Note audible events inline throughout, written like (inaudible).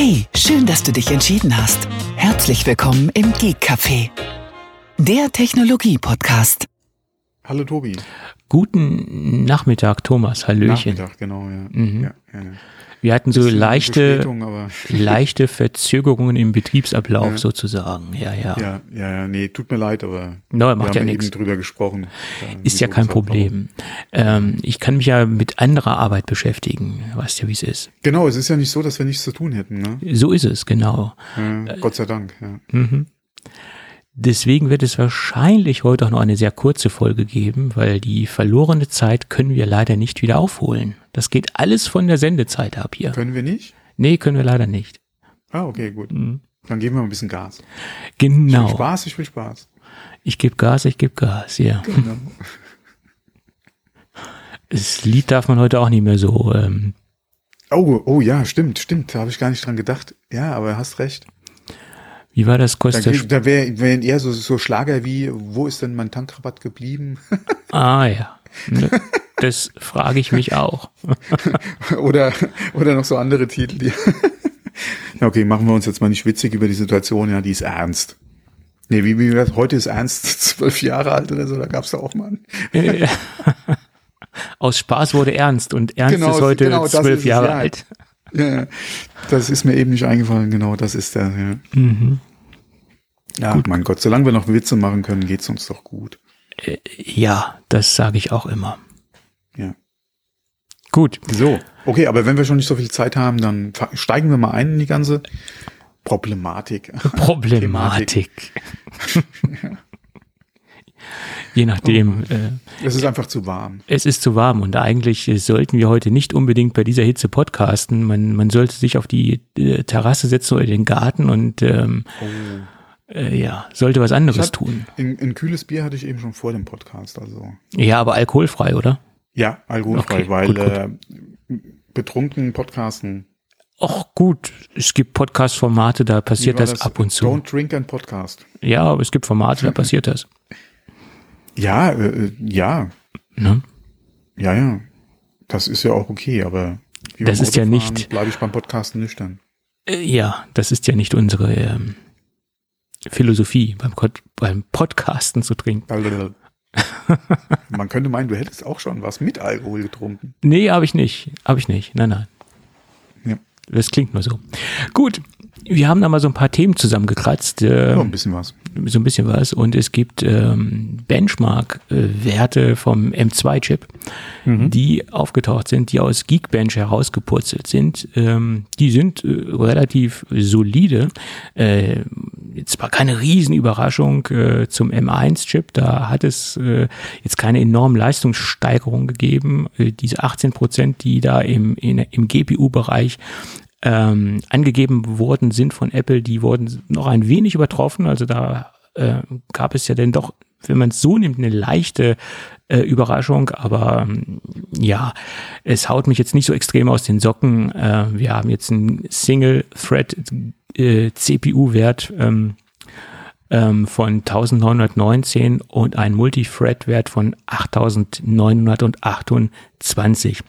Hey, schön, dass du dich entschieden hast. Herzlich willkommen im Geek Café, der Technologie-Podcast. Hallo Tobi. Guten Nachmittag, Thomas. Hallöchen. Nachmittag, genau, ja. Mhm. ja, ja, ja. Wir hatten so leichte, leichte Verzögerungen im Betriebsablauf Ja. sozusagen. Ja, ja. ja, ja, nee, tut mir leid, aber No, wir macht haben ja eben nichts. drüber gesprochen. Ist ja kein. Problem. Ähm, ich kann mich ja mit anderer Arbeit beschäftigen. Weißt ja, wie es ist. Genau, es ist ja nicht so, dass wir nichts zu tun hätten, ne? So ist es, genau. Ja, Gott sei Dank, ja. Mhm. Deswegen wird es wahrscheinlich heute auch noch eine sehr kurze Folge geben, weil die verlorene Zeit können wir leider nicht wieder aufholen. Das geht alles von der Sendezeit ab hier. Können wir nicht? Nee, können wir leider nicht. Ah, okay, gut. Mhm. Dann geben wir mal ein bisschen Gas. Ich will Genau. Spaß, ich will Spaß. Ich gebe Gas, ich gebe Gas, ja. Genau. (laughs) Das Lied darf man heute auch nicht mehr so. Ähm, Oh, oh ja, stimmt, stimmt. Da habe ich gar nicht dran gedacht. Ja, aber hast recht. Wie war das? Da, Kostet geht- da wäre wär eher so, so Schlager wie, wo ist denn mein Tankrabatt geblieben? (laughs) Ah ja. Ne, Das frage ich mich auch. (laughs) oder, oder noch so andere Titel, die. (laughs) Okay, machen wir uns jetzt mal nicht witzig über die Situation, ja, die ist ernst. Nee, wie, wie das, heute ist ernst zwölf Jahre alt oder so, da gab's da auch mal. einen. Aus Spaß wurde ernst und Ernst Genau, ist heute genau, zwölf es, Jahre ja. alt. Ja, das ist mir eben nicht eingefallen, genau, das ist der, ja. Mhm. Ja, mein Gott, solange wir noch Witze machen können, geht's uns doch gut. Ja, das sage ich auch immer. Ja. Gut. So, okay, aber wenn wir schon nicht so viel Zeit haben, dann steigen wir mal ein in die ganze Problematik. (laughs) Problematik. Je nachdem. Äh, Es ist einfach zu warm. es ist zu warm und eigentlich äh, sollten wir heute nicht unbedingt bei dieser Hitze podcasten. Man, man sollte sich auf die äh, Terrasse setzen oder den Garten und ähm, äh, ja, sollte was anderes hab- tun. Ein, kühles Bier hatte ich eben schon vor dem Podcast, also. Ja, aber alkoholfrei, oder? Ja, alkoholfrei, Okay, weil gut, gut. Äh, betrunken Podcasten. Ach gut, es gibt Podcast-Formate, da passiert war das, ab und zu. Don't drink and podcast. Ja, aber es gibt Formate, da (laughs) passiert das. Ja, äh, äh, ja, Ne? ja, ja. Das ist ja auch okay, aber Das ist ja nicht- Bleibe ich beim Podcasten nüchtern. Äh, Ja, das ist ja nicht unsere ähm, Philosophie, beim, beim Podcasten zu trinken. Man könnte meinen, du hättest auch schon was mit Alkohol getrunken. Nee, habe ich nicht. Habe ich nicht. Nein, nein. Ja. Das klingt nur so. Gut, wir haben da mal so ein paar Themen zusammengekratzt. Äh, Ja, ein bisschen was. So ein bisschen was. Und es gibt ähm, Benchmark-Werte vom M2-Chip, die aufgetaucht sind, die aus Geekbench herausgepurzelt sind. Ähm, die sind äh, relativ solide. Äh, jetzt war keine Riesenüberraschung äh, zum M1-Chip. Da hat es äh, jetzt keine enormen Leistungssteigerung gegeben. Äh, diese 18 Prozent, die da im, in, im GPU-Bereich ähm, angegeben worden sind von Apple, die wurden noch ein wenig übertroffen. Also da äh, gab es ja denn doch, wenn man es so nimmt, eine leichte äh, Überraschung. Aber ähm, ja, es haut mich jetzt nicht so extrem aus den Socken. Äh, wir haben jetzt einen Single-Thread äh, ähm, ähm, von 1919 und einen Multithread-Wert von 8928.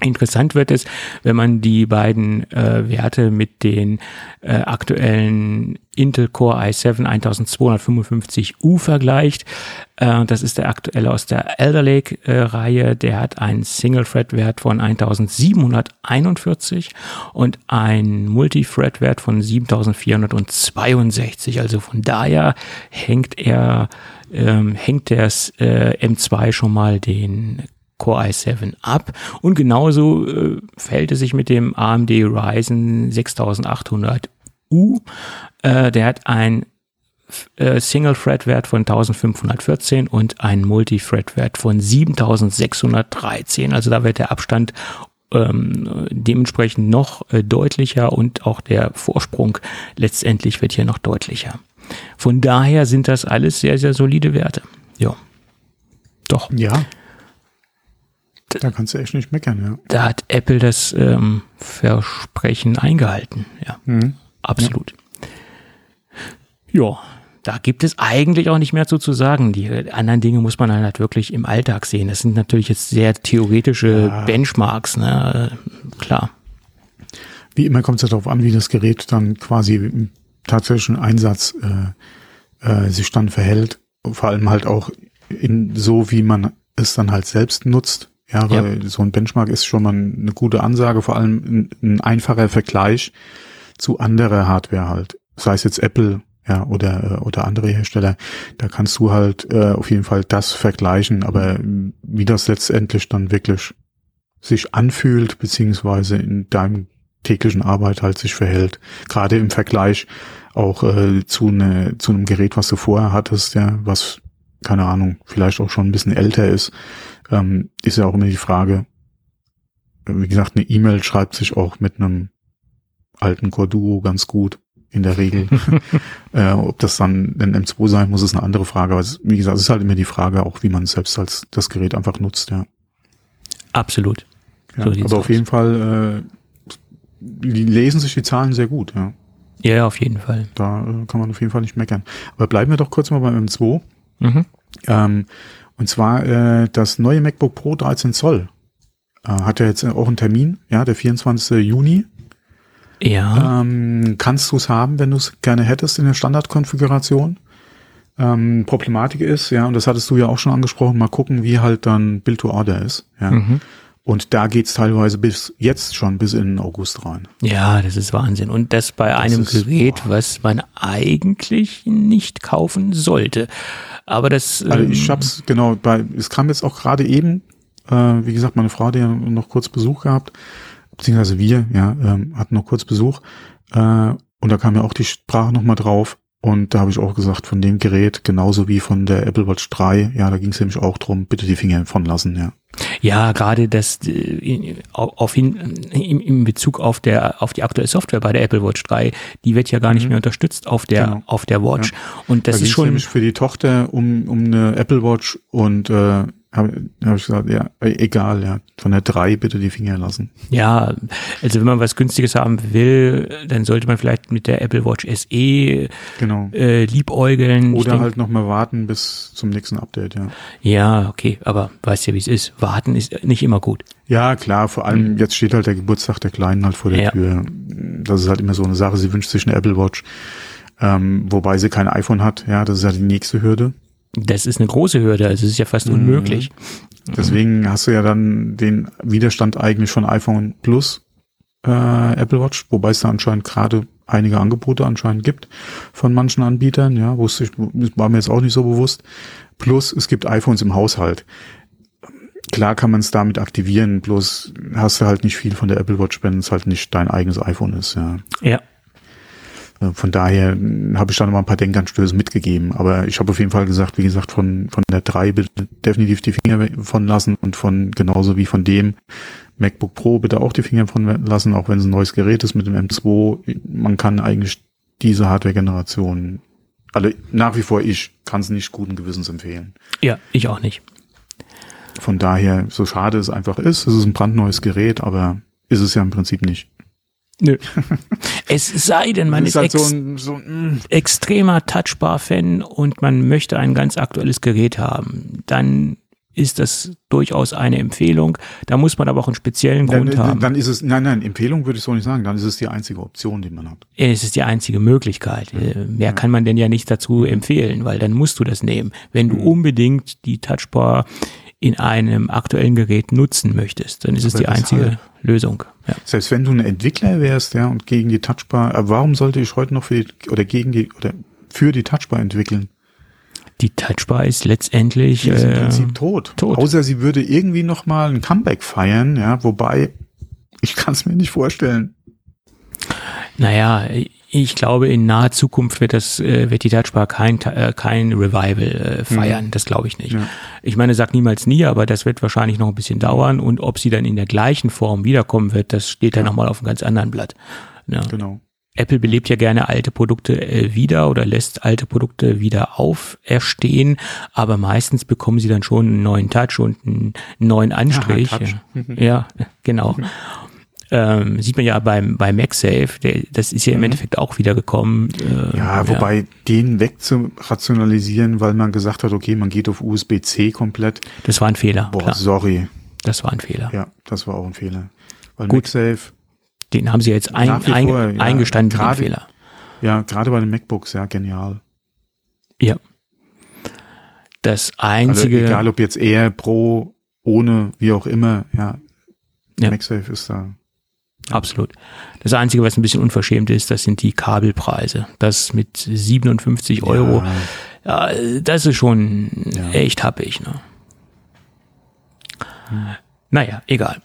Interessant wird es, wenn man die beiden äh, Werte mit den äh, aktuellen Intel Core i7 1255U vergleicht. Äh, das ist der aktuelle aus der Elder Lake äh, Reihe. Der hat einen Single-Thread-Wert von 1741 und einen Multi-Thread-Wert von 7462. Also von daher hängt er, ähm, hängt der äh, M2 schon mal den Core i7 ab. Und genauso äh, verhält es sich mit dem AMD Ryzen 6800U. Äh, der hat einen äh, Single-Thread-Wert von 1514 und einen Multi-Thread-Wert von 7613. Also da wird der Abstand ähm, dementsprechend noch äh, deutlicher und auch der Vorsprung letztendlich wird hier noch deutlicher. Von daher sind das alles sehr, sehr solide Werte. Ja. Doch. Ja. Da kannst du echt nicht meckern, ja. da hat Apple das ähm, Versprechen eingehalten. Ja, Mhm. absolut. Ja. da gibt es eigentlich auch nicht mehr zu, zu sagen. Die anderen Dinge muss man halt wirklich im Alltag sehen. Das sind natürlich jetzt sehr theoretische Ja. Benchmarks, ne? Klar. Wie immer kommt es darauf an, wie das Gerät dann quasi im tatsächlichen Einsatz äh, äh, sich dann verhält. Vor allem halt auch in so, wie man es dann halt selbst nutzt. Ja, weil ja. so ein Benchmark ist schon mal eine gute Ansage, vor allem ein, ein einfacher Vergleich zu anderer Hardware halt. Sei es jetzt Apple, ja, oder, äh, oder andere Hersteller. Da kannst du halt äh, auf jeden Fall das vergleichen, aber wie das letztendlich dann wirklich sich anfühlt, beziehungsweise in deinem täglichen Arbeit halt sich verhält. Gerade im Vergleich auch äh, zu, ne, zu einem Gerät, was du vorher hattest, ja, was, keine Ahnung, vielleicht auch schon ein bisschen älter ist, ähm, ist ja auch immer die Frage, wie gesagt, eine E-Mail schreibt sich auch mit einem alten Core ganz gut in der Regel. (laughs) äh, ob das dann ein M2 sein muss, ist eine andere Frage. Aber es, wie gesagt, es ist halt immer die Frage, auch wie man selbst als das Gerät einfach nutzt, ja. Absolut. Ja, so aber auf jeden Fall äh, lesen sich die Zahlen sehr gut, ja. Ja, auf jeden Fall. Da äh, kann man auf jeden Fall nicht meckern. Aber bleiben wir doch kurz mal beim M2. Mhm. Ähm, und zwar äh, das neue MacBook Pro 13 Zoll äh, hat ja jetzt auch einen Termin, ja, der 24. Juni. Ja. Ähm, kannst du es haben, wenn du es gerne hättest in der Standardkonfiguration? Ähm, Problematik ist, ja, und das hattest du ja auch schon angesprochen, mal gucken, wie halt dann Build to Order ist. Ja. Mhm. Und da geht's teilweise bis jetzt schon bis in August rein. Ja, das ist Wahnsinn. Und das bei das einem ist, Gerät, boah. was man eigentlich nicht kaufen sollte. Aber das. Also ich ähm, hab's, genau, bei, es kam jetzt auch gerade eben, äh, wie gesagt, meine Frau hat ja noch kurz Besuch gehabt, beziehungsweise wir, ja, ähm, hatten noch kurz Besuch. Äh, und da kam ja auch die Sprache nochmal drauf. Und da habe ich auch gesagt, von dem Gerät, genauso wie von der Apple Watch 3, ja, da ging es nämlich auch drum, bitte die Finger von lassen, ja. Ja, gerade das äh, auf hin in, in Bezug auf der auf die aktuelle Software bei der Apple Watch 3, die wird ja gar nicht mhm. mehr unterstützt auf der genau. auf der Watch. Ja. Und das da ist schon nämlich für die Tochter um um eine Apple Watch und äh, habe hab ich gesagt, ja, egal, ja. Von der 3 bitte die Finger lassen. Ja, also wenn man was Günstiges haben will, dann sollte man vielleicht mit der Apple Watch SE genau. äh, liebäugeln. Oder denk, halt nochmal warten bis zum nächsten Update, ja. Ja, okay, aber weißt ja, wie es ist. Warten ist nicht immer gut. Ja, klar, vor allem mhm. jetzt steht halt der Geburtstag der Kleinen halt vor der ja. Tür. Das ist halt immer so eine Sache. Sie wünscht sich eine Apple Watch, ähm, wobei sie kein iPhone hat. Ja, das ist ja die nächste Hürde. Das ist eine große Hürde, also es ist ja fast mhm. unmöglich. Deswegen hast du ja dann den Widerstand eigentlich von iPhone Plus äh, Apple Watch, wobei es da anscheinend gerade einige Angebote anscheinend gibt von manchen Anbietern, ja, wusste ich, war mir jetzt auch nicht so bewusst. Plus es gibt iPhones im Haushalt. Klar kann man es damit aktivieren, bloß hast du halt nicht viel von der Apple Watch, wenn es halt nicht dein eigenes iPhone ist, ja. Ja, von daher habe ich da noch mal ein paar Denkanstöße mitgegeben. Aber ich habe auf jeden Fall gesagt, wie gesagt, von, von der 3 bitte definitiv die Finger von lassen und von genauso wie von dem MacBook Pro bitte auch die Finger von lassen, auch wenn es ein neues Gerät ist mit dem M2. Man kann eigentlich diese Hardware-Generation, also nach wie vor ich, kann es nicht guten Gewissens empfehlen. Ja, ich auch nicht. Von daher, so schade es einfach ist, es ist ein brandneues Gerät, aber ist es ja im Prinzip nicht. Nö. (laughs) es sei denn, man ist, ist halt so ein, so ein, mm. extremer Touchbar-Fan und man möchte ein ganz aktuelles Gerät haben. Dann ist das durchaus eine Empfehlung. Da muss man aber auch einen speziellen Grund dann, haben. Dann ist es, nein, nein, Empfehlung würde ich so nicht sagen. Dann ist es die einzige Option, die man hat. Es ist die einzige Möglichkeit. Ja. Mehr ja. kann man denn ja nicht dazu empfehlen, weil dann musst du das nehmen. Wenn du mhm. unbedingt die Touchbar in einem aktuellen Gerät nutzen möchtest, dann ist es die einzige Lösung. Ja. Selbst wenn du ein Entwickler wärst, ja, und gegen die Touchbar, äh, warum sollte ich heute noch für die, oder gegen die, oder für die Touchbar entwickeln? Die Touchbar ist letztendlich die ist im äh, Prinzip tot. tot. Außer sie würde irgendwie noch mal ein Comeback feiern, ja, wobei (laughs) ich kann es mir nicht vorstellen. Naja, ich glaube, in naher Zukunft wird das, äh, wird die Touchbar kein, äh, kein Revival äh, feiern. Mhm. Das glaube ich nicht. Ja. Ich meine, sag niemals nie, aber das wird wahrscheinlich noch ein bisschen dauern. Und ob sie dann in der gleichen Form wiederkommen wird, das steht dann ja. nochmal auf einem ganz anderen Blatt. Ja. Genau. Apple belebt ja gerne alte Produkte äh, wieder oder lässt alte Produkte wieder auferstehen, aber meistens bekommen sie dann schon einen neuen Touch und einen neuen Anstrich. Ja, ja (laughs) genau. Mhm ähm, sieht man ja beim bei MagSafe, der, das ist ja im mhm. Endeffekt auch wieder gekommen. Äh, ja, wobei ja. den wegzurationalisieren, weil man gesagt hat, okay, man geht auf USB-C komplett. Das war ein Fehler. Boah, klar. sorry. Das war ein Fehler. Ja, das war auch ein Fehler. Weil Gut. MagSafe Den haben sie jetzt ein, ein, vor, ja. eingestanden, den Gerade- Fehler. Ja, gerade bei den MacBooks, ja, genial. Ja. Das Also einzige, egal ob jetzt eher Pro, ohne, wie auch immer, ja. Ja. MagSafe ist da. Absolut. Das einzige, was ein bisschen unverschämt ist, das sind die Kabelpreise. Das mit 57 Euro, Ja, ja, das ist schon Ja. echt happig, ne? Naja, egal.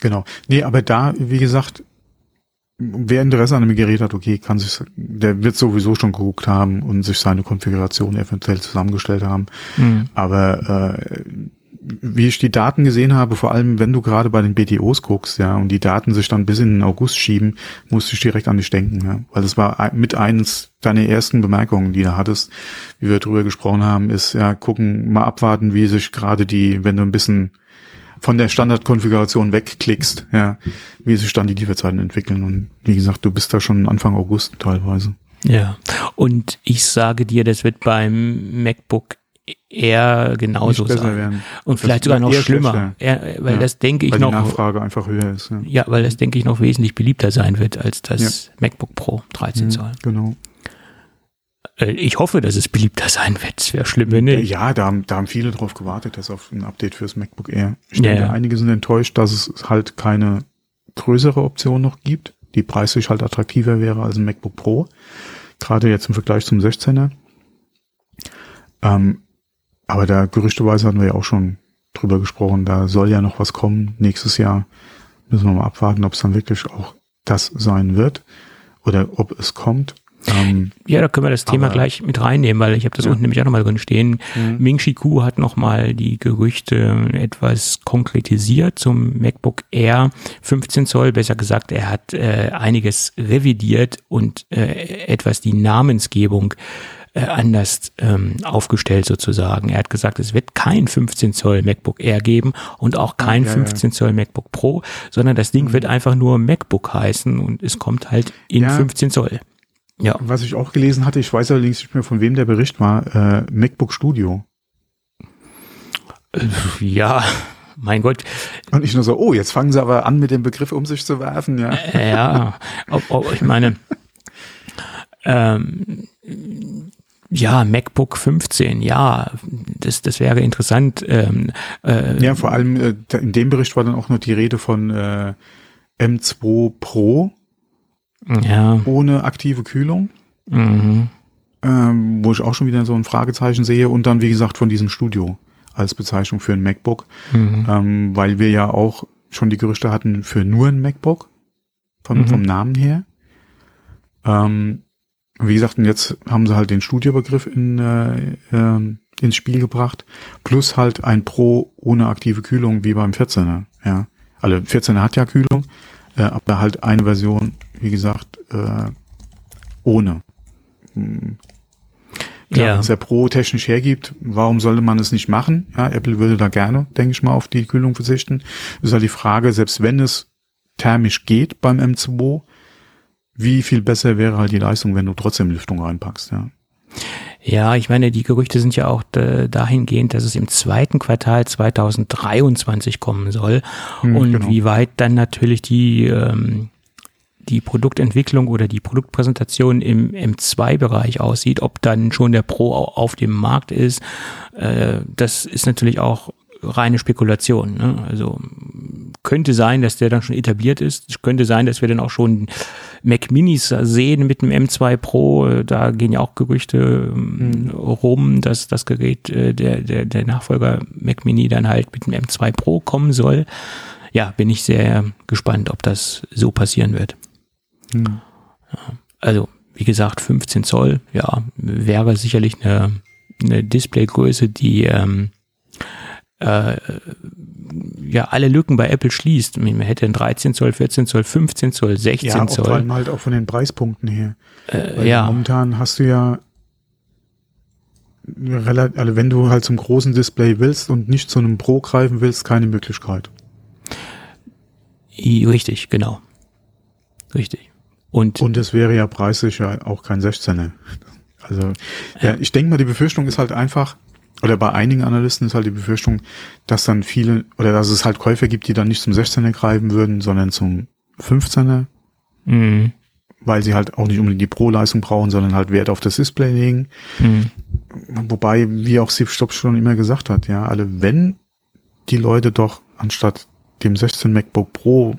genau. Nee, aber da, wie gesagt, wer Interesse an einem Gerät hat, okay, kann sich, der wird sowieso schon geguckt haben und sich seine Konfiguration eventuell zusammengestellt haben. Mhm. Aber äh, wie ich die Daten gesehen habe, vor allem wenn du gerade bei den BTOs guckst, ja, und die Daten sich dann bis in den August schieben, musste ich direkt an dich denken, ja. Weil das war mit eines deiner ersten Bemerkungen, die du hattest, wie wir drüber gesprochen haben, ist ja gucken, mal abwarten, wie sich gerade die, wenn du ein bisschen von der Standardkonfiguration wegklickst, ja, wie sich dann die Lieferzeiten entwickeln. Und wie gesagt, du bist da schon Anfang August teilweise. Ja. Und ich sage dir, das wird beim MacBook eher genauso sein. werden. Und Das vielleicht sogar noch eher schlimmer. Ja, weil Ja, das denke ich weil noch. die Nachfrage einfach höher ist. Ja. Ja, weil das denke ich noch wesentlich beliebter sein wird als das MacBook Pro 13 Zoll. Genau. Äh, Ich hoffe, dass es beliebter sein wird. Es wäre schlimm, wenn nicht. Ja, da haben, da haben viele drauf gewartet, dass auf ein Update fürs MacBook Air. Ja, denke, ja. einige sind enttäuscht, dass es halt keine größere Option noch gibt, die preislich halt attraktiver wäre als ein MacBook Pro. Gerade jetzt im Vergleich zum 16er. Ähm, aber da gerüchteweise hatten wir ja auch schon drüber gesprochen, da soll ja noch was kommen nächstes Jahr. Müssen wir mal abwarten, ob es dann wirklich auch das sein wird oder ob es kommt. Ähm, Ja, da können wir das Thema gleich mit reinnehmen, weil ich habe das Ja. unten nämlich auch nochmal drin stehen. Mhm. Ming Chi Kuo hat nochmal die Gerüchte etwas konkretisiert zum MacBook Air 15 Zoll. Besser gesagt, er hat äh, einiges revidiert und äh, etwas die Namensgebung äh, anders ähm, aufgestellt sozusagen. Er hat gesagt, es wird kein 15 Zoll MacBook Air geben und auch kein ja, ja. 15 Zoll MacBook Pro, sondern das Ding wird einfach nur MacBook heißen und es kommt halt in Ja. 15 Zoll. Ja. Was ich auch gelesen hatte, ich weiß allerdings nicht mehr, von wem der Bericht war, äh, MacBook Studio. Ja, (laughs) mein Gott. Und ich nur so, oh, jetzt fangen sie aber an, mit dem Begriff um sich zu werfen, ja. Ja, ob, ob, ich meine, (laughs) ähm, ja, MacBook 15, ja, das, das wäre interessant. Ähm, äh, Ja, vor allem äh, in dem Bericht war dann auch noch die Rede von äh, M2 Pro ja, ohne aktive Kühlung, mhm. ähm, wo ich auch schon wieder so ein Fragezeichen sehe. Und dann, wie gesagt, von diesem Studio als Bezeichnung für ein MacBook, Mhm. ähm, weil wir ja auch schon die Gerüchte hatten für nur ein MacBook vom, Mhm. vom Namen her. Ähm, wie gesagt, und jetzt haben sie halt den Studiobegriff in, äh, ähm, ins Spiel gebracht, plus halt ein Pro ohne aktive Kühlung wie beim 14er. Ja, also 14er hat ja Kühlung, äh, aber halt eine Version, wie gesagt, äh, ohne. Hm. Klar, Ja. wenn es der Pro technisch hergibt, warum sollte man es nicht machen? Ja, Apple würde da gerne, denke ich mal, auf die Kühlung verzichten. Ist halt die Frage, selbst wenn es thermisch geht beim M2, wie viel besser wäre halt die Leistung, wenn du trotzdem Lüftung reinpackst, ja. Ja, ich meine, die Gerüchte sind ja auch äh, dahingehend, dass es im zweiten Quartal 2023 kommen soll. Hm, und genau. wie weit dann natürlich die, ähm, die Produktentwicklung oder die Produktpräsentation im M2-Bereich aussieht, ob dann schon der Pro au- auf dem Markt ist, äh, das ist natürlich auch reine Spekulation. Ne? Also könnte sein, dass der dann schon etabliert ist. Es könnte sein, dass wir dann auch schon Mac Minis sehen mit dem M2 Pro. Da gehen ja auch Gerüchte ähm, rum, dass das Gerät, äh, der, der, der Nachfolger Mac Mini dann halt mit dem M2 Pro kommen soll. Ja, bin ich sehr gespannt, ob das so passieren wird. Hm. Also, wie gesagt, 15 Zoll, ja, wäre sicherlich eine, eine Displaygröße, die ähm, äh, ja alle Lücken bei Apple schließt. Man hätte ein 13 Zoll, 14 Zoll, 15 Zoll, 16 Ja, auch vor Zoll. allem halt auch von den Preispunkten her. Äh, ja, momentan hast du ja relativ, also wenn du halt zum großen Display willst und nicht zu einem Pro greifen willst, keine Möglichkeit. richtig, genau. Richtig. Und, Und es wäre ja preislich ja auch kein 16er. Also, ja, ich denke mal, die Befürchtung ist halt einfach, oder bei einigen Analysten ist halt die Befürchtung, dass dann viele, oder dass es halt Käufer gibt, die dann nicht zum 16er greifen würden, sondern zum 15er, Mhm. weil sie halt auch nicht unbedingt die Pro-Leistung brauchen, sondern halt Wert auf das Display legen. Mhm. Wobei, wie auch Steve Jobs schon immer gesagt hat, ja, alle, wenn die Leute doch anstatt dem 16 MacBook Pro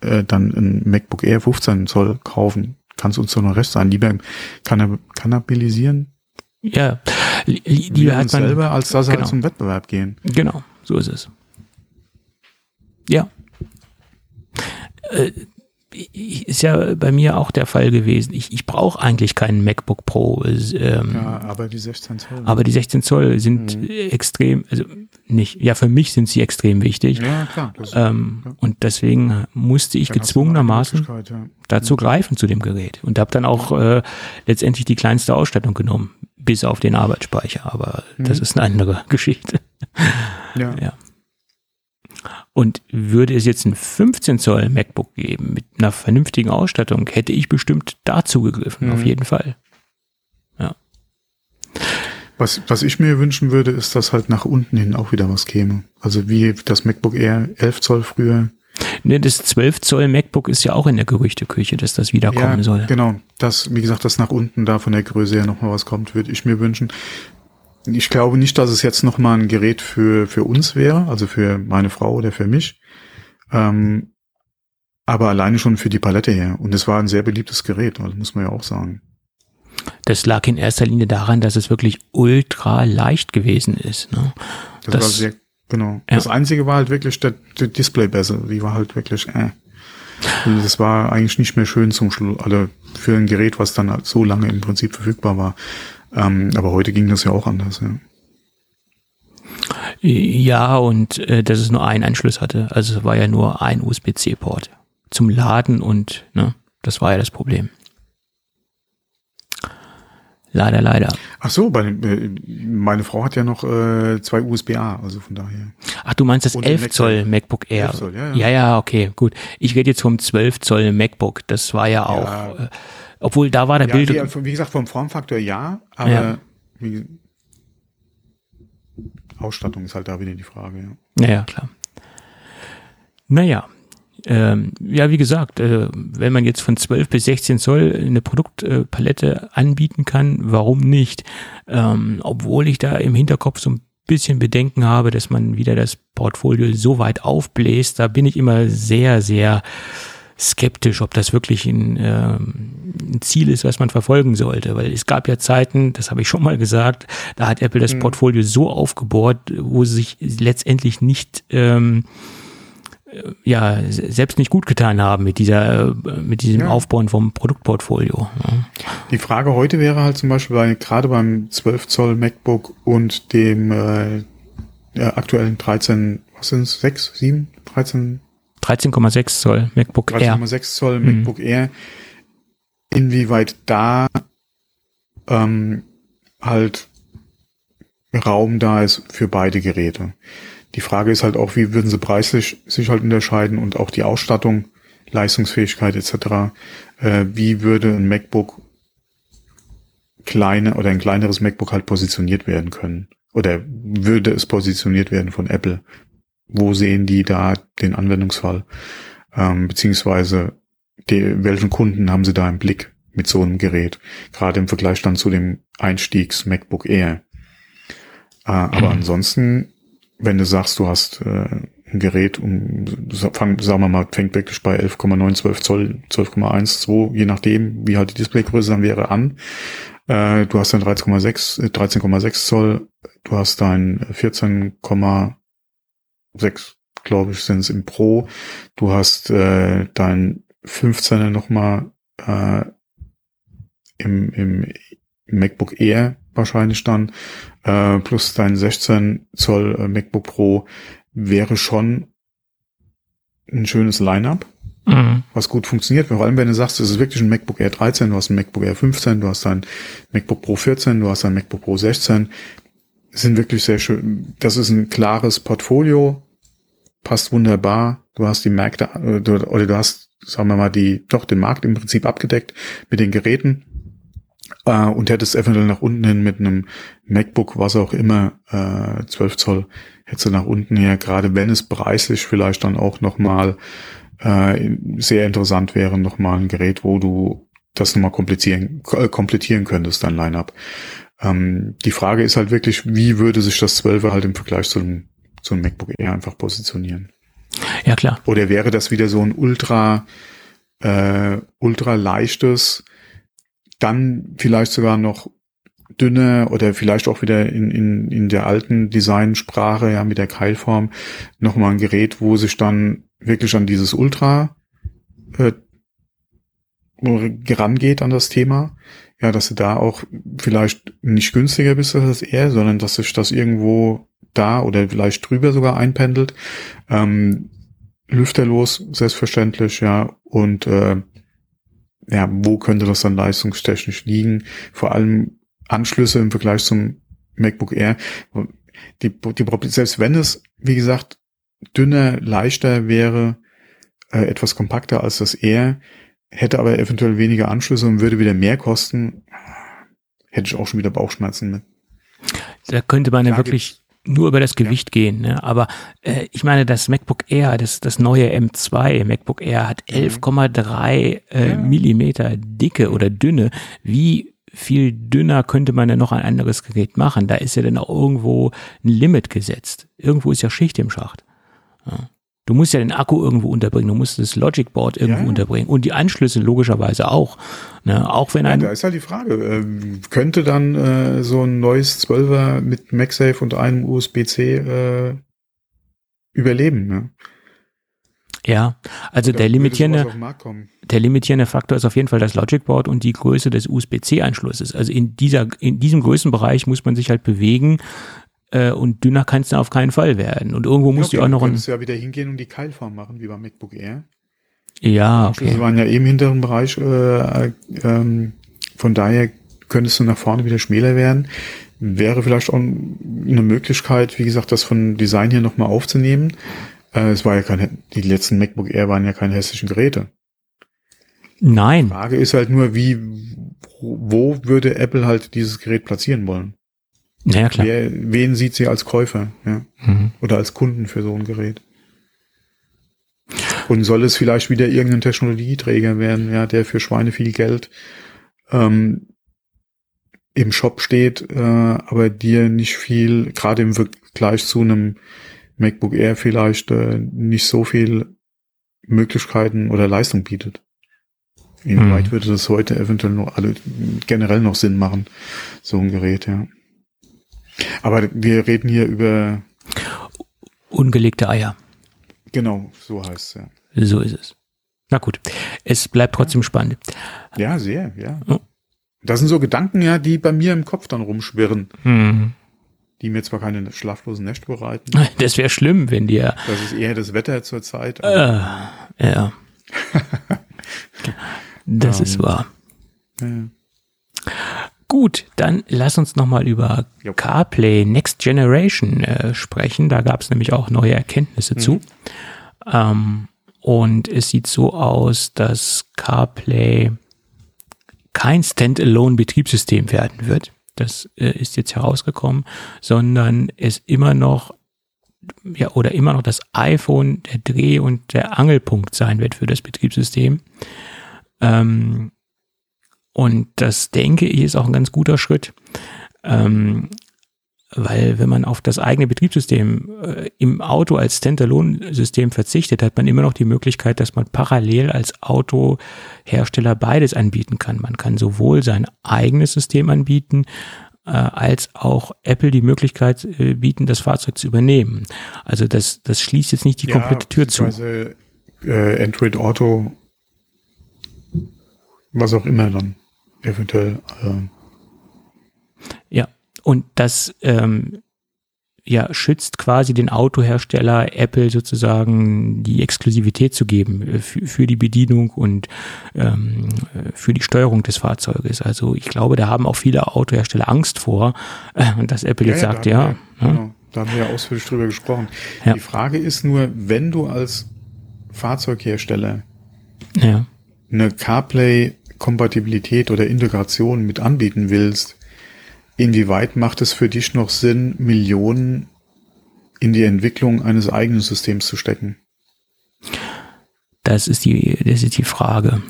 äh, dann ein MacBook Air 15 Zoll kaufen, kann es uns doch noch recht sein. Lieber kann kannabilisieren Ja, lieber hat uns man selber, als dass genau. zum Wettbewerb gehen. Genau, so ist es. Ja. Äh, ist ja bei mir auch der Fall gewesen. Ich, ich brauche eigentlich keinen MacBook Pro, ähm, Ja, aber die 16 Zoll. aber die 16 Zoll sind äh, extrem, also nicht, ja, für mich sind sie extrem wichtig. ja, klar. Das Ähm, Ja. Und deswegen musste ich dann gezwungenermaßen Ja. dazu greifen zu dem Gerät und habe dann auch äh, letztendlich die kleinste Ausstattung genommen, bis auf den Arbeitsspeicher. Aber das ist eine andere (laughs) Geschichte. Ja. Ja. Und würde es jetzt ein 15 Zoll MacBook geben mit einer vernünftigen Ausstattung, hätte ich bestimmt dazu gegriffen, Mhm. auf jeden Fall. Was, was ich mir wünschen würde, ist, dass halt nach unten hin auch wieder was käme. Also wie das MacBook Air 11 Zoll früher. Ne, das 12 Zoll MacBook ist ja auch in der Gerüchteküche, dass das wiederkommen soll. genau. Das, wie gesagt, dass nach unten da von der Größe her nochmal was kommt, würde ich mir wünschen. Ich glaube nicht, dass es jetzt nochmal ein Gerät für, für uns wäre, also für meine Frau oder für mich. Ähm, aber alleine schon für die Palette her. Und es war ein sehr beliebtes Gerät, also muss man ja auch sagen. Das lag in erster Linie daran, dass es wirklich ultra leicht gewesen ist. Ne? Das, Das- war sehr, genau. Ja. Das einzige war halt wirklich der, der Displaybässe. Die war halt wirklich, äh. Also das war eigentlich nicht mehr schön zum Schluss, also für ein Gerät, was dann halt so lange im Prinzip verfügbar war. Ähm, aber heute ging das ja auch anders, ja. Ja, und äh, dass es nur einen Anschluss hatte. Also es war ja nur ein USB-C-Port zum Laden und ne, das war ja das Problem. Leider, leider. Ach so, bei, äh, meine Frau hat ja noch äh, zwei USB-A, also von daher. Ach, du meinst das Und den 11 Zoll MacBook Air. 11 Zoll, ja, ja. ja, ja, okay, gut. Ich rede jetzt vom 12 Zoll MacBook. Das war ja auch, Ja. Äh, obwohl da war der Ja, Bild. wie, wie gesagt, vom Formfaktor ja, aber Ja. Wie, Ausstattung ist halt da wieder die Frage, ja. Naja, klar. Naja, ähm, ja, wie gesagt, äh, wenn man jetzt von 12 bis 16 Zoll eine Produktpalette anbieten kann, warum nicht? Ähm, obwohl ich da im Hinterkopf so ein bisschen Bedenken habe, dass man wieder das Portfolio so weit aufbläst, da bin ich immer sehr, sehr skeptisch, ob das wirklich ein, ähm, ein Ziel ist, was man verfolgen sollte. Weil es gab ja Zeiten, das habe ich schon mal gesagt, da hat Apple das Portfolio so aufgebohrt, wo sie sich letztendlich nicht ähm, äh, ja se- selbst nicht gut getan haben mit dieser äh, mit diesem Ja. Aufbauen vom Produktportfolio. Die Frage heute wäre halt zum Beispiel bei, gerade beim 12 Zoll MacBook und dem äh, ja, aktuellen 13, was sind es, 6, 7, 13, 13,6 Zoll MacBook Air. 13,6 Zoll Mhm. MacBook Air, inwieweit da ähm, halt Raum da ist für beide Geräte. Die Frage ist halt auch, wie würden sie preislich sich halt unterscheiden und auch die Ausstattung, Leistungsfähigkeit etc. Äh, wie würde ein MacBook kleine oder ein kleineres MacBook halt positioniert werden können? Oder würde es positioniert werden von Apple? Wo sehen die da den Anwendungsfall? Ähm, beziehungsweise die, welchen Kunden haben sie da im Blick mit so einem Gerät? Gerade im Vergleich dann zu dem Einstiegs MacBook Air. Äh, aber (clears throat) ansonsten, wenn du sagst, du hast äh, ein Gerät, um, fang, sagen wir mal, fängt wirklich bei 11,9, 12 Zoll, 12,1, 2, je nachdem, wie halt die Displaygröße dann wäre, an. Äh, du hast dann 13,6, äh, 13,6 Zoll, du hast dein 14,6, glaube ich, sind es im Pro. Du hast äh, dein 15er nochmal äh, im, im MacBook Air wahrscheinlich dann, äh, plus dein 16 Zoll äh, MacBook Pro wäre schon ein schönes Line-up, Mhm. was gut funktioniert. Vor allem, wenn du sagst, es ist wirklich ein MacBook Air 13, du hast ein MacBook Air 15, du hast ein MacBook Pro 14, du hast ein MacBook Pro 16. Sind wirklich sehr schön. Das ist ein klares Portfolio, passt wunderbar. Du hast die Märkte, äh, oder du hast, sagen wir mal, die, doch den Markt im Prinzip abgedeckt mit den Geräten. Äh, und hättest eventuell nach unten hin mit einem MacBook, was auch immer, äh, 12 Zoll, hättest du nach unten her, gerade wenn es preislich vielleicht dann auch nochmal äh, sehr interessant wäre nochmal ein Gerät, wo du das nochmal komplizieren, äh, komplettieren könntest, dein Line-Up. Ähm, die Frage ist halt wirklich, wie würde sich das 12er halt im Vergleich zu einem, zu einem MacBook Air einfach positionieren? Ja, klar. Oder wäre das wieder so ein ultra, äh, ultra leichtes, dann vielleicht sogar noch dünne oder vielleicht auch wieder in, in, in der alten Designsprache, ja, mit der Keilform, nochmal ein Gerät, wo sich dann wirklich an dieses Ultra äh, rangeht an das Thema. Ja, dass du da auch vielleicht nicht günstiger bist als das R, sondern dass sich das irgendwo da oder vielleicht drüber sogar einpendelt. Ähm, lüfterlos, selbstverständlich, ja. Und äh, ja, wo könnte das dann leistungstechnisch liegen? Vor allem Anschlüsse im Vergleich zum MacBook Air. Die, die, selbst wenn es, wie gesagt, dünner, leichter wäre, äh, etwas kompakter als das Air, hätte aber eventuell weniger Anschlüsse und würde wieder mehr kosten, hätte ich auch schon wieder Bauchschmerzen mit. Da könnte man ja wirklich nur über das Gewicht gehen. Ne? Aber äh, ich meine, das MacBook Air, das, das neue M2 MacBook Air hat 11,3 mhm. äh, ja. Millimeter Dicke oder Dünne. Wie viel dünner könnte man denn noch ein anderes Gerät machen? Da ist ja dann auch irgendwo ein Limit gesetzt. Irgendwo ist ja Schicht im Schacht. Ja. Du musst ja den Akku irgendwo unterbringen, du musst das Logic Board irgendwo ja. unterbringen und die Anschlüsse logischerweise auch. Ne? Auch wenn ein. Ja, da ist halt die Frage, äh, könnte dann äh, so ein neues 12er mit MagSafe und einem USB-C äh, überleben? Ne? Ja, also der limitierende, der limitierende Faktor ist auf jeden Fall das Logic Board und die Größe des USB-C-Anschlusses. Also in dieser, in diesem Größenbereich muss man sich halt bewegen äh, und dünner kann es auf keinen Fall werden. Und irgendwo muss ja, okay, du auch noch ein. Du ja wieder hingehen und die Keilform machen, wie beim MacBook Air. Ja, okay. Das waren ja eben im hinteren Bereich, äh, ähm, von daher könntest du nach vorne wieder schmäler werden. Wäre vielleicht auch eine Möglichkeit, wie gesagt, das von Design hier nochmal aufzunehmen. Äh, es war ja kein, die letzten MacBook Air waren ja keine hässlichen Geräte. Nein. Die Frage ist halt nur, wie, wo würde Apple halt dieses Gerät platzieren wollen? Naja, klar. Wer, wen sieht sie als Käufer, ja? Mhm. Oder als Kunden für so ein Gerät? Und soll es vielleicht wieder irgendein Technologieträger werden, ja, der für Schweine viel Geld ähm, im Shop steht, äh, aber dir nicht viel, gerade im Vergleich zu einem MacBook Air vielleicht äh, nicht so viel Möglichkeiten oder Leistung bietet. Inwieweit hm. würde das heute eventuell noch alle generell noch Sinn machen, so ein Gerät, ja. Aber wir reden hier über ungelegte Eier. Genau, so heißt es ja. So ist es. Na gut, es bleibt trotzdem spannend. Ja, sehr, ja. Das sind so Gedanken, ja, die bei mir im Kopf dann rumschwirren. Mhm die mir zwar keine schlaflosen Nächte bereiten. (laughs) Das wäre schlimm, wenn dir. Das ist eher das Wetter zur Zeit. Äh, ja. (laughs) das um, ist ähm, wahr. Ja. Gut, dann lass uns nochmal über jo. CarPlay Next Generation äh, sprechen. Da gab es nämlich auch neue Erkenntnisse mhm. zu. Ähm, und es sieht so aus, dass CarPlay kein Standalone-Betriebssystem werden wird das äh, ist jetzt herausgekommen, sondern es immer noch ja, oder immer noch das iPhone der Dreh- und der Angelpunkt sein wird für das Betriebssystem. Ähm, und das denke ich ist auch ein ganz guter Schritt. Ähm, weil wenn man auf das eigene Betriebssystem äh, im Auto als Standalone-System verzichtet, hat man immer noch die Möglichkeit, dass man parallel als Autohersteller beides anbieten kann. Man kann sowohl sein eigenes System anbieten, äh, als auch Apple die Möglichkeit äh, bieten, das Fahrzeug zu übernehmen. Also das, das schließt jetzt nicht die ja, komplette Tür zu. Äh, Android Auto, was auch immer dann eventuell. Äh, ja, und das ähm, ja, schützt quasi den Autohersteller Apple sozusagen die Exklusivität zu geben äh, für, für die Bedienung und ähm, für die Steuerung des Fahrzeuges. Also ich glaube, da haben auch viele Autohersteller Angst vor, äh, dass Apple ja, jetzt ja, sagt, ja. Ja. Genau, da haben wir ja ausführlich drüber gesprochen. Die Frage ist nur, wenn du als Fahrzeughersteller eine CarPlay-Kompatibilität oder Integration mit anbieten willst, Inwieweit macht es für dich noch Sinn, Millionen in die Entwicklung eines eigenen Systems zu stecken? Das ist die, das ist die Frage.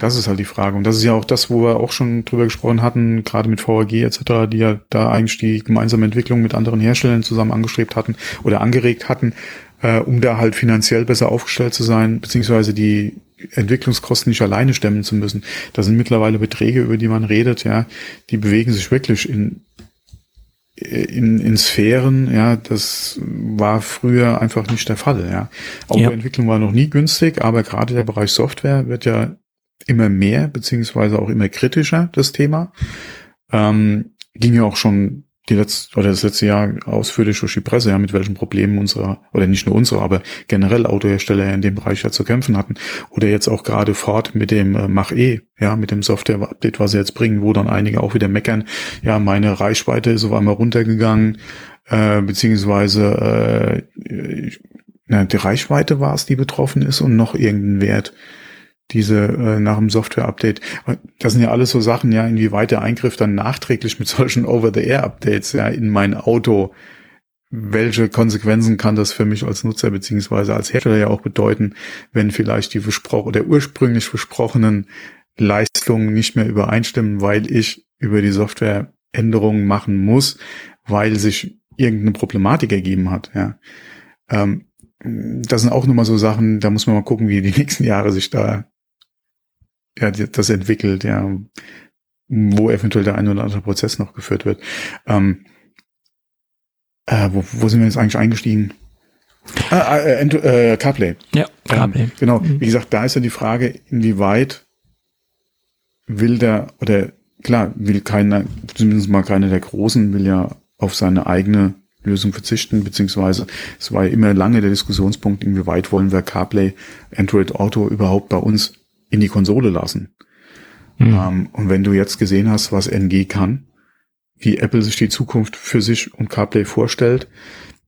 Das ist halt die Frage. Und das ist ja auch das, wo wir auch schon drüber gesprochen hatten, gerade mit VAG etc., die ja da eigentlich die gemeinsame Entwicklung mit anderen Herstellern zusammen angestrebt hatten oder angeregt hatten, äh, um da halt finanziell besser aufgestellt zu sein, beziehungsweise die Entwicklungskosten nicht alleine stemmen zu müssen. Da sind mittlerweile Beträge, über die man redet, ja, die bewegen sich wirklich in in, in Sphären, ja, das war früher einfach nicht der Fall, ja. Autoentwicklung ja. war noch nie günstig, aber gerade der Bereich Software wird ja immer mehr, beziehungsweise auch immer kritischer, das Thema. Ähm, ging ja auch schon die letzte oder das letzte Jahr ausführlich durch die Presse, ja, mit welchen Problemen unserer, oder nicht nur unsere, aber generell Autohersteller in dem Bereich ja zu kämpfen hatten. Oder jetzt auch gerade Ford mit dem äh, Mach-E, ja, mit dem Software-Update, was sie jetzt bringen, wo dann einige auch wieder meckern, ja, meine Reichweite ist auf einmal runtergegangen, äh, beziehungsweise äh, na, die Reichweite war es, die betroffen ist und noch irgendein Wert diese äh, nach dem Software-Update. Das sind ja alles so Sachen, ja, inwieweit der Eingriff dann nachträglich mit solchen Over-the-Air-Updates ja in mein Auto, welche Konsequenzen kann das für mich als Nutzer beziehungsweise als Hersteller ja auch bedeuten, wenn vielleicht die versprochen oder ursprünglich versprochenen Leistungen nicht mehr übereinstimmen, weil ich über die Software Änderungen machen muss, weil sich irgendeine Problematik ergeben hat, ja. Ähm, das sind auch nochmal so Sachen, da muss man mal gucken, wie die (laughs) nächsten Jahre sich da ja, das entwickelt, ja, wo eventuell der ein oder andere Prozess noch geführt wird. Ähm, äh, wo, wo sind wir jetzt eigentlich eingestiegen? Ah, äh, äh, CarPlay. Ja, CarPlay. Ähm, genau. Mhm. Wie gesagt, da ist ja die Frage, inwieweit will der, oder klar, will keiner, zumindest mal keiner der Großen, will ja auf seine eigene Lösung verzichten, beziehungsweise es war ja immer lange der Diskussionspunkt, inwieweit wollen wir CarPlay, Android Auto überhaupt bei uns in die Konsole lassen. Mhm. Ähm, und wenn du jetzt gesehen hast, was NG kann, wie Apple sich die Zukunft für sich und CarPlay vorstellt,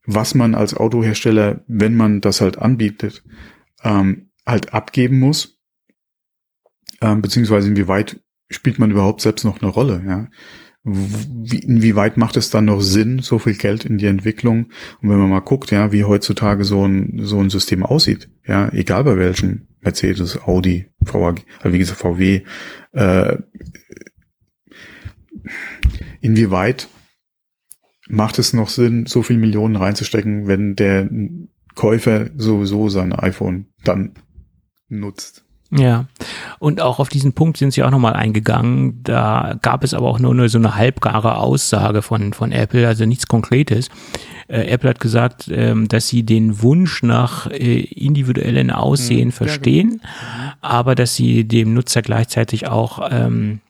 was man als Autohersteller, wenn man das halt anbietet, ähm, halt abgeben muss, ähm, beziehungsweise inwieweit spielt man überhaupt selbst noch eine Rolle, ja. Wie, inwieweit macht es dann noch Sinn, so viel Geld in die Entwicklung? Und wenn man mal guckt, ja, wie heutzutage so ein, so ein System aussieht, ja, egal bei welchem Mercedes, Audi, VW, also wie gesagt, VW, äh, inwieweit macht es noch Sinn, so viel Millionen reinzustecken, wenn der Käufer sowieso sein iPhone dann nutzt? Ja, und auch auf diesen Punkt sind sie auch nochmal eingegangen. Da gab es aber auch nur so eine halbgare Aussage von, von Apple, also nichts Konkretes. Äh, Apple hat gesagt, ähm, dass sie den Wunsch nach äh, individuellen Aussehen mhm, verstehen, genau. aber dass sie dem Nutzer gleichzeitig auch ähm,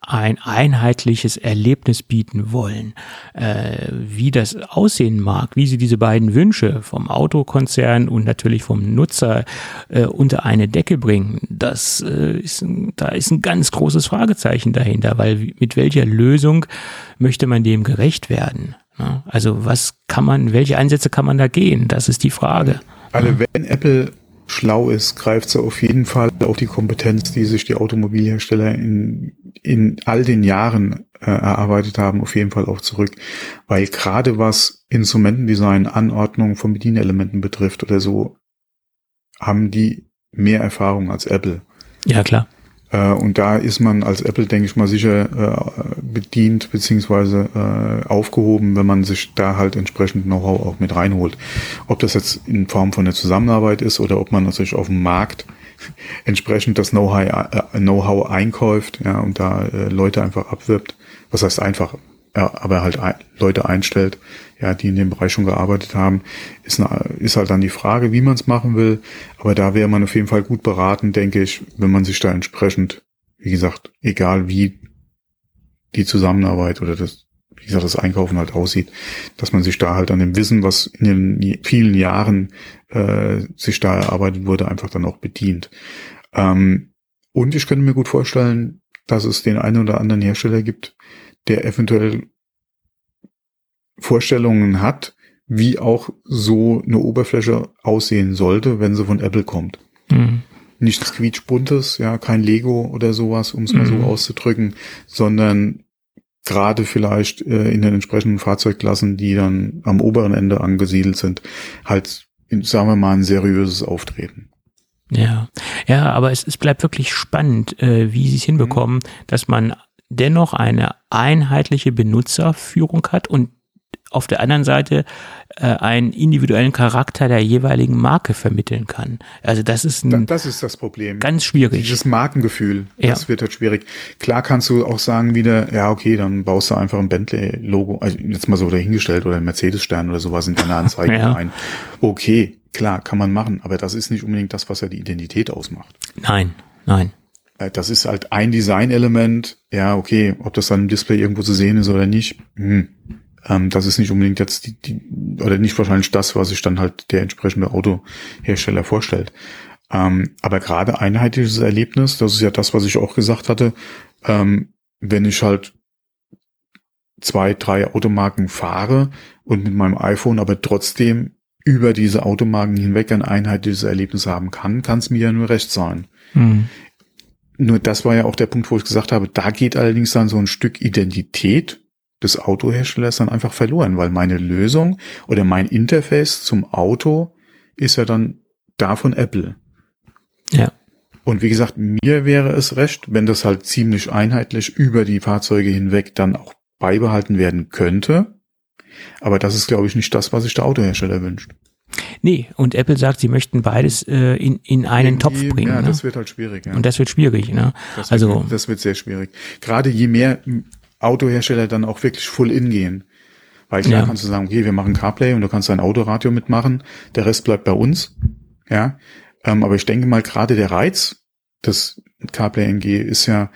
ein einheitliches Erlebnis bieten wollen. Äh, wie das aussehen mag, wie sie diese beiden Wünsche vom Autokonzern und natürlich vom Nutzer äh, unter eine Decke bringen, das äh, ist, da ist ein ganz großes Fragezeichen dahinter, weil mit welcher Lösung möchte man dem gerecht werden? Ja, also was kann man, welche Einsätze kann man da gehen? Das ist die Frage. Also wenn Apple schlau ist, greift sie auf jeden Fall auf die Kompetenz, die sich die Automobilhersteller in, in all den Jahren äh, erarbeitet haben, auf jeden Fall auch zurück. Weil gerade was Instrumentendesign, Anordnung von Bedienelementen betrifft oder so, haben die mehr Erfahrung als Apple. Ja, klar. Äh, und da ist man als Apple, denke ich mal, sicher äh, bedient beziehungsweise äh, aufgehoben, wenn man sich da halt entsprechend Know-how auch mit reinholt. Ob das jetzt in Form von der Zusammenarbeit ist oder ob man natürlich auf dem Markt (laughs) entsprechend das Know-how Know einkauft ja, und da Leute einfach abwirbt. Was heißt einfach? Ja, aber halt Leute einstellt, ja, die in dem Bereich schon gearbeitet haben, ist, eine, ist halt dann die Frage, wie man es machen will. Aber da wäre man auf jeden Fall gut beraten, denke ich, wenn man sich da entsprechend, wie gesagt, egal wie die Zusammenarbeit oder das, wie gesagt, das Einkaufen halt aussieht, dass man sich da halt an dem Wissen, was in den vielen Jahren äh, sich da erarbeitet wurde, einfach dann auch bedient. Ähm, und ich könnte mir gut vorstellen, dass es den einen oder anderen Hersteller gibt, der eventuell Vorstellungen hat, wie auch so eine Oberfläche aussehen sollte, wenn sie von Apple kommt. Mhm. Nichts quietschbuntes, ja, kein Lego oder sowas, um es mal mhm. so auszudrücken, sondern gerade vielleicht äh, in den entsprechenden Fahrzeugklassen, die dann am oberen Ende angesiedelt sind, halt, sagen wir mal, ein seriöses Auftreten. Ja, ja, aber es, es bleibt wirklich spannend, äh, wie sie es hinbekommen, mhm. dass man dennoch eine einheitliche Benutzerführung hat und auf der anderen Seite äh, einen individuellen Charakter der jeweiligen Marke vermitteln kann. Also das ist ein das ist das Problem. Ganz schwierig. Dieses Markengefühl, ja. das wird halt schwierig. Klar kannst du auch sagen wieder, ja okay, dann baust du einfach ein Bentley-Logo, also jetzt mal so dahingestellt oder ein Mercedes-Stern oder sowas in deine Anzeige (laughs) ja. ein. Okay, klar, kann man machen, aber das ist nicht unbedingt das, was ja die Identität ausmacht. Nein, nein. Äh, das ist halt ein Designelement. Ja, okay, ob das dann im Display irgendwo zu sehen ist oder nicht, hm, ähm, das ist nicht unbedingt jetzt die, die, oder nicht wahrscheinlich das, was sich dann halt der entsprechende Autohersteller vorstellt. Ähm, aber gerade einheitliches Erlebnis, das ist ja das, was ich auch gesagt hatte, ähm, wenn ich halt zwei, drei Automarken fahre und mit meinem iPhone aber trotzdem über diese Automarken hinweg ein einheitliches Erlebnis haben kann, kann es mir ja nur recht sein. Mhm. Nur das war ja auch der Punkt, wo ich gesagt habe, da geht allerdings dann so ein Stück Identität des Autoherstellers dann einfach verloren, weil meine Lösung oder mein Interface zum Auto ist ja dann da von Apple. Ja. Und wie gesagt, mir wäre es recht, wenn das halt ziemlich einheitlich über die Fahrzeuge hinweg dann auch beibehalten werden könnte. Aber das ist, glaube ich, nicht das, was sich der Autohersteller wünscht. Nee, und Apple sagt, sie möchten beides äh, in, in einen Irgendwie, Topf bringen. Ja, ne? das wird halt schwierig. Ja. Und das wird schwierig. Ne? Das wird, also das wird sehr schwierig. Gerade je mehr Autohersteller dann auch wirklich full in gehen. Weil klar ja. kannst du sagen, okay, wir machen CarPlay und du kannst dein Autoradio mitmachen, der Rest bleibt bei uns. Ja, ähm, aber ich denke mal, gerade der Reiz des CarPlay NG ist ja,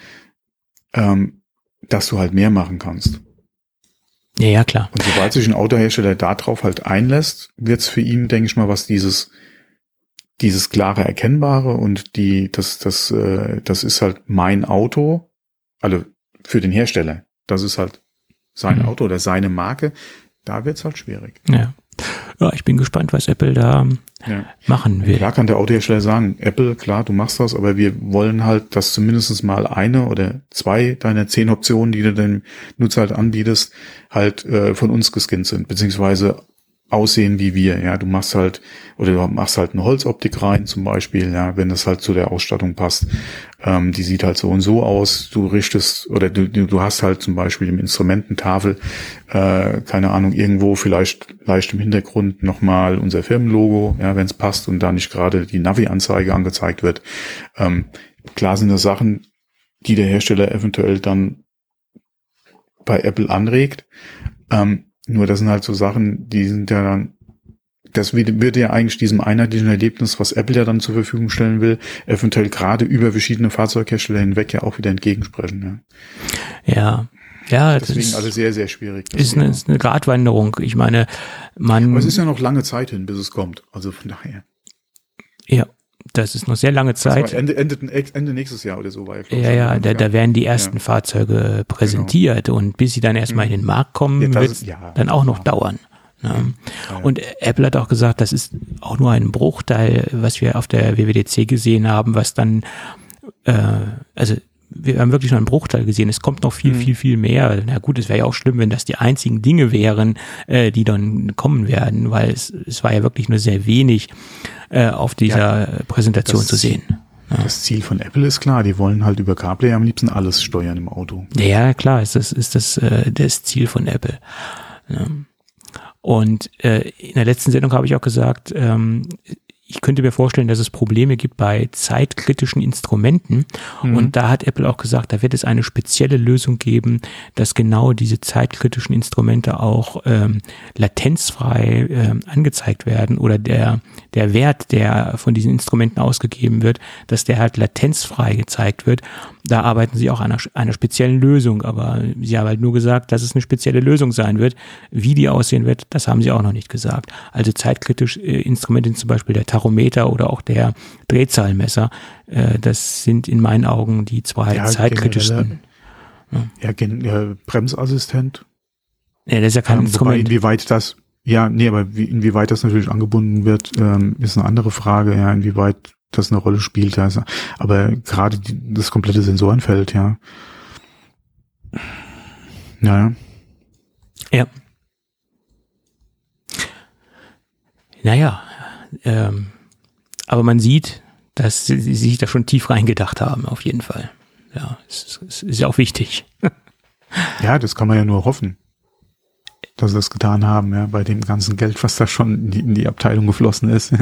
ähm, dass du halt mehr machen kannst. Ja, ja, klar. Und sobald sich ein Autohersteller darauf halt einlässt, wird's für ihn, denke ich mal, was dieses dieses klare Erkennbare und die das das äh, das ist halt mein Auto, also für den Hersteller. Das ist halt sein mhm. Auto oder seine Marke. Da wird's halt schwierig. Ja. Ja, ich bin gespannt, was Apple da ja. machen will. Klar kann der Autohersteller sagen, Apple, klar, du machst das, aber wir wollen halt, dass zumindest mal eine oder zwei deiner zehn Optionen, die du dem Nutzer halt anbietest, halt äh, von uns gescannt sind, beziehungsweise aussehen wie wir. Ja, du machst halt oder du machst halt eine Holzoptik rein zum Beispiel, ja, wenn das halt zu der Ausstattung passt. Ähm, die sieht halt so und so aus. Du richtest oder du, du hast halt zum Beispiel im Instrumententafel, äh, keine Ahnung, irgendwo vielleicht leicht im Hintergrund nochmal unser Firmenlogo, ja, wenn es passt und da nicht gerade die Navi-Anzeige angezeigt wird. Ähm, klar sind das Sachen, die der Hersteller eventuell dann bei Apple anregt. Ähm, nur das sind halt so Sachen, die sind ja dann, das wird ja eigentlich diesem einheitlichen Erlebnis, was Apple ja dann zur Verfügung stellen will, eventuell gerade über verschiedene Fahrzeughersteller hinweg ja auch wieder entgegensprechen. Ja. ja. Ja, deswegen ist, also sehr, sehr schwierig. Ist eine, ist eine Gratwanderung. Ich meine, man. Aber es ist ja noch lange Zeit hin, bis es kommt. Also von daher. Ja, das ist noch sehr lange Zeit. Ende, Ende, Ende nächstes Jahr oder so war ja. Ja, ja, da, da werden die ersten ja. Fahrzeuge präsentiert genau. und bis sie dann erstmal mhm. in den Markt kommen, ja, wird es ja, dann auch noch dauern. Ne? Und Apple hat auch gesagt, das ist auch nur ein Bruchteil, was wir auf der WWDC gesehen haben, was dann, äh, also wir haben wirklich nur einen Bruchteil gesehen. Es kommt noch viel, mhm. viel, viel mehr. Na gut, es wäre ja auch schlimm, wenn das die einzigen Dinge wären, äh, die dann kommen werden, weil es, es war ja wirklich nur sehr wenig äh, auf dieser ja, Präsentation zu sehen. Ja. Das Ziel von Apple ist klar, die wollen halt über CarPlay am liebsten alles steuern im Auto. Ja, klar, ist das, ist das äh, das Ziel von Apple. Ja. Und äh, in der letzten Sendung habe ich auch gesagt, ähm, ich könnte mir vorstellen, dass es Probleme gibt bei zeitkritischen Instrumenten. Mhm. Und da hat Apple auch gesagt, da wird es eine spezielle Lösung geben, dass genau diese zeitkritischen Instrumente auch ähm, latenzfrei ähm, angezeigt werden oder der, der Wert, der von diesen Instrumenten ausgegeben wird, dass der halt latenzfrei gezeigt wird. Da arbeiten sie auch an einer, einer speziellen Lösung, aber sie haben halt nur gesagt, dass es eine spezielle Lösung sein wird. Wie die aussehen wird, das haben sie auch noch nicht gesagt. Also zeitkritische äh, Instrumente, zum Beispiel der Tachometer oder auch der Drehzahlmesser, äh, das sind in meinen Augen die zwei ja, zeitkritischsten. Ja, ja Bremsassistent. Ja, das ist ja kein ähm, Instrument. inwieweit das, ja, nee, aber wie, inwieweit das natürlich angebunden wird, ähm, ist eine andere Frage, ja, inwieweit das eine Rolle spielt. Also, aber gerade die, das komplette Sensorenfeld, ja. Naja. Ja. Naja, ähm, aber man sieht, dass sie, sie sich da schon tief reingedacht haben, auf jeden Fall. Ja, es, es ist ja auch wichtig. Ja, das kann man ja nur hoffen, dass sie das getan haben, ja, bei dem ganzen Geld, was da schon in die, in die Abteilung geflossen ist,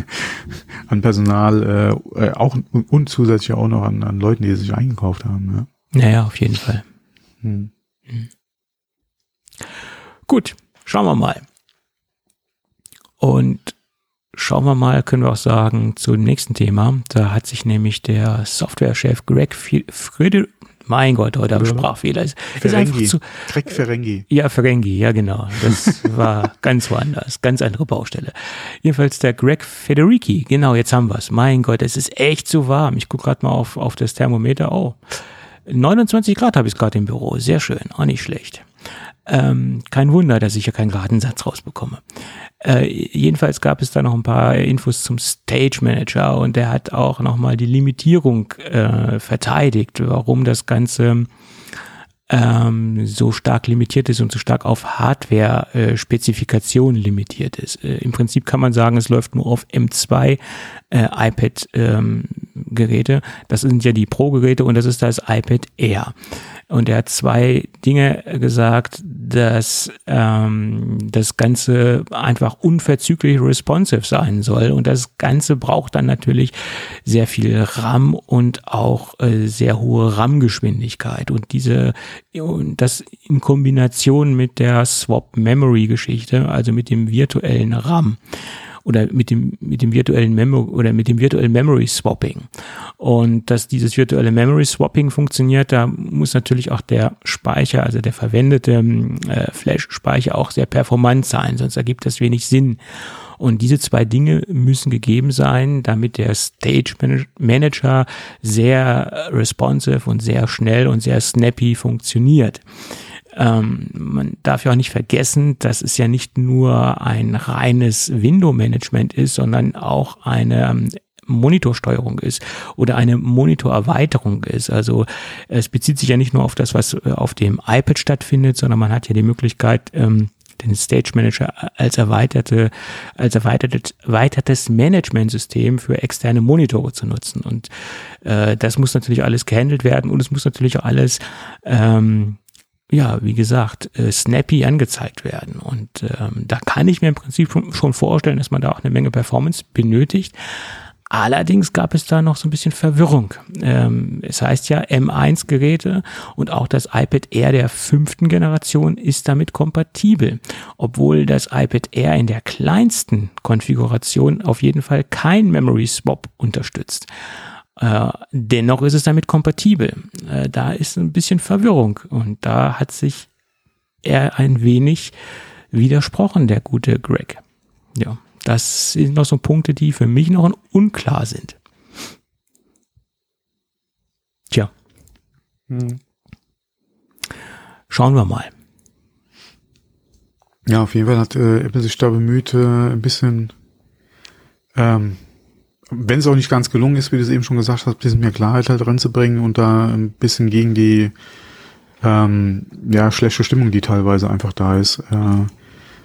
(laughs) an Personal, äh, auch und zusätzlich auch noch an, an Leuten, die sich eingekauft haben. Ja, naja, auf jeden Fall. Hm. Hm. Gut, schauen wir mal. Und schauen wir mal, können wir auch sagen, zu dem nächsten Thema. Da hat sich nämlich der Softwarechef Greg Friede, mein Gott, heute ich Sprachfehler. Ist, ist einfach zu, Greg Ferengi. Ja, Ferengi, ja genau. Das (laughs) war ganz woanders, ganz andere Baustelle. Jedenfalls der Greg Federici, genau, jetzt haben wir es. Mein Gott, es ist echt zu warm. Ich gucke gerade mal auf, auf das Thermometer. Oh, 29 Grad habe ich gerade im Büro. Sehr schön, auch nicht schlecht. Ähm, kein Wunder, dass ich ja keinen geraden Satz rausbekomme. Äh, jedenfalls gab es da noch ein paar Infos zum Stage Manager und der hat auch nochmal die Limitierung äh, verteidigt, warum das Ganze ähm, so stark limitiert ist und so stark auf Hardware-Spezifikationen äh, limitiert ist. Äh, Im Prinzip kann man sagen, es läuft nur auf M2 äh, iPad-Geräte. Ähm, das sind ja die Pro-Geräte und das ist das iPad Air. Und er hat zwei Dinge gesagt, dass ähm, das Ganze einfach unverzüglich responsive sein soll. Und das Ganze braucht dann natürlich sehr viel RAM und auch äh, sehr hohe RAM-Geschwindigkeit. Und diese, und das in Kombination mit der Swap-Memory-Geschichte, also mit dem virtuellen RAM oder mit dem, mit dem virtuellen Memory oder mit dem virtuellen Memory Swapping. Und dass dieses virtuelle Memory Swapping funktioniert, da muss natürlich auch der Speicher, also der verwendete äh, Flash-Speicher auch sehr performant sein, sonst ergibt das wenig Sinn. Und diese zwei Dinge müssen gegeben sein, damit der Stage Manager sehr responsive und sehr schnell und sehr snappy funktioniert. Ähm, man darf ja auch nicht vergessen, dass es ja nicht nur ein reines Window-Management ist, sondern auch eine ähm, Monitorsteuerung ist oder eine Monitorerweiterung ist. Also es bezieht sich ja nicht nur auf das, was äh, auf dem iPad stattfindet, sondern man hat ja die Möglichkeit, ähm, den Stage Manager als erweiterte, als erweitertes, erweitertes Management-System für externe Monitore zu nutzen. Und äh, das muss natürlich alles gehandelt werden und es muss natürlich auch alles ähm, ja, wie gesagt, äh, snappy angezeigt werden. Und ähm, da kann ich mir im Prinzip schon vorstellen, dass man da auch eine Menge Performance benötigt. Allerdings gab es da noch so ein bisschen Verwirrung. Ähm, es heißt ja M1-Geräte und auch das iPad Air der fünften Generation ist damit kompatibel, obwohl das iPad Air in der kleinsten Konfiguration auf jeden Fall kein Memory Swap unterstützt. Äh, dennoch ist es damit kompatibel. Äh, da ist ein bisschen Verwirrung und da hat sich er ein wenig widersprochen, der gute Greg. Ja, das sind noch so Punkte, die für mich noch unklar sind. Tja. Hm. Schauen wir mal. Ja, auf jeden Fall hat äh, Apple sich da bemüht, äh, ein bisschen ähm, wenn es auch nicht ganz gelungen ist, wie du es eben schon gesagt hast, ein bisschen mehr Klarheit halt reinzubringen und da ein bisschen gegen die ähm, ja, schlechte Stimmung, die teilweise einfach da ist, äh,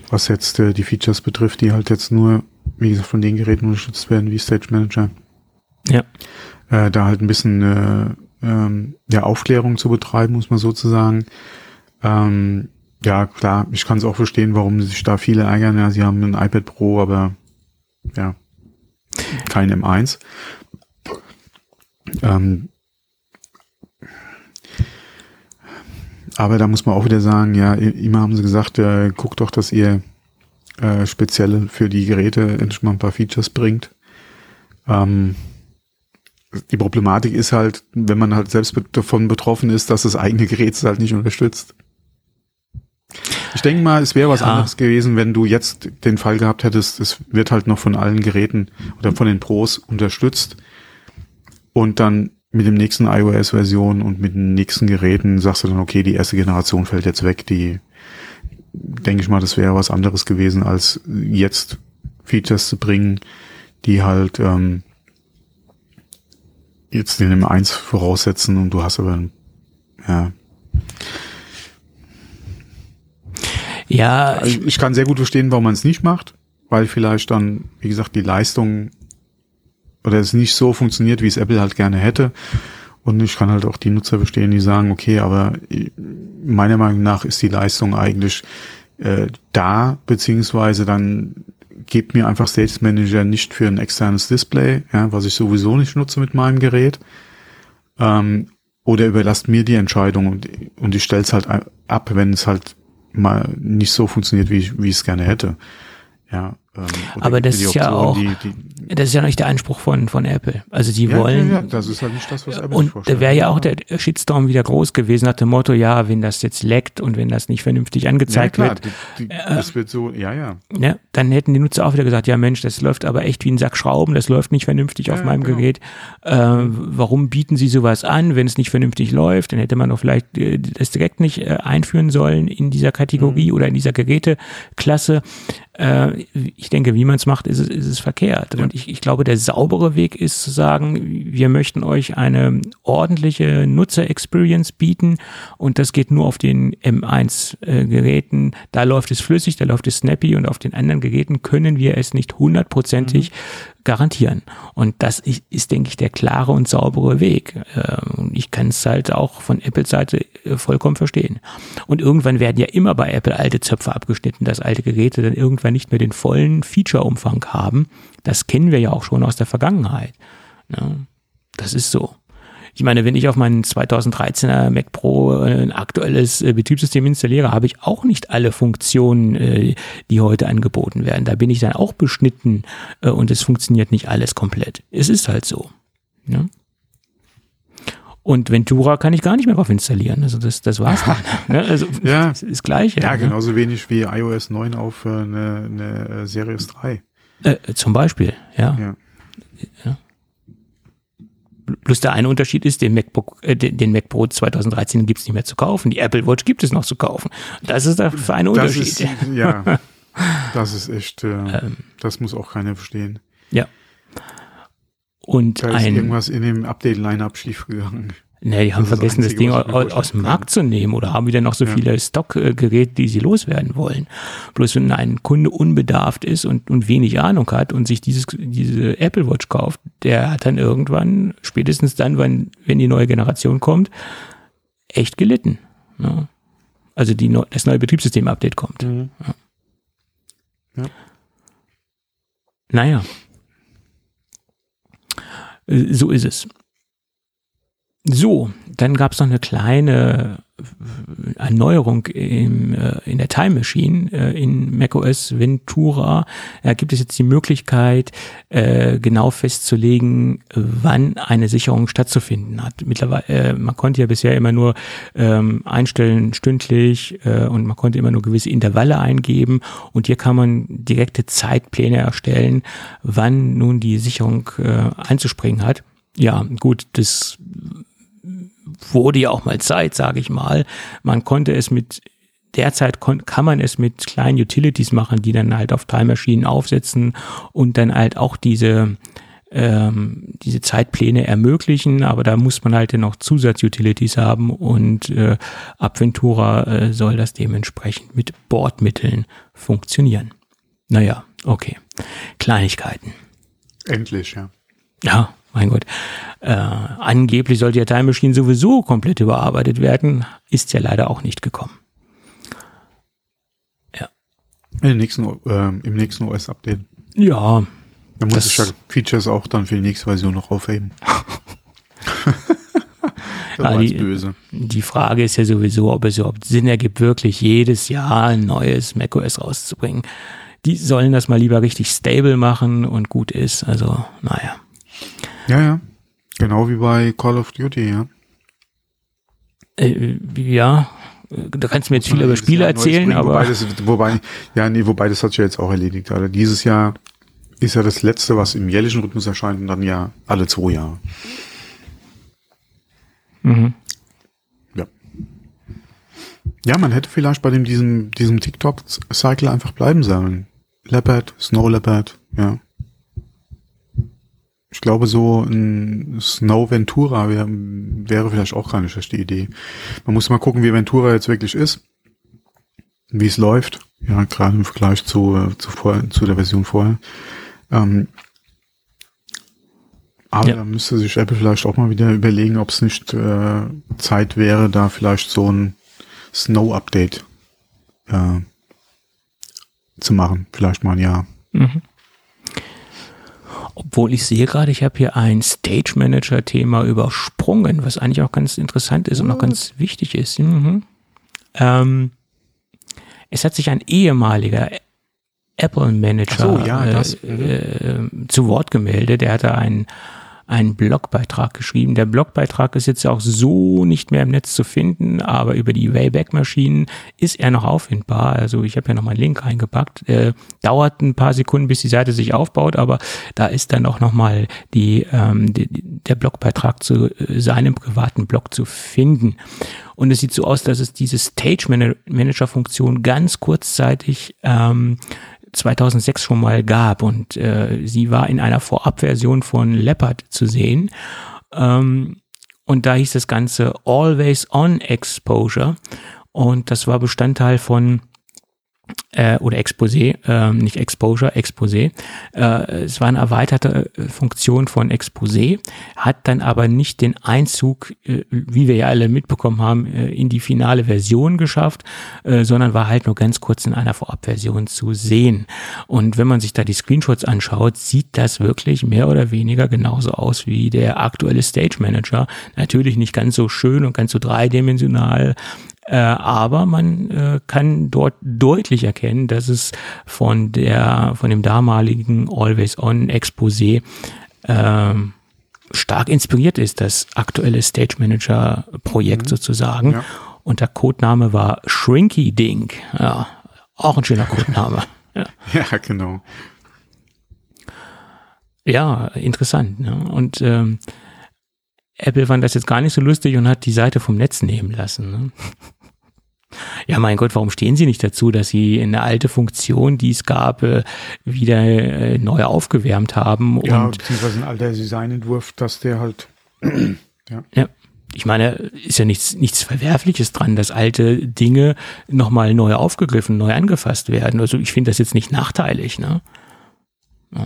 was jetzt äh, die Features betrifft, die halt jetzt nur, wie gesagt, von den Geräten unterstützt werden wie Stage Manager. Ja. Äh, da halt ein bisschen äh, ähm, ja, Aufklärung zu betreiben, muss man sozusagen. Ähm, ja, klar, ich kann es auch verstehen, warum sich da viele ärgern. Ja, sie haben ein iPad Pro, aber ja, kein M1. Ähm, aber da muss man auch wieder sagen, ja, immer haben sie gesagt, äh, guckt doch, dass ihr äh, speziell für die Geräte endlich mal ein paar Features bringt. Ähm, die Problematik ist halt, wenn man halt selbst davon betroffen ist, dass das eigene Gerät es halt nicht unterstützt. Ich denke mal, es wäre was ja. anderes gewesen, wenn du jetzt den Fall gehabt hättest, es wird halt noch von allen Geräten oder von den Pros unterstützt und dann mit dem nächsten iOS-Version und mit den nächsten Geräten sagst du dann, okay, die erste Generation fällt jetzt weg, die denke ich mal, das wäre was anderes gewesen, als jetzt Features zu bringen, die halt ähm, jetzt den M1 voraussetzen und du hast aber ja Ja. Also ich kann sehr gut verstehen, warum man es nicht macht, weil vielleicht dann, wie gesagt, die Leistung oder es nicht so funktioniert, wie es Apple halt gerne hätte. Und ich kann halt auch die Nutzer verstehen, die sagen, okay, aber meiner Meinung nach ist die Leistung eigentlich äh, da, beziehungsweise dann gebt mir einfach Sales Manager nicht für ein externes Display, ja, was ich sowieso nicht nutze mit meinem Gerät. Ähm, oder überlasst mir die Entscheidung und, und ich stelle es halt ab, wenn es halt mal nicht so funktioniert, wie ich, wie ich es gerne hätte. Ja, ähm, aber das ist ja auch, die, die, das ist ja nicht der Anspruch von, von Apple. Also die ja, wollen. Ja, ja, das ist halt nicht das, was Apple Und da wäre ja auch der Shitstorm wieder groß gewesen nach dem Motto, ja, wenn das jetzt leckt und wenn das nicht vernünftig angezeigt ja, klar, wird. Die, äh, das wird so, ja, ja. Ja, dann hätten die Nutzer auch wieder gesagt, ja Mensch, das läuft aber echt wie ein Sack Schrauben, das läuft nicht vernünftig ja, auf meinem genau. Gerät. Äh, warum bieten sie sowas an, wenn es nicht vernünftig läuft? Dann hätte man doch vielleicht äh, das direkt nicht äh, einführen sollen in dieser Kategorie mhm. oder in dieser Geräteklasse. Ich denke, wie man es macht, ist es, ist es verkehrt. Ja. Und ich, ich glaube, der saubere Weg ist zu sagen, wir möchten euch eine ordentliche Nutzer-Experience bieten und das geht nur auf den M1-Geräten. Äh, da läuft es flüssig, da läuft es snappy und auf den anderen Geräten können wir es nicht hundertprozentig mhm garantieren. Und das ist, ist, denke ich, der klare und saubere Weg. Ähm, ich kann es halt auch von Apples Seite äh, vollkommen verstehen. Und irgendwann werden ja immer bei Apple alte Zöpfe abgeschnitten, dass alte Geräte dann irgendwann nicht mehr den vollen Feature-Umfang haben. Das kennen wir ja auch schon aus der Vergangenheit. Das ist so. Ich meine, wenn ich auf meinen 2013er Mac Pro äh, ein aktuelles äh, Betriebssystem installiere, habe ich auch nicht alle Funktionen, äh, die heute angeboten werden. Da bin ich dann auch beschnitten und es funktioniert nicht alles komplett. Es ist halt so. Ja? Ne? Und Ventura kann ich gar nicht mehr drauf installieren. Also das, das war's dann. Ne? Also (laughs) ja. das ist gleich. Ja, ne? genauso wenig wie iOS 9 auf eine, eine Series 3. Äh, zum Beispiel, ja. ja. ja. Plus der eine Unterschied ist, den MacBook, äh, den Mac Pro 2013 gibt es nicht mehr zu kaufen. Die Apple Watch gibt es noch zu kaufen. Das ist der feine Unterschied. Ist, ja, (laughs) das ist echt, äh, ähm, das muss auch keiner verstehen. Ja. Und da ist ein, irgendwas in dem Update-Line-Up schiefgegangen. Ne, die haben das vergessen, das, Ding aus, aus dem Markt zu nehmen oder haben wieder noch so ja. viele Stockgeräte, die sie loswerden wollen. Bloß wenn ein Kunde unbedarft ist und, und wenig Ahnung hat und sich dieses, diese Apple Watch kauft, der hat dann irgendwann, spätestens dann, wenn, wenn die neue Generation kommt, echt gelitten. Ne? Also die, das neue Betriebssystem-Update kommt. Mhm. Ja. ja. Naja. Äh, so ist es. So, dann gab es noch eine kleine Erneuerung im, äh, in der Time Machine äh, in macOS Ventura. Da gibt es jetzt die Möglichkeit, äh, genau festzulegen, wann eine Sicherung stattzufinden hat. Mittlerweile, äh, man konnte ja bisher immer nur ähm, einstellen stündlich äh, und man konnte immer nur gewisse Intervalle eingeben und hier kann man direkte Zeitpläne erstellen, wann nun die Sicherung äh, einzuspringen hat. Ja, gut, das wurde ja auch mal Zeit, sage ich mal. Man konnte es mit derzeit kann man es mit kleinen Utilities machen, die dann halt auf Time Maschinen aufsetzen und dann halt auch diese ähm, diese Zeitpläne ermöglichen, aber da muss man halt noch Zusatzutilities haben und äh, Abventura äh, soll das dementsprechend mit Bordmitteln funktionieren. Naja, okay. Kleinigkeiten. Endlich, ja. Ja, mein Gott. Äh, angeblich sollte ja Time Machine sowieso komplett überarbeitet werden, ist ja leider auch nicht gekommen. Ja. Im nächsten, äh, im nächsten OS-Update. Ja. Da muss ich ja Features auch dann für die nächste Version noch aufheben. (laughs) ja, die, böse. die Frage ist ja sowieso, ob es überhaupt Sinn ergibt, wirklich jedes Jahr ein neues macOS rauszubringen. Die sollen das mal lieber richtig stable machen und gut ist. Also, naja. Ja, ja. Genau wie bei Call of Duty, ja. Äh, ja, da kannst du mir jetzt viel über Spiele erzählen, aber. Wobei, das, wobei, ja, nee, wobei das hat sich ja jetzt auch erledigt. Also dieses Jahr ist ja das letzte, was im jährlichen Rhythmus erscheint und dann ja alle zwei Jahre. Mhm. Ja. Ja, man hätte vielleicht bei dem, diesem, diesem TikTok-Cycle einfach bleiben sollen. Leopard, Snow Leopard, ja. Ich glaube, so ein Snow Ventura wär, wäre vielleicht auch keine schlechte Idee. Man muss mal gucken, wie Ventura jetzt wirklich ist, wie es läuft. Ja, gerade im Vergleich zu, zu, vor, zu der Version vorher. Ähm, Aber ja. da müsste sich Apple vielleicht auch mal wieder überlegen, ob es nicht äh, Zeit wäre, da vielleicht so ein Snow-Update äh, zu machen. Vielleicht mal ein Jahr. Mhm. Obwohl ich sehe gerade, ich habe hier ein Stage Manager-Thema übersprungen, was eigentlich auch ganz interessant ist und auch ganz wichtig ist. Mhm. Ähm, es hat sich ein ehemaliger Apple Manager so, ja, äh, mhm. äh, zu Wort gemeldet. Er hatte einen einen Blogbeitrag geschrieben. Der Blogbeitrag ist jetzt auch so nicht mehr im Netz zu finden, aber über die Wayback-Maschinen ist er noch auffindbar. Also ich habe ja noch mal einen Link reingepackt. Äh, dauert ein paar Sekunden, bis die Seite sich aufbaut, aber da ist dann auch noch mal die, ähm, die, der Blogbeitrag zu äh, seinem privaten Blog zu finden. Und es sieht so aus, dass es diese Stage Manager Funktion ganz kurzzeitig ähm, 2006 schon mal gab und äh, sie war in einer Vorabversion von Leopard zu sehen. Ähm, und da hieß das Ganze Always On Exposure und das war Bestandteil von äh, oder Exposé, äh, nicht Exposure, Exposé. Äh, es war eine erweiterte äh, Funktion von Exposé, hat dann aber nicht den Einzug, äh, wie wir ja alle mitbekommen haben, äh, in die finale Version geschafft, äh, sondern war halt nur ganz kurz in einer Vorabversion zu sehen. Und wenn man sich da die Screenshots anschaut, sieht das wirklich mehr oder weniger genauso aus wie der aktuelle Stage Manager. Natürlich nicht ganz so schön und ganz so dreidimensional, äh, aber man äh, kann dort deutlich erkennen, dass es von der, von dem damaligen Always On Exposé äh, stark inspiriert ist, das aktuelle Stage Manager Projekt mhm. sozusagen. Ja. Und der Codename war Shrinky Dink. Ja, auch ein schöner Codename. (laughs) ja. ja, genau. Ja, interessant. Ne? Und ähm, Apple fand das jetzt gar nicht so lustig und hat die Seite vom Netz nehmen lassen. Ne? Ja, mein Gott, warum stehen Sie nicht dazu, dass Sie eine alte Funktion, die es gab, äh, wieder äh, neu aufgewärmt haben? Ja, und beziehungsweise ein alter Designentwurf, dass der halt, (clears throat) ja. ja. Ich meine, ist ja nichts, nichts Verwerfliches dran, dass alte Dinge nochmal neu aufgegriffen, neu angefasst werden. Also ich finde das jetzt nicht nachteilig, ne? Ja.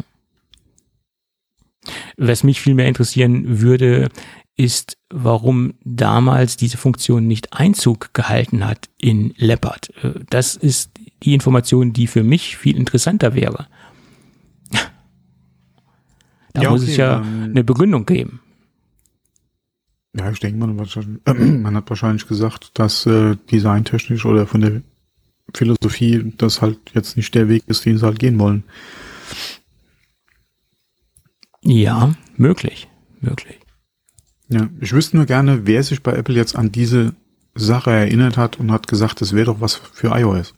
Was mich viel mehr interessieren würde, ist, warum damals diese Funktion nicht Einzug gehalten hat in Leopard. Äh, das ist die Information, die für mich viel interessanter wäre. Da ja, muss okay, es ja ähm, eine Begründung geben. Ja, ich denke, man, (clears throat) man hat wahrscheinlich gesagt, dass äh, designtechnisch oder von der Philosophie das halt jetzt nicht der Weg ist, den sie halt gehen wollen. Ja, möglich, möglich. Ja, ich wüsste nur gerne, wer sich bei Apple jetzt an diese Sache erinnert hat und hat gesagt, das wäre doch was für iOS.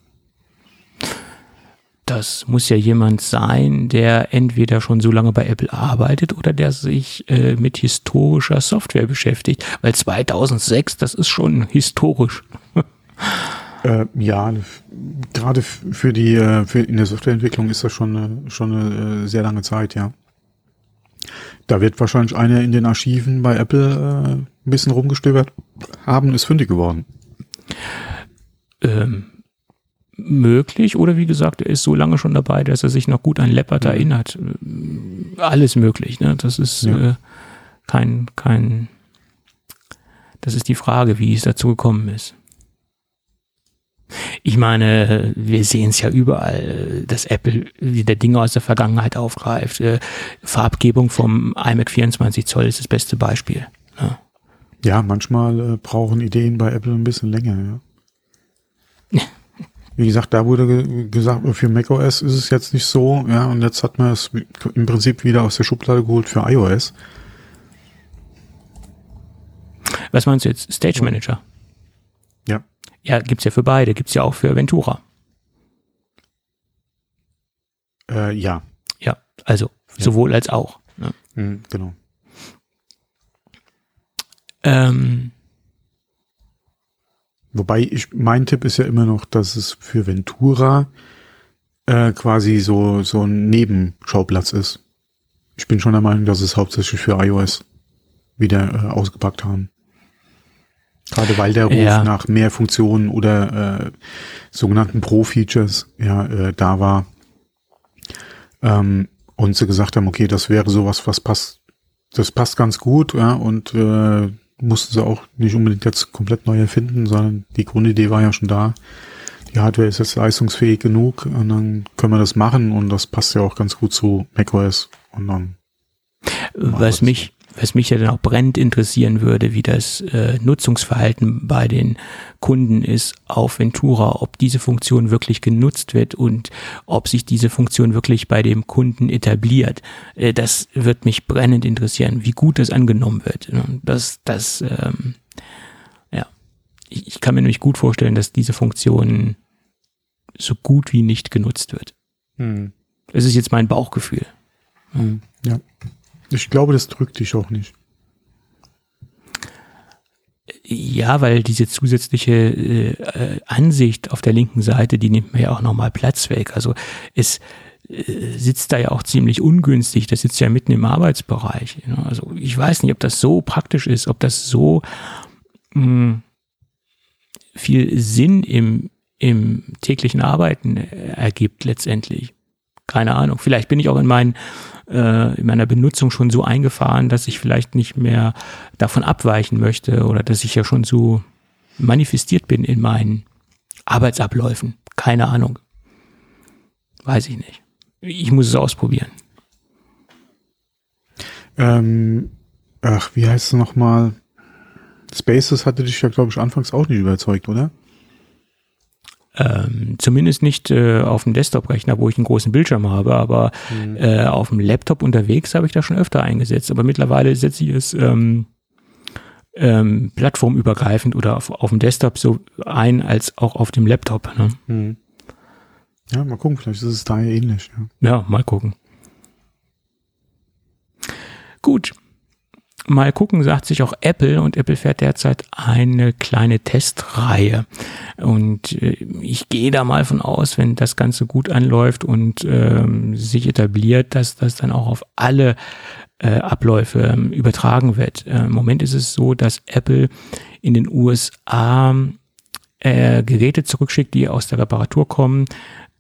Das muss ja jemand sein, der entweder schon so lange bei Apple arbeitet oder der sich äh, mit historischer Software beschäftigt. Weil 2006, das ist schon historisch. (laughs) äh, ja, gerade für die äh, für in der Softwareentwicklung ist das schon eine, schon eine äh, sehr lange Zeit, ja. Da wird wahrscheinlich einer in den Archiven bei Apple äh, ein bisschen rumgestöbert haben, ist fündig geworden. Ähm, möglich oder wie gesagt, er ist so lange schon dabei, dass er sich noch gut an Leopard mhm. erinnert. Alles möglich, ne? Das ist ja. äh, kein, kein, das ist die Frage, wie es dazu gekommen ist. Ich meine, wir sehen es ja überall, dass Apple wieder Dinge aus der Vergangenheit aufgreift. Äh, Farbgebung vom iMac 24 Zoll ist das beste Beispiel. Ja, ja manchmal äh, brauchen Ideen bei Apple ein bisschen länger. Ja. (laughs) Wie gesagt, da wurde ge gesagt, für macOS ist es jetzt nicht so, ja, und jetzt hat man es im Prinzip wieder aus der Schublade geholt für iOS. Was meinst du jetzt? Stage Manager? Ja. Gibt's ja für beide, gibt's ja auch für Ventura. Äh, ja. Ja, also ja. sowohl als auch. Ne? Mhm, genau. Ähm, Wobei ich, mein Tipp ist ja immer noch, dass es für Ventura äh, quasi so, so ein Nebenschauplatz ist. Ich bin schon der Meinung, dass es hauptsächlich für iOS wieder äh, ausgepackt haben. Gerade weil der Ruf ja. nach mehr Funktionen oder äh, sogenannten Pro-Features ja äh, da war. Ähm, und sie gesagt haben, okay, das wäre sowas, was passt das passt ganz gut, ja, und äh, mussten sie auch nicht unbedingt jetzt komplett neu erfinden, sondern die Grundidee war ja schon da. Die Hardware ist jetzt leistungsfähig genug und dann können wir das machen und das passt ja auch ganz gut zu macOS und dann. Was mich, was mich ja dann auch brennend interessieren würde, wie das äh, Nutzungsverhalten bei den Kunden ist auf Ventura, ob diese Funktion wirklich genutzt wird und ob sich diese Funktion wirklich bei dem Kunden etabliert. Äh, das wird mich brennend interessieren, wie gut das angenommen wird. Das, das, ähm, ja, ich, ich kann mir nämlich gut vorstellen, dass diese Funktion so gut wie nicht genutzt wird. Hm. Das ist jetzt mein Bauchgefühl. Hm. Ja. Ich glaube, das drückt dich auch nicht. Ja, weil diese zusätzliche äh, Ansicht auf der linken Seite, die nimmt mir ja auch nochmal Platz weg. Also es äh, sitzt da ja auch ziemlich ungünstig. Das sitzt ja mitten im Arbeitsbereich. Know? Also ich weiß nicht, ob das so praktisch ist, ob das so mh, hm, viel Sinn im, im täglichen Arbeiten äh, ergibt letztendlich. Keine Ahnung. Vielleicht bin ich auch in meinen äh, in meiner Benutzung schon so eingefahren, dass ich vielleicht nicht mehr davon abweichen möchte oder dass ich ja schon so manifestiert bin in meinen Arbeitsabläufen. Keine Ahnung. Weiß ich nicht. Ich muss es ausprobieren. Ähm, ach, wie heißt es nochmal? Spaces hatte dich ja, glaube ich, anfangs auch nicht überzeugt, oder? Ähm, zumindest nicht äh, auf dem Desktop-Rechner, wo ich einen großen Bildschirm habe, aber mhm. äh, auf dem Laptop unterwegs habe ich das schon öfter eingesetzt. Aber mittlerweile setze ich es ähm, ähm, plattformübergreifend oder auf, auf dem Desktop so ein, als auch auf dem Laptop. Ne? Mhm. Ja, mal gucken, vielleicht ist es da ähnlich. Ja, ja mal gucken. Gut, mal gucken, sagt sich auch Apple und Apple fährt derzeit eine kleine Testreihe. Und äh, ich gehe da mal von aus, wenn das Ganze gut anläuft und ähm, sich etabliert, dass das dann auch auf alle äh, Abläufe ähm, übertragen wird. Äh, Im Moment ist es so, dass Apple in den USA äh, Geräte zurückschickt, die aus der Reparatur kommen,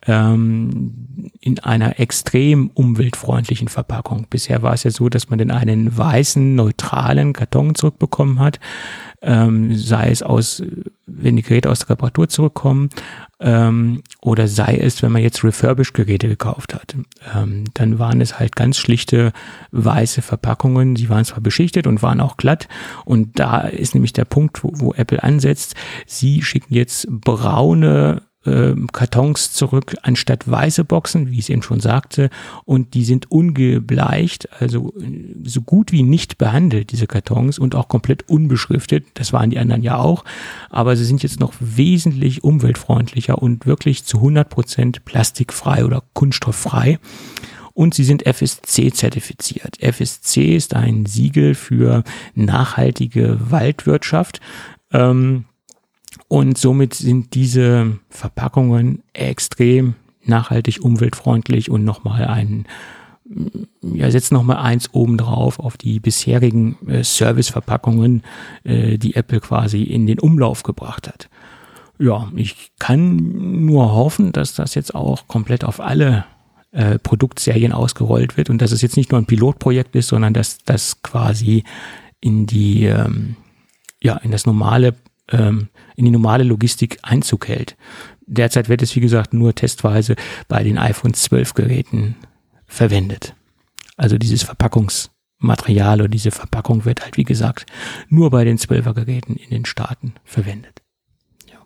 ähm, in einer extrem umweltfreundlichen Verpackung. Bisher war es ja so, dass man den einen weißen, neutralen Karton zurückbekommen hat, ähm, sei es aus, wenn die Geräte aus der Reparatur zurückkommen, ähm, oder sei es, wenn man jetzt Refurbished-Geräte gekauft hat. Ähm, dann waren es halt ganz schlichte weiße Verpackungen. Sie waren zwar beschichtet und waren auch glatt. Und da ist nämlich der Punkt, wo, wo Apple ansetzt. Sie schicken jetzt braune Kartons zurück anstatt weiße Boxen, wie ich es eben schon sagte. Und die sind ungebleicht, also äh, so gut wie nicht behandelt, diese Kartons, und auch komplett unbeschriftet. Das waren die anderen ja auch. Aber sie sind jetzt noch wesentlich umweltfreundlicher und wirklich zu 100 Prozent plastikfrei oder kunststofffrei und sie sind FSC zertifiziert. FSC ist ein Siegel für nachhaltige Waldwirtschaft. Ähm, und somit sind diese Verpackungen extrem nachhaltig, umweltfreundlich und nochmal ein, ja, setzt nochmal eins obendrauf auf die bisherigen äh, Serviceverpackungen, äh, die Apple quasi in den Umlauf gebracht hat. Ja, ich kann nur hoffen, dass das jetzt auch komplett auf alle äh, Produktserien ausgerollt wird und dass es jetzt nicht nur ein Pilotprojekt ist, sondern dass das quasi in die, ähm, ja, in das normale ähm, in die normale Logistik Einzug hält. Derzeit wird es, wie gesagt, nur testweise bei den iPhone 12 Geräten verwendet. Also dieses Verpackungsmaterial oder diese Verpackung wird halt, wie gesagt, nur bei den 12er Geräten in den Staaten verwendet. Ja.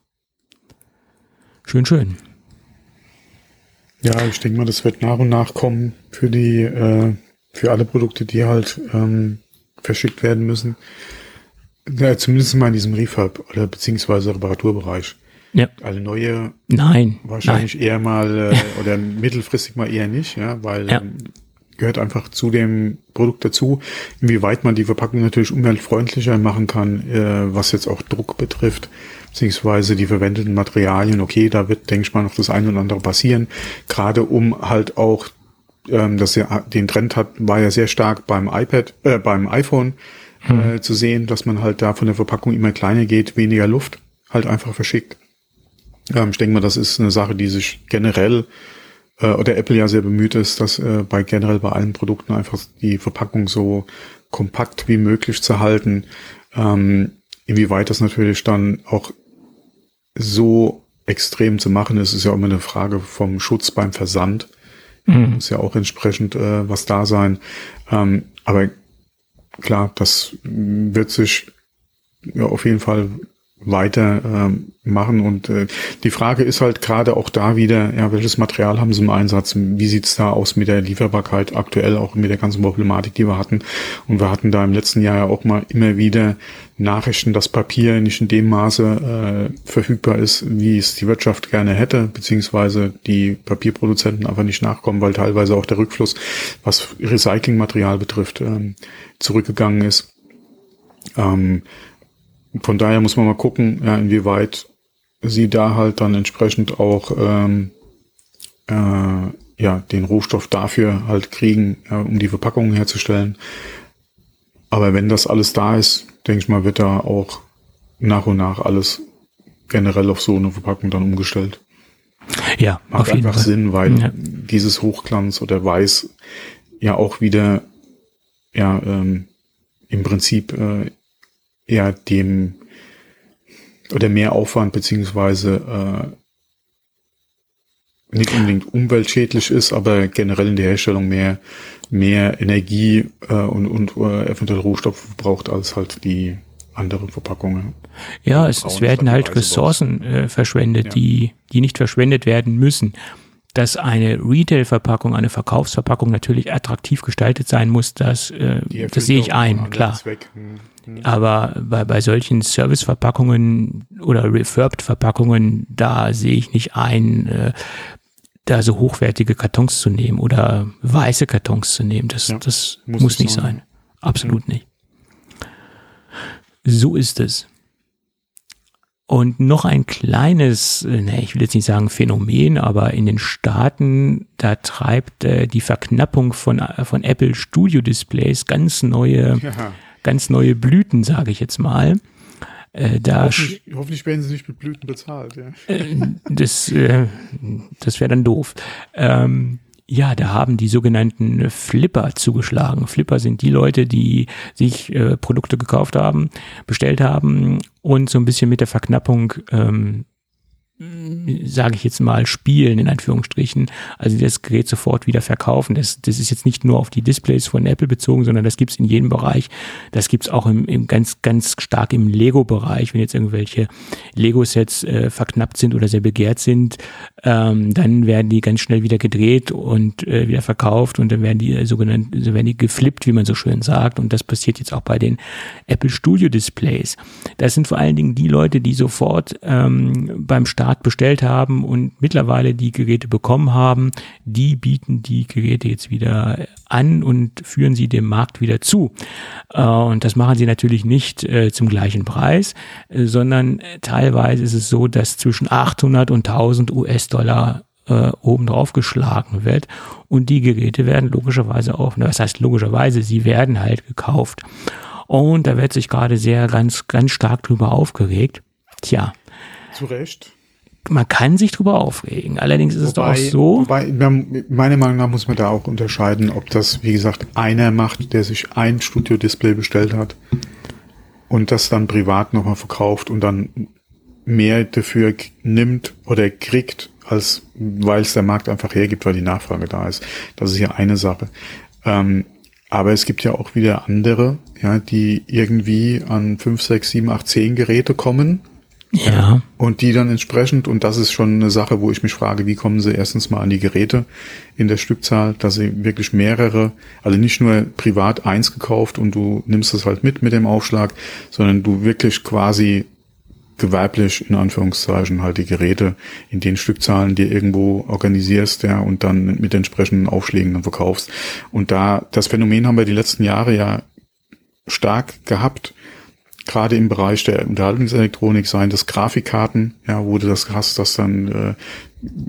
Schön, schön. Ja, ich denke mal, das wird nach und nach kommen für die, äh, für alle Produkte, die halt ähm, verschickt werden müssen. Ja, zumindest mal in diesem Refurb oder beziehungsweise Reparaturbereich. Ja. Alle neue. Nein. Wahrscheinlich nein. eher mal (laughs) äh, oder mittelfristig mal eher nicht, ja, weil ja. Ähm, gehört einfach zu dem Produkt dazu, inwieweit man die Verpackung natürlich umweltfreundlicher machen kann, äh, was jetzt auch Druck betrifft, beziehungsweise die verwendeten Materialien. Okay, da wird, denke ich mal, noch das eine oder andere passieren, gerade um halt auch, ähm, dass er den Trend hat, war ja sehr stark beim iPad, äh, beim iPhone, hm. äh, zu sehen, dass man halt da von der Verpackung immer kleiner geht, weniger Luft halt einfach verschickt. Ähm, ich denke mal, das ist eine Sache, die sich generell äh, oder Apple ja sehr bemüht ist, dass äh, bei generell bei allen Produkten einfach die Verpackung so kompakt wie möglich zu halten. Ähm, inwieweit das natürlich dann auch so extrem zu machen ist, ist ja immer eine Frage vom Schutz beim Versand. Mhm. Muss ja auch entsprechend äh, was da sein. Ähm, aber klar, das wird sich ja auf jeden Fall weiter ähm, machen. Und äh, die Frage ist halt gerade auch da wieder, ja, welches Material haben sie im Einsatz? Wie sieht's da aus mit der Lieferbarkeit aktuell, auch mit der ganzen Problematik, die wir hatten? Und wir hatten da im letzten Jahr ja auch mal immer wieder Nachrichten, dass Papier nicht in dem Maße äh, verfügbar ist, wie es die Wirtschaft gerne hätte, beziehungsweise die Papierproduzenten einfach nicht nachkommen, weil teilweise auch der Rückfluss, was Recyclingmaterial betrifft, ähm, zurückgegangen ist. Ähm, von daher muss man mal gucken, ja, inwieweit sie da halt dann entsprechend auch ähm, äh, ja den Rohstoff dafür halt kriegen, ja, um die Verpackungen herzustellen. Aber wenn das alles da ist, denke ich mal, wird da auch nach und nach alles generell auf so eine Verpackung dann umgestellt. Ja, macht auf einfach Sinn, weil ja. dieses Hochglanz oder Weiß ja auch wieder ja ähm, im Prinzip äh, ja dem oder mehr Aufwand beziehungsweise äh, nicht unbedingt umweltschädlich ist, aber generell in der Herstellung mehr mehr Energie äh, und, und äh, eventuell Rohstoffe braucht als halt die anderen Verpackungen. Ja, es, es werden halt Ressourcen äh, verschwendet, ja. die die nicht verschwendet werden müssen dass eine Retail-Verpackung, eine Verkaufsverpackung natürlich attraktiv gestaltet sein muss, das, äh, das sehe ich ein, klar. Hm, hm. Aber bei, bei solchen Service-Verpackungen oder Refurbed-Verpackungen, da sehe ich nicht ein, äh, da so hochwertige Kartons zu nehmen oder weiße Kartons zu nehmen. Das, ja, das muss, muss nicht sein. sein. Absolut mhm. nicht. So ist es. Und noch ein kleines, äh, ne, ich will jetzt nicht sagen Phänomen, aber in den Staaten, da treibt äh, die Verknappung von, äh, von Apple Studio Displays ganz neue, ja. ganz neue Blüten, sage ich jetzt mal. Äh, da hoffentlich, hoffentlich werden sie nicht mit Blüten bezahlt. Ja. Äh, das äh, das wäre dann doof. Ähm, ja, da haben die sogenannten Flipper zugeschlagen. Flipper sind die Leute, die sich äh, Produkte gekauft haben, bestellt haben und so ein bisschen mit der Verknappung ähm, sage ich jetzt mal, spielen, in Anführungsstrichen. Also das Gerät sofort wieder verkaufen. Das, das ist jetzt nicht nur auf die Displays von Apple bezogen, sondern das gibt's in jedem Bereich. Das gibt's auch im, im ganz, ganz stark im Lego-Bereich. Wenn jetzt irgendwelche Lego-Sets äh, verknappt sind oder sehr begehrt sind, ähm, dann werden die ganz schnell wieder gedreht und äh, wieder verkauft und dann werden die äh, sogenannt, so werden die geflippt, wie man so schön sagt. Und das passiert jetzt auch bei den Apple Studio Displays. Das sind vor allen Dingen die Leute, die sofort ähm, beim Start Art bestellt haben und mittlerweile die Geräte bekommen haben, die bieten die Geräte jetzt wieder an und führen sie dem Markt wieder zu. Äh, und das machen sie natürlich nicht äh, zum gleichen Preis, äh, sondern teilweise ist es so, dass zwischen 800 und 1000 US-Dollar äh, obendrauf geschlagen wird. Und die Geräte werden logischerweise auch, was heißt logischerweise, sie werden halt gekauft. Und da wird sich gerade sehr ganz, ganz stark drüber aufgeregt. Tja. Zu Recht man kann sich drüber aufregen. Allerdings ist wobei, es doch auch so. Wobei, meiner Meinung nach muss man da auch unterscheiden, ob das, wie gesagt, einer macht, der sich ein Studio-Display bestellt hat und das dann privat nochmal verkauft und dann mehr dafür nimmt oder kriegt, als weil es der Markt einfach hergibt, weil die Nachfrage da ist. Das ist ja eine Sache. Ähm, aber es gibt ja auch wieder andere, ja, die irgendwie an 5, 6, 7, 8, 10 Geräte kommen ja. Und die dann entsprechend, und das ist schon eine Sache, wo ich mich frage, wie kommen sie erstens mal an die Geräte in der Stückzahl, dass sie wirklich mehrere, also nicht nur privat eins gekauft und du nimmst es halt mit mit dem Aufschlag, sondern du wirklich quasi gewerblich in Anführungszeichen halt die Geräte in den Stückzahlen dir irgendwo organisierst, ja, und dann mit entsprechenden Aufschlägen dann verkaufst. Und da, das Phänomen haben wir die letzten Jahre ja stark gehabt, gerade im Bereich der Unterhaltungselektronik seien das Grafikkarten, ja, wo du das hast, dass dann, äh,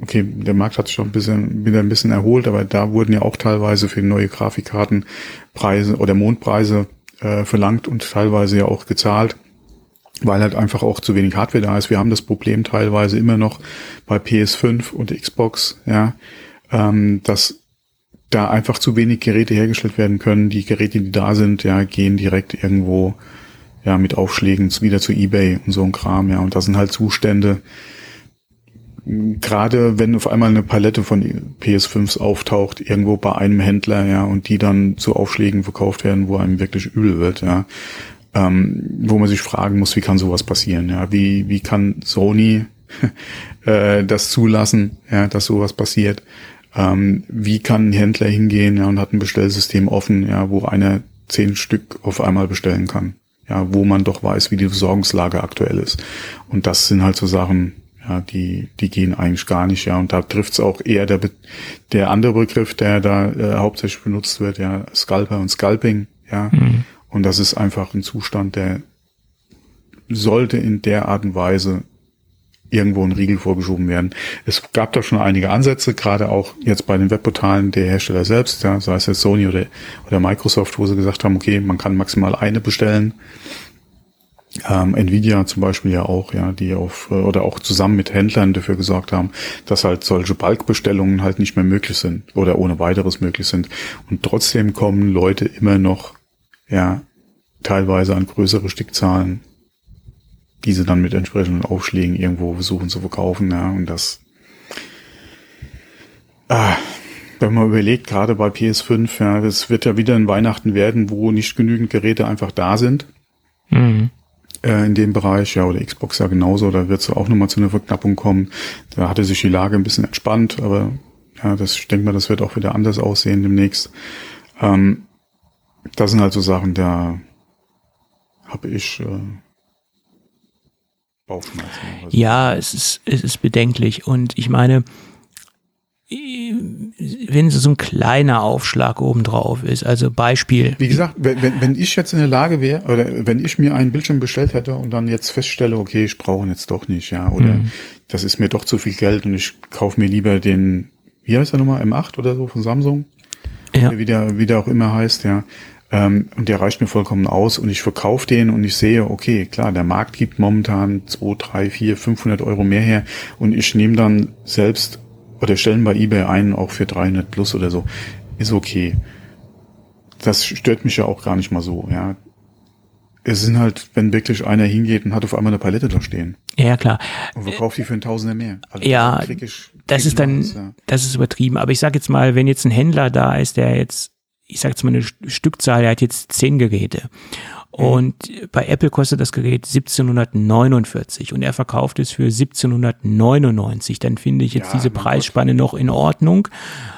okay, der Markt hat sich schon ein bisschen, wieder ein bisschen erholt, aber da wurden ja auch teilweise für neue Grafikkarten Preise oder Mondpreise äh, verlangt und teilweise ja auch gezahlt weil halt einfach auch zu wenig Hardware da ist. Wir haben das Problem teilweise immer noch bei PS5 und Xbox, ja, ähm, dass da einfach zu wenig Geräte hergestellt werden können. Die Geräte, die da sind, ja, gehen direkt irgendwo ja mit Aufschlägen wieder zu eBay und so ein Kram, ja. Und das sind halt Zustände. Gerade wenn auf einmal eine Palette von PS5s auftaucht, irgendwo bei einem Händler, ja, und die dann zu Aufschlägen verkauft werden, wo einem wirklich übel wird, ja. Ähm, wo man sich fragen muss, wie kann sowas passieren, ja. Wie, wie kann Sony (laughs) äh, das zulassen, ja, dass sowas passiert? Ähm, wie kann ein Händler hingehen ja, und hat ein Bestellsystem offen, ja, wo einer zehn Stück auf einmal bestellen kann, ja, wo man doch weiß, wie die Versorgungslage aktuell ist. Und das sind halt so Sachen, ja, die, die gehen eigentlich gar nicht, ja. Und da trifft es auch eher der, der andere Begriff, der da äh, hauptsächlich benutzt wird, ja, Scalper und Scalping, ja. Mhm. Und das ist einfach ein Zustand, der sollte in der Art und Weise irgendwo ein Riegel vorgeschoben werden. Es gab da schon einige Ansätze, gerade auch jetzt bei den Webportalen der Hersteller selbst, ja, sei es jetzt Sony oder, oder Microsoft, wo sie gesagt haben, okay, man kann maximal eine bestellen. Ähm, Nvidia zum Beispiel ja auch, ja, die auf äh, oder auch zusammen mit Händlern dafür gesorgt haben, dass halt solche Bulkbestellungen halt nicht mehr möglich sind oder ohne weiteres möglich sind. Und trotzdem kommen Leute immer noch, ja, teilweise an größere Stückzahlen diese dann mit entsprechenden Aufschlägen irgendwo versuchen zu verkaufen, ja, und das, ah, wenn man überlegt, gerade bei PS5, ja, es wird ja wieder ein Weihnachten werden, wo nicht genügend Geräte einfach da sind. Mhm. Äh, in dem Bereich, ja, oder Xbox ja genauso, da wird es auch nochmal zu einer Verknappung kommen. Da hatte sich die Lage ein bisschen entspannt, aber ja, das, ich denke mal, das wird auch wieder anders aussehen demnächst. Ähm, das sind halt so Sachen, da habe ich äh, Bauchschmerzen. So. Ja, es ist, es ist bedenklich. Und ich meine, wenn so ein kleiner Aufschlag obendrauf ist, also Beispiel. Wie gesagt, wenn, wenn ich jetzt in der Lage wäre, oder wenn ich mir einen Bildschirm bestellt hätte und dann jetzt feststelle, okay, ich brauche ihn jetzt doch nicht, ja, oder mhm. das ist mir doch zu viel Geld und ich kaufe mir lieber den, wie heißt der nochmal, M8 oder so von Samsung? Ja. Wie der, wie der auch immer heißt, ja. Ähm, und der reicht mir vollkommen aus und ich verkaufe den und ich sehe, okay, klar, der Markt gibt momentan 2, 3, 4, 500 Euro mehr her und ich nehme dann selbst oder stellen bei eBay einen auch für 300 plus oder so. Ist okay. Das stört mich ja auch gar nicht mal so, ja. Es sind halt, wenn wirklich einer hingeht und hat auf einmal eine Palette da stehen. Ja, klar. Und verkauft die für einen Tausender mehr. Also ja, ich, das ist dann, was, ja. das ist übertrieben. Aber ich sage jetzt mal, wenn jetzt ein Händler da ist, der jetzt ich sage jetzt mal eine Stückzahl, er hat jetzt zehn Geräte. Und bei Apple kostet das Gerät 1749 und er verkauft es für 1799. Dann finde ich jetzt ja, diese Preisspanne Gott. noch in Ordnung,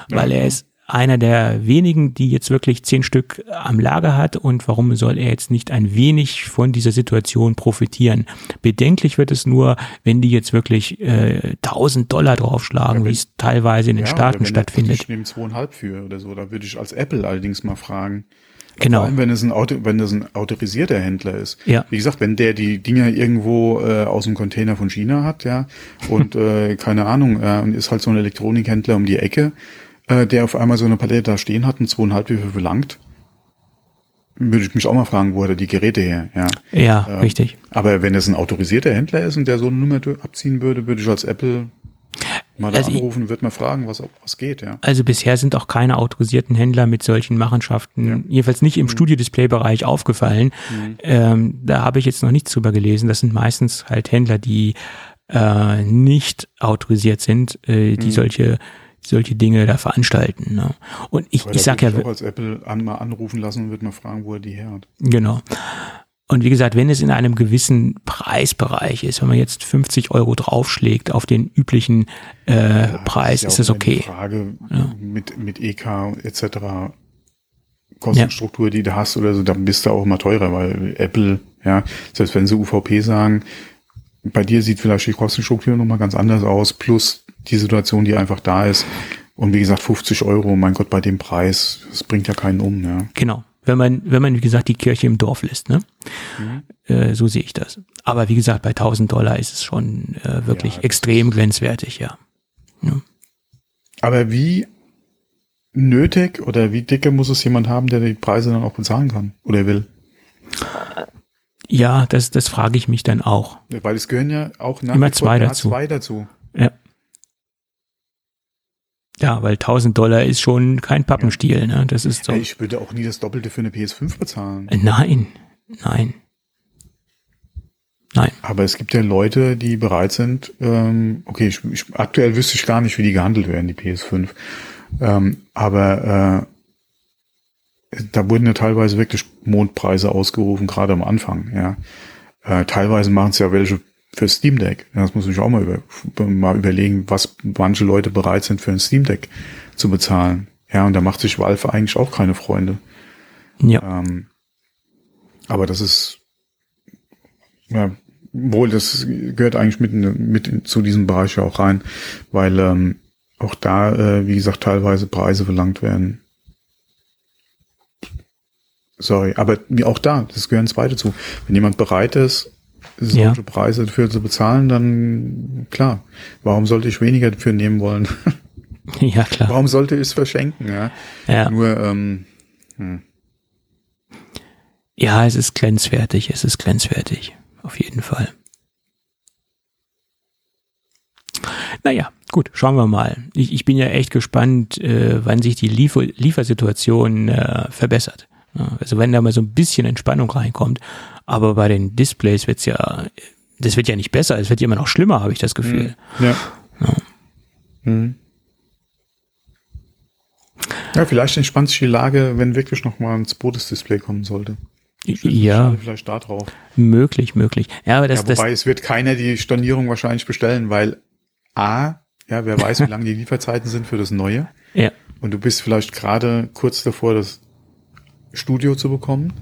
weil ja. er ist einer der wenigen, die jetzt wirklich zehn Stück am Lager hat und warum soll er jetzt nicht ein wenig von dieser Situation profitieren? Bedenklich wird es nur, wenn die jetzt wirklich äh, 1000 Dollar draufschlagen, ja, wie es teilweise in den ja, Staaten stattfindet. Ich nehme zweieinhalb für oder so, da würde ich als Apple allerdings mal fragen. Genau. Vor allem, wenn es ein Auto, wenn das ein autorisierter Händler ist. Ja. Wie gesagt, wenn der die Dinger irgendwo äh, aus dem Container von China hat, ja, und äh, keine Ahnung, äh, und ist halt so ein Elektronikhändler um die Ecke, äh, der auf einmal so eine Palette da stehen hat und zweieinhalb wie viel verlangt, würde ich mich auch mal fragen, wo hat er die Geräte her? Ja, ja ähm, richtig. Aber wenn es ein autorisierter Händler ist und der so eine Nummer abziehen würde, würde ich als Apple mal also anrufen, würde mal fragen, was, was geht, ja. Also bisher sind auch keine autorisierten Händler mit solchen Machenschaften, ja. jedenfalls nicht im mhm. Studio-Display-Bereich aufgefallen. Mhm. Ähm, da habe ich jetzt noch nichts drüber gelesen. Das sind meistens halt Händler, die äh, nicht autorisiert sind, äh, die mhm. solche solche Dinge da veranstalten. Ne? Und ich, ich sag ja. Ich auch als Apple an, mal anrufen lassen und wird mal fragen, wo er die her hat. Genau. Und wie gesagt, wenn es in einem gewissen Preisbereich ist, wenn man jetzt 50 Euro draufschlägt auf den üblichen äh, ja, Preis, ist, ja ist das okay. Frage ja. mit, mit EK etc. Kostenstruktur, die du hast oder so, dann bist du auch immer teurer, weil Apple, ja, selbst wenn sie UVP sagen, bei dir sieht vielleicht die Kostenstruktur nochmal ganz anders aus, plus die Situation, die einfach da ist. Und wie gesagt, 50 Euro, mein Gott, bei dem Preis, das bringt ja keinen um, ja. Genau. Wenn man, wenn man, wie gesagt, die Kirche im Dorf lässt, ne? Mhm. Äh, so sehe ich das. Aber wie gesagt, bei 1000 Dollar ist es schon äh, wirklich ja, extrem grenzwertig, ja. ja. Aber wie nötig oder wie dicke muss es jemand haben, der die Preise dann auch bezahlen kann oder will? Ja, das, das frage ich mich dann auch. Weil es gehören ja auch nach immer zwei dazu. zwei dazu. Ja. Ja, weil 1000 Dollar ist schon kein Pappenstiel, ne? Das ist so. Ich würde auch nie das Doppelte für eine PS5 bezahlen. Nein, nein. Nein. Aber es gibt ja Leute, die bereit sind, ähm, okay, ich, ich, aktuell wüsste ich gar nicht, wie die gehandelt werden, die PS5. Ähm, aber äh, da wurden ja teilweise wirklich Mondpreise ausgerufen, gerade am Anfang, ja. Äh, teilweise machen es ja welche für Steam Deck. Das muss ich auch mal, über, mal überlegen, was manche Leute bereit sind für ein Steam Deck zu bezahlen. Ja, und da macht sich Valve eigentlich auch keine Freunde. Ja. Ähm, aber das ist, ja, wohl, das gehört eigentlich mit, mit zu diesem Bereich ja auch rein, weil ähm, auch da, äh, wie gesagt, teilweise Preise verlangt werden. Sorry, aber auch da, das gehören zwei dazu. Wenn jemand bereit ist, solche ja. Preise dafür zu bezahlen, dann klar. Warum sollte ich weniger dafür nehmen wollen? (laughs) ja, klar. Warum sollte ich es verschenken? Ja. ja. Nur, ähm, hm. Ja, es ist grenzwertig, es ist grenzwertig. Auf jeden Fall. Naja, gut, schauen wir mal. Ich, ich bin ja echt gespannt, äh, wann sich die Liefer Liefersituation äh, verbessert. Also wenn da mal so ein bisschen Entspannung reinkommt. Aber bei den Displays wird's ja, das wird ja nicht besser, es wird immer noch schlimmer, habe ich das Gefühl. Ja. Ja. Mhm. ja, vielleicht entspannt sich die Lage, wenn wirklich noch mal ein zweites Display kommen sollte. Ja, vielleicht da drauf. Möglich, möglich. Ja, aber das, ja, wobei das, es wird keiner die Stornierung wahrscheinlich bestellen, weil A, ja, wer weiß, wie (laughs) lange die Lieferzeiten sind für das Neue. Ja. Und du bist vielleicht gerade kurz davor, das Studio zu bekommen.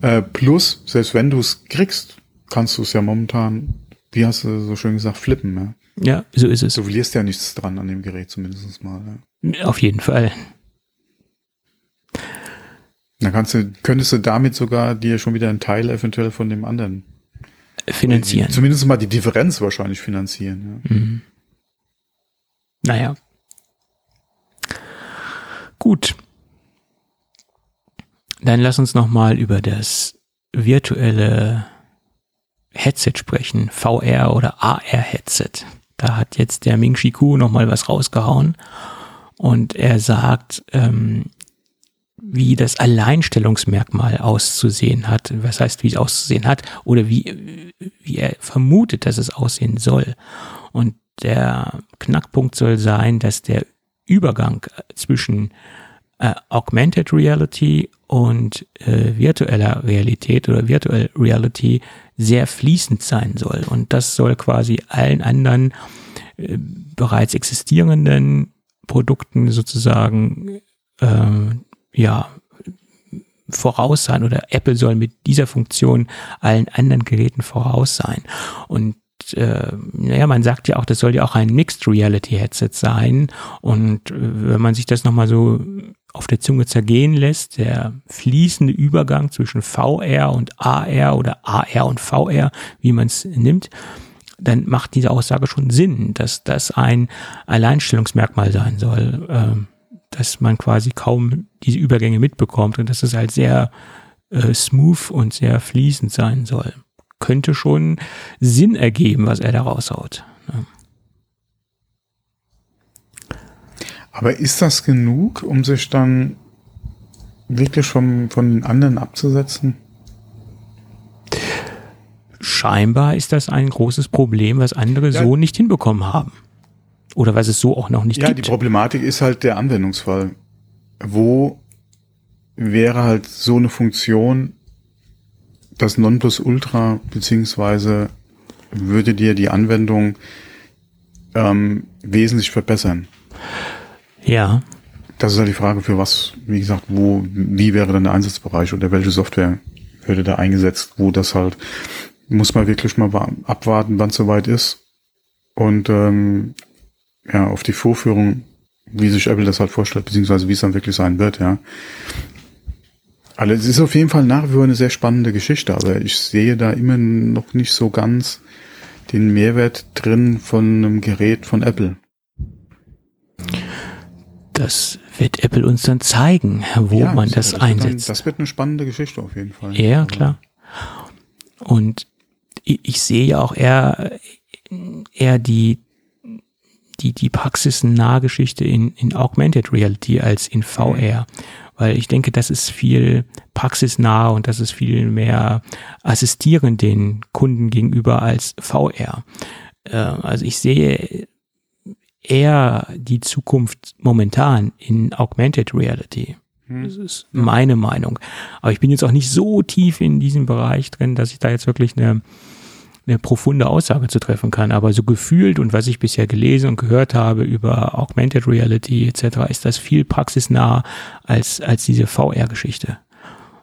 Äh, plus, selbst wenn du es kriegst, kannst du es ja momentan, wie hast du so schön gesagt, flippen. Ja, ja so ist es. Du verlierst ja nichts dran an dem Gerät zumindest mal. Ja. Auf jeden Fall. Dann kannst du, könntest du damit sogar dir schon wieder einen Teil eventuell von dem anderen finanzieren. Die, zumindest mal die Differenz wahrscheinlich finanzieren. Ja. Mhm. Naja. Gut. Dann lass uns nochmal über das virtuelle Headset sprechen, VR oder AR-Headset. Da hat jetzt der Ming Chi Ku nochmal was rausgehauen und er sagt, ähm, wie das Alleinstellungsmerkmal auszusehen hat. Was heißt, wie es auszusehen hat oder wie, wie er vermutet, dass es aussehen soll. Und der Knackpunkt soll sein, dass der Übergang zwischen äh, Augmented Reality und äh, virtueller Realität oder Virtual Reality sehr fließend sein soll. Und das soll quasi allen anderen äh, bereits existierenden Produkten sozusagen äh, ja, voraus sein oder Apple soll mit dieser Funktion allen anderen Geräten voraus sein. Und äh, naja, man sagt ja auch, das soll ja auch ein Mixed Reality Headset sein. Und äh, wenn man sich das nochmal so auf der Zunge zergehen lässt, der fließende Übergang zwischen VR und AR oder AR und VR, wie man es nimmt, dann macht diese Aussage schon Sinn, dass das ein Alleinstellungsmerkmal sein soll. Äh, dass man quasi kaum diese Übergänge mitbekommt und dass es halt sehr äh, smooth und sehr fließend sein soll. Könnte schon Sinn ergeben, was er da raushaut. Ja. Aber ist das genug, um sich dann wirklich vom, von den anderen abzusetzen? Scheinbar ist das ein großes Problem, was andere ja. so nicht hinbekommen haben. Oder was es so auch noch nicht ja, gibt. Ja, die Problematik ist halt der Anwendungsfall. Wo wäre halt so eine Funktion das Nonplusultra, beziehungsweise würde dir die Anwendung ähm, wesentlich verbessern? Ja. Das ist halt die Frage, für was, wie gesagt, wo, wie wäre dann der Einsatzbereich oder welche Software würde da eingesetzt, wo das halt, muss man wirklich mal abwarten, wann es soweit ist. Und ähm, ja, auf die Vorführung, wie sich Apple das halt vorstellt, beziehungsweise wie es dann wirklich sein wird, ja. Also es ist auf jeden Fall nach wie vor eine sehr spannende Geschichte, aber ich sehe da immer noch nicht so ganz den Mehrwert drin von einem Gerät von Apple. Das wird Apple uns dann zeigen, wo ja, man das, das einsetzt. Dann, das wird eine spannende Geschichte auf jeden Fall. Ja, klar. Und ich, ich sehe ja auch eher, eher die die, die praxisnahe Geschichte in, in Augmented Reality als in VR. Weil ich denke, das ist viel praxisnah und das ist viel mehr assistierend den Kunden gegenüber als VR. Äh, also ich sehe eher die Zukunft momentan in Augmented Reality. Hm. Das ist meine Meinung. Aber ich bin jetzt auch nicht so tief in diesem Bereich drin, dass ich da jetzt wirklich eine, eine profunde Aussage zu treffen kann. Aber so gefühlt und was ich bisher gelesen und gehört habe über Augmented Reality etc., ist das viel praxisnah als, als diese VR-Geschichte.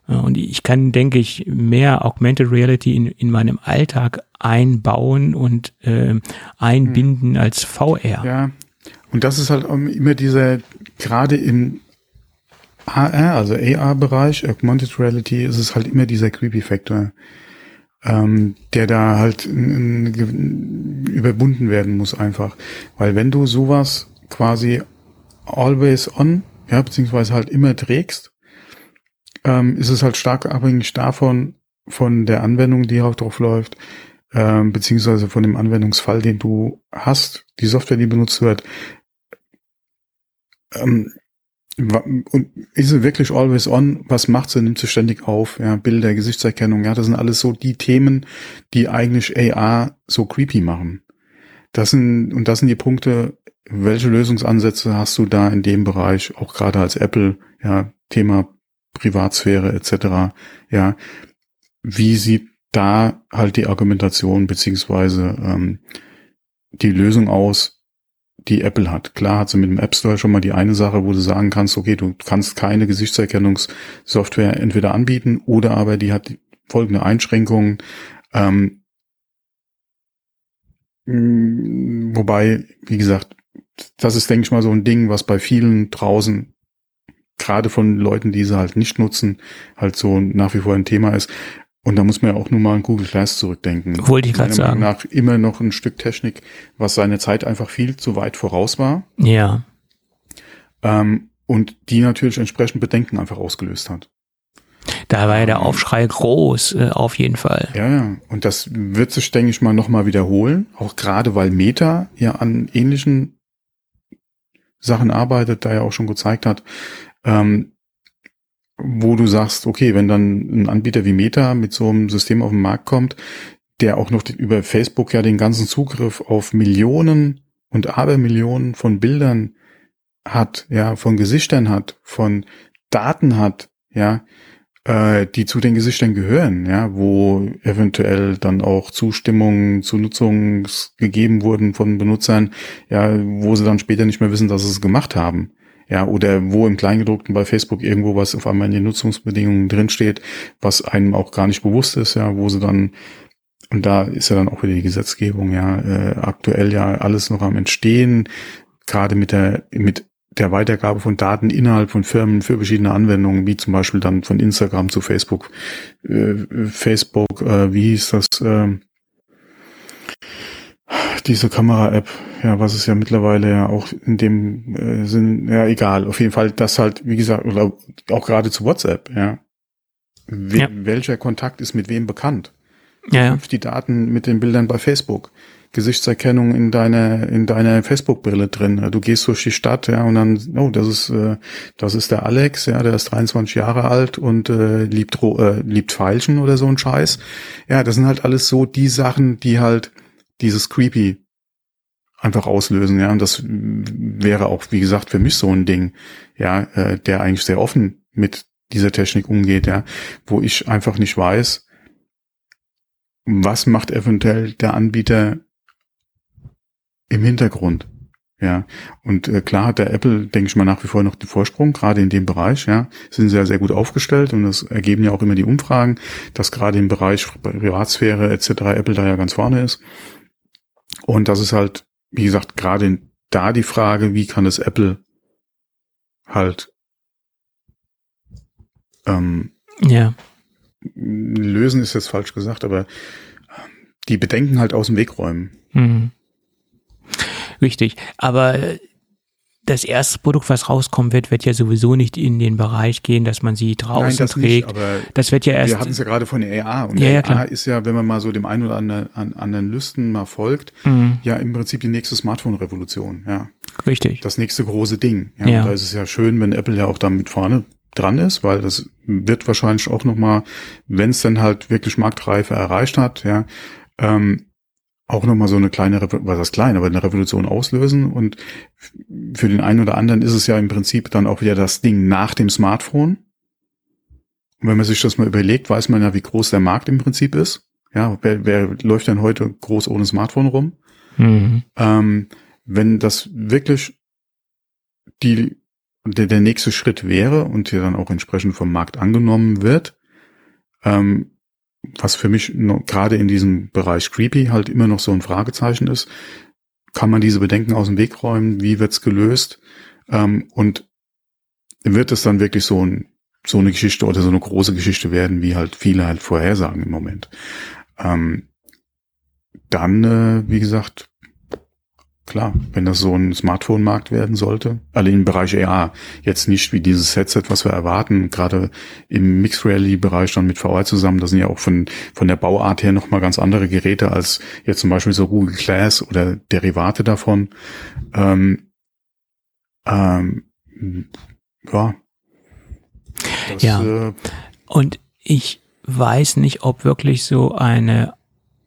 Und ich kann, denke ich, mehr Augmented Reality in, in meinem Alltag einbauen und äh, einbinden hm. als VR. Ja, und das ist halt immer dieser, gerade im AR, also AR-Bereich, Augmented Reality, ist es halt immer dieser Creepy-Faktor, ähm, der da halt überwunden werden muss einfach. Weil wenn du sowas quasi always on, ja, beziehungsweise halt immer trägst, ähm, ist es halt stark abhängig davon, von der Anwendung, die auch drauf läuft, ähm, beziehungsweise von dem Anwendungsfall, den du hast, die Software, die benutzt wird. Ähm, und ist sie wirklich always on? Was macht sie? Nimmt sie ständig auf? Ja, Bilder, Gesichtserkennung, ja, das sind alles so die Themen, die eigentlich AR so creepy machen. Das sind, und das sind die Punkte, welche Lösungsansätze hast du da in dem Bereich, auch gerade als Apple, ja, Thema Privatsphäre etc. Ja, wie sieht da halt die Argumentation beziehungsweise ähm, die Lösung aus, die Apple hat. Klar hat sie mit dem App Store schon mal die eine Sache, wo du sagen kannst, okay, du kannst keine Gesichtserkennungssoftware entweder anbieten oder aber die hat folgende Einschränkungen. Ähm, mm, wobei, wie gesagt, das ist, denke ich mal, so ein Ding, was bei vielen draußen, gerade von Leuten, die sie halt nicht nutzen, halt so nach wie vor ein Thema ist. Und da muss man ja auch nur mal an Google Glass zurückdenken. Wollte ich gerade sagen. Nach immer noch ein Stück Technik, was seine Zeit einfach viel zu weit voraus war. Ja. Ähm, und die natürlich entsprechend Bedenken einfach ausgelöst hat. Da war ja der Aufschrei groß, äh, auf jeden Fall. Ja, ja. Und das wird sich, denke ich mal, nochmal wiederholen. Auch gerade, weil Meta ja an ähnlichen Sachen arbeitet, da ja auch schon gezeigt hat, ähm, wo du sagst, okay, wenn dann ein Anbieter wie Meta mit so einem System auf den Markt kommt, der auch noch über Facebook ja den ganzen Zugriff auf Millionen und Abermillionen von Bildern hat, ja, von Gesichtern hat, von Daten hat, ja, äh, die zu den Gesichtern gehören, ja, wo eventuell dann auch Zustimmungen zu Nutzung gegeben wurden von Benutzern, ja, wo sie dann später nicht mehr wissen, dass sie es gemacht haben. Ja, oder wo im Kleingedruckten bei Facebook irgendwo was auf einmal in den Nutzungsbedingungen drinsteht, was einem auch gar nicht bewusst ist, ja, wo sie dann, und da ist ja dann auch wieder die Gesetzgebung, ja, äh, aktuell ja alles noch am Entstehen, gerade mit der, mit der Weitergabe von Daten innerhalb von Firmen für verschiedene Anwendungen, wie zum Beispiel dann von Instagram zu Facebook, äh, Facebook, äh, wie hieß das, äh, diese Kamera-App, ja, was es ja mittlerweile ja auch in dem äh, Sinn, ja, egal, auf jeden Fall, das halt, wie gesagt, oder auch gerade zu WhatsApp, ja. We ja. Welcher Kontakt ist mit wem bekannt? Ja, ja. Die Daten mit den Bildern bei Facebook. Gesichtserkennung in deiner in deiner Facebook-Brille drin. Du gehst durch die Stadt, ja, und dann, oh, das ist äh, das ist der Alex, ja, der ist 23 Jahre alt und äh, liebt äh, liebt Feilschen oder so ein Scheiß. Ja, das sind halt alles so die Sachen, die halt dieses Creepy einfach auslösen, ja. Und das wäre auch, wie gesagt, für mich so ein Ding, ja, äh, der eigentlich sehr offen mit dieser Technik umgeht, ja, wo ich einfach nicht weiß, was macht eventuell der Anbieter im Hintergrund. Ja, und äh, klar hat der Apple, denke ich mal, nach wie vor noch den Vorsprung, gerade in dem Bereich, ja, sind sehr, sehr gut aufgestellt und das ergeben ja auch immer die Umfragen, dass gerade im Bereich Privatsphäre etc. Apple da ja ganz vorne ist. Und das ist halt, wie gesagt, gerade da die Frage, wie kann es Apple halt ähm, ja. lösen, ist jetzt falsch gesagt, aber die Bedenken halt aus dem Weg räumen. Mhm. Richtig. Aber das erste Produkt, was rauskommen wird, wird ja sowieso nicht in den Bereich gehen, dass man sie draußen Nein, das trägt. Nicht, aber das wird ja erst. Wir hatten es ja gerade von der AR und ja, ja, AR ist ja, wenn man mal so dem einen oder anderen, an, anderen Lüsten mal folgt, mhm. ja im Prinzip die nächste Smartphone-Revolution. Ja, richtig. Das nächste große Ding. Ja, ja. Und da ist es ja schön, wenn Apple ja auch da mit vorne dran ist, weil das wird wahrscheinlich auch noch mal, wenn es dann halt wirklich Marktreife erreicht hat, ja. Ähm, auch nochmal so eine kleine, was das klein, aber eine Revolution auslösen. Und für den einen oder anderen ist es ja im Prinzip dann auch wieder das Ding nach dem Smartphone. Und wenn man sich das mal überlegt, weiß man ja, wie groß der Markt im Prinzip ist. Ja, wer, wer läuft denn heute groß ohne Smartphone rum? Mhm. Ähm, wenn das wirklich die, der, der nächste Schritt wäre und hier dann auch entsprechend vom Markt angenommen wird, ähm, was für mich gerade in diesem Bereich Creepy halt immer noch so ein Fragezeichen ist. Kann man diese Bedenken aus dem Weg räumen? Wie wird's gelöst? Ähm, und wird es dann wirklich so, ein, so eine Geschichte oder so eine große Geschichte werden, wie halt viele halt vorhersagen im Moment? Ähm, dann, äh, wie gesagt, Klar, wenn das so ein Smartphone-Markt werden sollte, alle im Bereich AR, jetzt nicht wie dieses Headset, was wir erwarten, gerade im Mixed Reality-Bereich dann mit VR zusammen, das sind ja auch von, von der Bauart her nochmal ganz andere Geräte als jetzt zum Beispiel so Google Glass oder Derivate davon. Ähm, ähm, ja. Das, ja. Äh, Und ich weiß nicht, ob wirklich so eine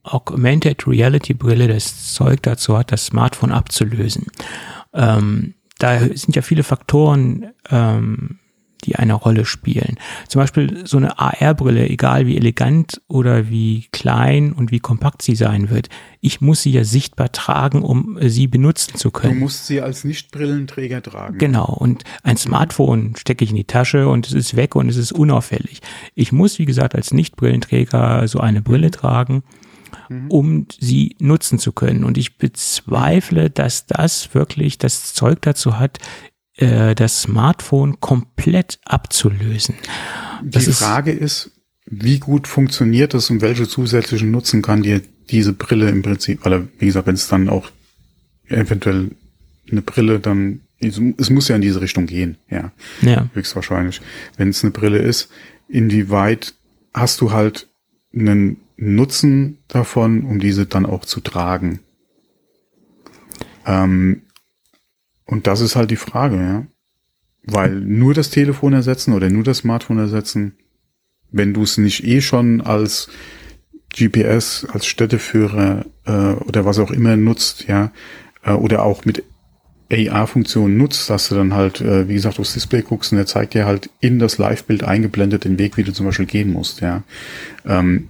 Augmented Reality Brille das Zeug dazu hat, das Smartphone abzulösen. Ähm, da sind ja viele Faktoren, ähm, die eine Rolle spielen. Zum Beispiel so eine AR-Brille, egal wie elegant oder wie klein und wie kompakt sie sein wird. Ich muss sie ja sichtbar tragen, um sie benutzen zu können. Du musst sie als Nicht-Brillenträger tragen. Genau. Und ein Smartphone stecke ich in die Tasche und es ist weg und es ist unauffällig. Ich muss, wie gesagt, als Nicht-Brillenträger so eine Brille tragen mhm. um sie nutzen zu können. Und ich bezweifle, dass das wirklich das Zeug dazu hat, äh, das Smartphone komplett abzulösen. Das Die Frage ist, wie gut funktioniert das und welche zusätzlichen Nutzen kann dir diese Brille im Prinzip, weil wie gesagt, wenn es dann auch eventuell eine Brille dann, es muss ja in diese Richtung gehen, ja, ja. höchstwahrscheinlich. Wenn es eine Brille ist, inwieweit hast du halt einen Nutzen davon, um diese dann auch zu tragen? Ähm, und das ist halt die Frage, ja. Weil nur das Telefon ersetzen oder nur das Smartphone ersetzen, wenn du es nicht eh schon als GPS, als Städteführer äh, oder was auch immer nutzt, ja, äh, oder auch mit AR-Funktionen nutzt, dass du dann halt, äh, wie gesagt, aufs Display guckst und er zeigt dir halt in das Live-Bild eingeblendet den Weg, wie du zum Beispiel gehen musst, ja. Ähm,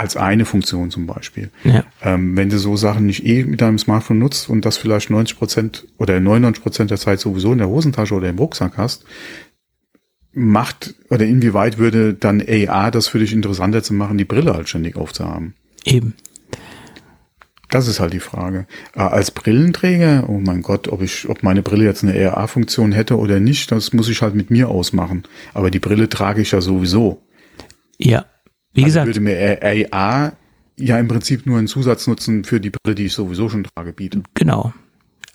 als eine Funktion zum Beispiel. Ja. Ähm, wenn du so Sachen nicht eh mit deinem Smartphone nutzt und das vielleicht 90 Prozent oder 99 Prozent der Zeit sowieso in der Hosentasche oder im Rucksack hast, macht oder inwieweit würde dann AR das für dich interessanter zu machen, die Brille halt ständig aufzuhaben? Eben. Das ist halt die Frage. Äh, als Brillenträger, oh mein Gott, ob ich, ob meine Brille jetzt eine AR-Funktion hätte oder nicht, das muss ich halt mit mir ausmachen. Aber die Brille trage ich ja sowieso. Ja, wie also gesagt. würde mir AR ja im Prinzip nur einen Zusatznutzen für die Brille, die ich sowieso schon trage, bieten. Genau.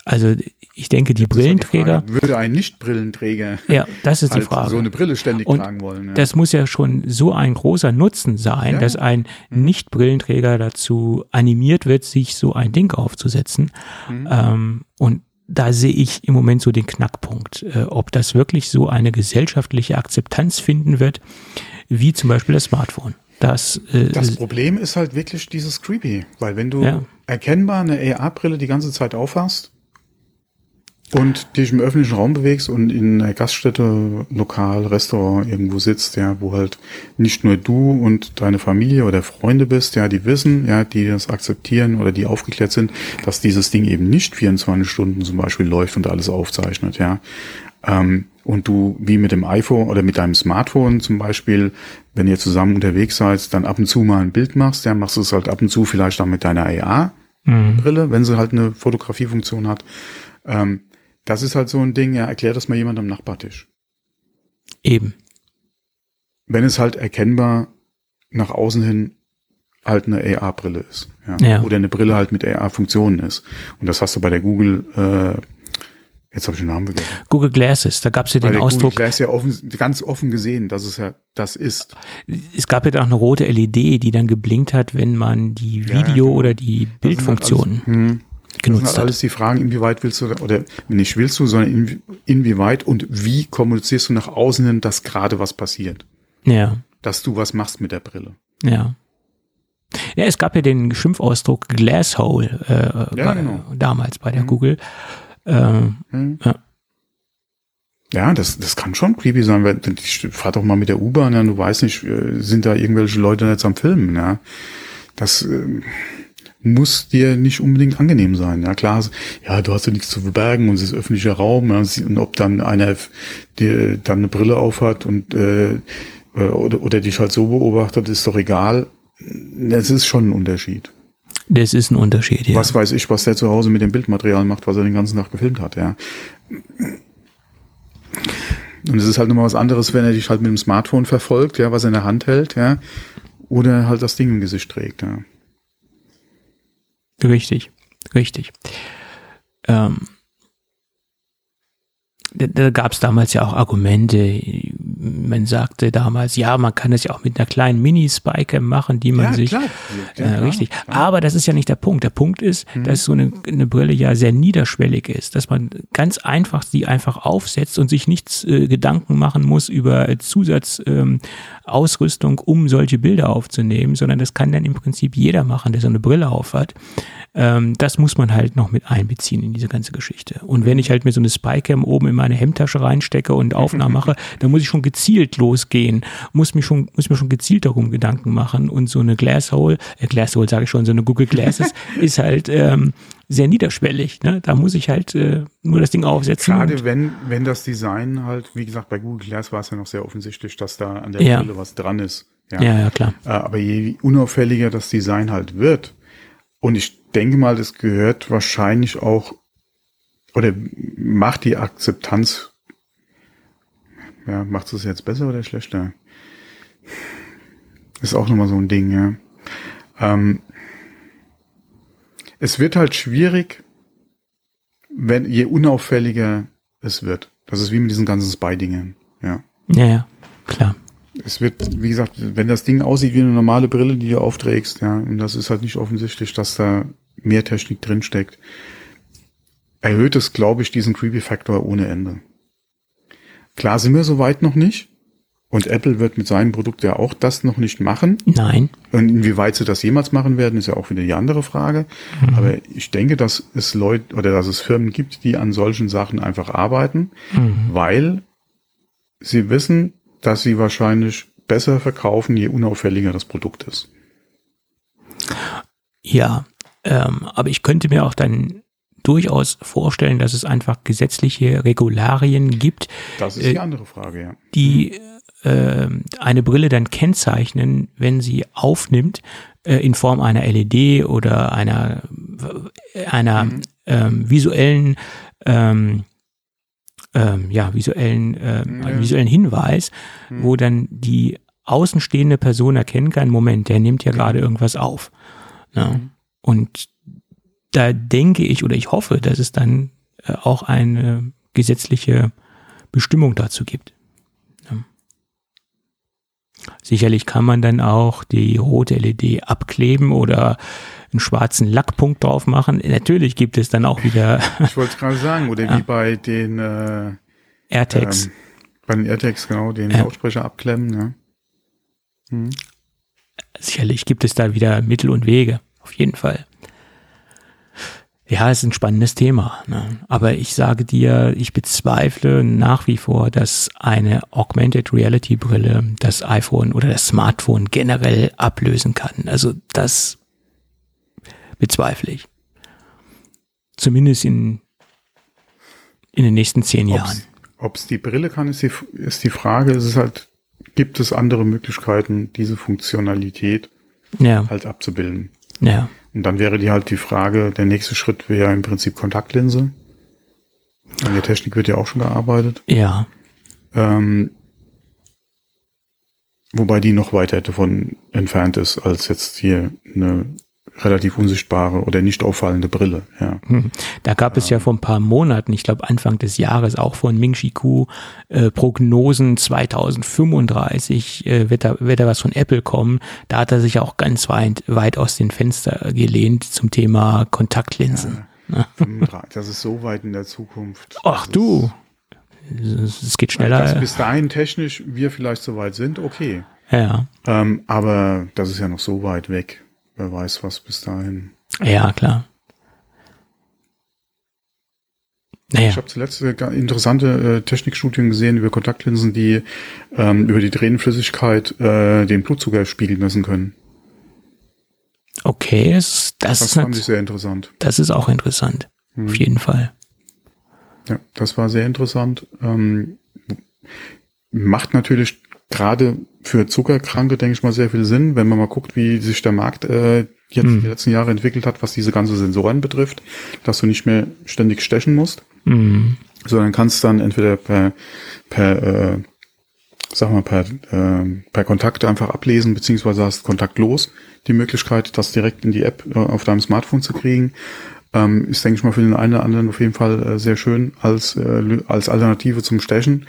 Also ich denke, die Brillenträger. Die würde ein Nicht-Brillenträger ja, das ist die halt Frage. so eine Brille ständig Und tragen wollen. Ja. Das muss ja schon so ein großer Nutzen sein, ja. dass ein mhm. Nicht-Brillenträger dazu animiert wird, sich so ein Ding aufzusetzen. Mhm. Ähm, und da sehe ich im Moment so den Knackpunkt, äh, ob das wirklich so eine gesellschaftliche Akzeptanz finden wird, wie zum Beispiel das Smartphone. Das, äh, das Problem ist halt wirklich dieses Creepy, weil wenn du ja. erkennbar eine AR-Brille die ganze Zeit aufhast und dich im öffentlichen Raum bewegst und in einer Gaststätte, Lokal, Restaurant irgendwo sitzt, ja, wo halt nicht nur du und deine Familie oder Freunde bist, ja, die wissen, ja, die das akzeptieren oder die aufgeklärt sind, dass dieses Ding eben nicht 24 Stunden zum Beispiel läuft und alles aufzeichnet, ja. Ähm, und du wie mit dem iPhone oder mit deinem Smartphone zum Beispiel, wenn ihr zusammen unterwegs seid, dann ab und zu mal ein Bild machst, dann machst du es halt ab und zu vielleicht dann mit deiner AR-Brille, mhm. wenn sie halt eine Fotografiefunktion hat. Ähm, das ist halt so ein Ding, ja, erklär das mal jemand am Nachbartisch. Eben. Wenn es halt erkennbar nach außen hin halt eine AR-Brille ist. Ja. ja. Oder eine Brille halt mit AR-Funktionen ist. Und das hast du bei der Google äh, Jetzt habe ich den Namen vergessen. Google Glasses, da gab es ja den Weil Ausdruck. Google Glass ja offen, ganz offen gesehen, dass es ja das ist. Es gab ja da auch eine rote LED, die dann geblinkt hat, wenn man die Ja, Video- genau. oder die Bildfunktion Das sind genutzt halt hat. alles die Fragen, inwieweit willst du, oder nicht willst du, sondern in, inwieweit und wie kommunizierst du nach außen hin, dass gerade was passiert. Ja, Dass du was machst mit der Brille. ja. Ja, es gab ja den Schimpfausdruck Glasshole äh, Ja, bei, genau. damals bei der Google. Äh, ja. Ja, das, das kann schon creepy sein, weil ich fahr doch mal mit der U-Bahn, ja, du weißt nicht, äh, sind da irgendwelche Leute jetzt am Filmen, ja. Das ähm, muss dir nicht unbedingt angenehm sein. Ja, klar, ja, du hast ja nichts zu verbergen und es ist öffentlicher Raum, ja, und ob dann einer dir dann eine Brille aufhat und äh, äh, oder, oder dich halt so beobachtet, ist doch egal. Es ist schon ein Unterschied. Das ist ein Unterschied, ja. Was weiß ich, was der zu Hause mit dem Bildmaterial macht, was er den ganzen Tag gefilmt hat, ja. Und es ist halt nochmal was anderes, wenn er dich halt mit dem Smartphone verfolgt, ja, was er in der Hand hält, ja, oder halt das Ding im Gesicht trägt, ja. Richtig, richtig. Ähm, da, gab es damals ja auch Argumente. Man sagte damals, ja, man kann das ja auch mit einer kleinen Mini-Spike machen, die man Ja, sich. klar. Ja, äh, klar, richtig. Mhm. Aber das ist ja nicht der Punkt. Der Punkt ist, dass so eine, eine Brille ja sehr niederschwellig ist, dass man ganz einfach sie einfach aufsetzt und sich nichts äh, Gedanken machen muss über Zusatzausrüstung, ähm, Ausrüstung, um solche Bilder aufzunehmen, sondern das kann dann im Prinzip jeder machen, der so eine Brille aufhat. Ähm, das muss man halt noch mit einbeziehen in diese ganze Geschichte. Und wenn ich halt mir so eine Spycam oben in meine Hemdtasche reinstecke und Aufnahmen mache, (laughs) dann muss ich schon gezielt losgehen, muss mich schon, muss mir schon gezielt darum Gedanken machen. Und so eine Glasshole, äh, Glasshole sage ich schon, so eine Google Glasses (laughs) ist halt ähm, sehr niederschwellig. Ne? Da muss ich halt äh, nur das Ding aufsetzen. Gerade wenn, wenn das Design halt, wie gesagt, bei Google Glass war es ja noch sehr offensichtlich, dass da an der Ja. Brille was dran ist. ja, ja, klar. Äh, Aber je unauffälliger das Design halt wird, und ich denke mal, das gehört wahrscheinlich auch, oder macht die Akzeptanz, ja, macht es jetzt besser oder schlechter? Ist auch nochmal so ein Ding, ja. Ähm, es wird halt schwierig, wenn, je unauffälliger es wird. Das ist wie mit diesen ganzen Spy-Dingen, ja. Ja, ja, klar. Es wird, wie gesagt, wenn das Ding aussieht wie eine normale Brille, die du aufträgst, ja, und das ist halt nicht offensichtlich, dass da mehr Technik drinsteckt, erhöht es, glaube ich, diesen Creepy-Faktor ohne Ende. Klar sind wir soweit noch nicht. Und Apple wird mit seinem Produkt ja auch das noch nicht machen. Nein. Und inwieweit sie das jemals machen werden, ist ja auch wieder die andere Frage. Aber ich denke, dass es Leute oder dass es Firmen gibt, die an solchen Sachen einfach arbeiten, weil sie wissen, dass sie wahrscheinlich besser verkaufen, je unauffälliger das Produkt ist. Ja, ähm, aber ich könnte mir auch dann durchaus vorstellen, dass es einfach gesetzliche Regularien gibt, Das ist Äh, die andere Frage, ja. die äh, eine Brille dann kennzeichnen, wenn sie aufnimmt, äh, in Form einer LED oder einer, einer ähm, visuellen ähm, ähm, ja, visuellen, ähm, Ja. visuellen Hinweis, wo dann die außenstehende Person erkennen kann, Moment, der nimmt ja gerade irgendwas auf. Ja. Und da denke ich oder ich hoffe, dass es dann äh, auch eine gesetzliche Bestimmung dazu gibt. Ja. Sicherlich kann man dann auch die rote LED abkleben oder einen schwarzen Lackpunkt drauf machen. Natürlich gibt es dann auch wieder (laughs) Ich wollte es gerade sagen, oder wie bei den, äh, AirTags. ähm, bei den AirTags, genau, den Ja. Lautsprecher abklemmen, ja. Sicherlich gibt es da wieder Mittel und Wege, auf jeden Fall. Ja, es ist ein spannendes Thema. Ne? Aber ich sage dir, ich bezweifle nach wie vor, dass eine Augmented Reality Brille das iPhone oder das Smartphone generell ablösen kann. Also das bezweifle ich. Zumindest in, in den nächsten zehn Jahren. Ob es die Brille kann, ist die, ist die Frage. Es ist halt, gibt es andere Möglichkeiten, diese Funktionalität Ja, halt abzubilden? ja, Und dann wäre die halt die Frage, der nächste Schritt wäre im Prinzip Kontaktlinse. An der Technik wird ja auch schon gearbeitet. ja, Ähm, wobei die noch weiter davon entfernt ist, als jetzt hier eine relativ unsichtbare oder nicht auffallende Brille. Ja. Hm. Da gab es ja vor ein paar Monaten, ich glaube Anfang des Jahres, auch von Ming Chi Ku äh, Prognosen 2035 äh, wird, da, wird da was von Apple kommen. Da hat er sich auch ganz weit, weit aus den Fenster gelehnt zum Thema Kontaktlinsen. Ja, das ist so weit in der Zukunft. Ach du, es geht schneller. Dass bis dahin technisch wir vielleicht so weit sind, okay. Ja. Ähm, aber das ist ja noch so weit weg. Wer weiß, was bis dahin. Ja, klar. Naja. Ich habe zuletzt interessante äh, Technikstudien gesehen über Kontaktlinsen, die ähm, über die Tränenflüssigkeit äh, den Blutzuckerspiegel messen können. Okay, das, das, das fand ich sehr interessant. Das ist auch interessant. Hm. Auf jeden Fall. Ja, das war sehr interessant. Ähm, macht natürlich gerade für Zuckerkranke, denke ich mal, sehr viel Sinn, wenn man mal guckt, wie sich der Markt äh, jetzt mhm. die letzten Jahre entwickelt hat, was diese ganze Sensoren betrifft, dass du nicht mehr ständig stechen musst, mhm. sondern kannst dann entweder per, per äh, sag mal, per, äh, per Kontakt einfach ablesen, beziehungsweise hast kontaktlos die Möglichkeit, das direkt in die App äh, auf deinem Smartphone zu kriegen. Ähm, ist, denke ich mal, für den einen oder anderen auf jeden Fall äh, sehr schön als, äh, als Alternative zum Stechen.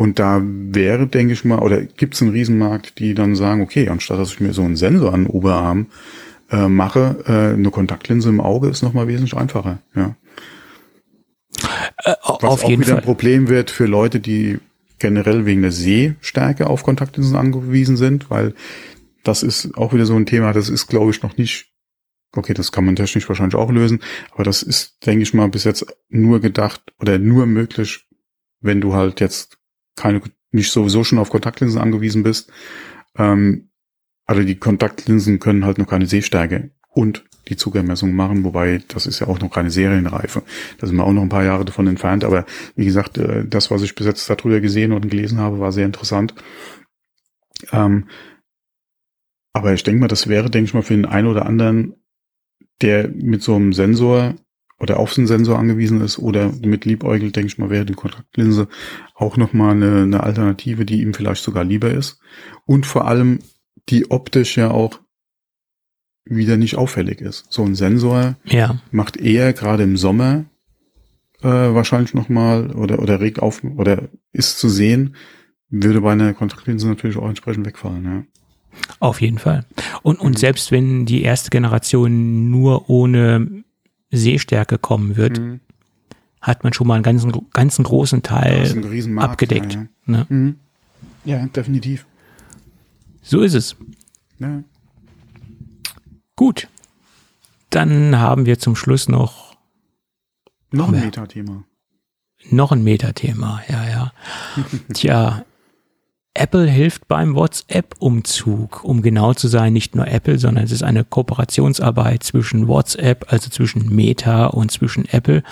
Und da wäre, denke ich mal, oder gibt es einen Riesenmarkt, die dann sagen, okay, anstatt dass ich mir so einen Sensor an den Oberarm äh, mache, äh, eine Kontaktlinse im Auge ist nochmal wesentlich einfacher. Ja. Äh, Was auf auch jeden wieder Fall. ein Problem wird für Leute, die generell wegen der Sehstärke auf Kontaktlinsen angewiesen sind, weil das ist auch wieder so ein Thema, das ist, glaube ich, noch nicht, okay, das kann man technisch wahrscheinlich auch lösen, aber das ist, denke ich mal, bis jetzt nur gedacht oder nur möglich, wenn du halt jetzt keine, nicht sowieso schon auf Kontaktlinsen angewiesen bist. Ähm, also die Kontaktlinsen können halt noch keine Sehstärke und die Zuckermessung machen, wobei das ist ja auch noch keine Serienreife. Da sind wir auch noch ein paar Jahre davon entfernt. Aber wie gesagt, äh, das, was ich bis jetzt darüber gesehen und gelesen habe, war sehr interessant. Ähm, aber ich denke mal, das wäre, denke ich mal, für den einen oder anderen, der mit so einem Sensor oder auf den Sensor angewiesen ist oder mit Liebäugel, denke ich mal, wäre die Kontaktlinse auch nochmal eine, eine Alternative, die ihm vielleicht sogar lieber ist. Und vor allem, die optisch ja auch wieder nicht auffällig ist. So ein Sensor ja. macht eher gerade im Sommer äh, wahrscheinlich nochmal oder, oder regt auf oder ist zu sehen, würde bei einer Kontaktlinse natürlich auch entsprechend wegfallen. Ja. Auf jeden Fall. Und, und selbst wenn die erste Generation nur ohne Sehstärke kommen wird, mhm. hat man schon mal einen ganzen, ganzen großen Teil ein abgedeckt. Ja, ja. Ne? Mhm. ja, definitiv. So ist es. Ja. Gut. Dann haben wir zum Schluss noch noch ein Metathema. Noch ein Metathema, ja, ja. (laughs) Tja, Apple hilft beim WhatsApp-Umzug. Um genau zu sein, nicht nur Apple, sondern es ist eine Kooperationsarbeit zwischen WhatsApp, also zwischen Meta und zwischen Apple.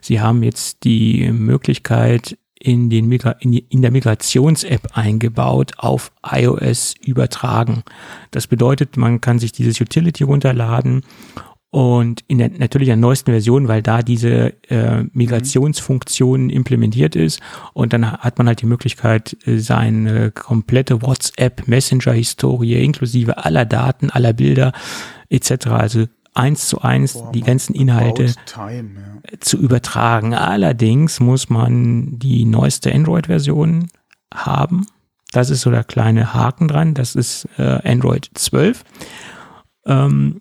Sie haben jetzt die Möglichkeit, in, den Migra in, in der Migrations-App eingebaut, auf iOS übertragen. Das bedeutet, man kann sich dieses Utility runterladen und in der natürlich der neuesten Version, weil da diese äh, Migrationsfunktion implementiert ist und dann hat man halt die Möglichkeit, äh, seine komplette WhatsApp Messenger Historie inklusive aller Daten, aller Bilder etc. Also eins zu eins Boah, die ganzen Inhalte time, ja. zu übertragen. Allerdings muss man die neueste Android-Version haben. Das ist so der kleine Haken dran. Das ist äh, Android 12. Ähm,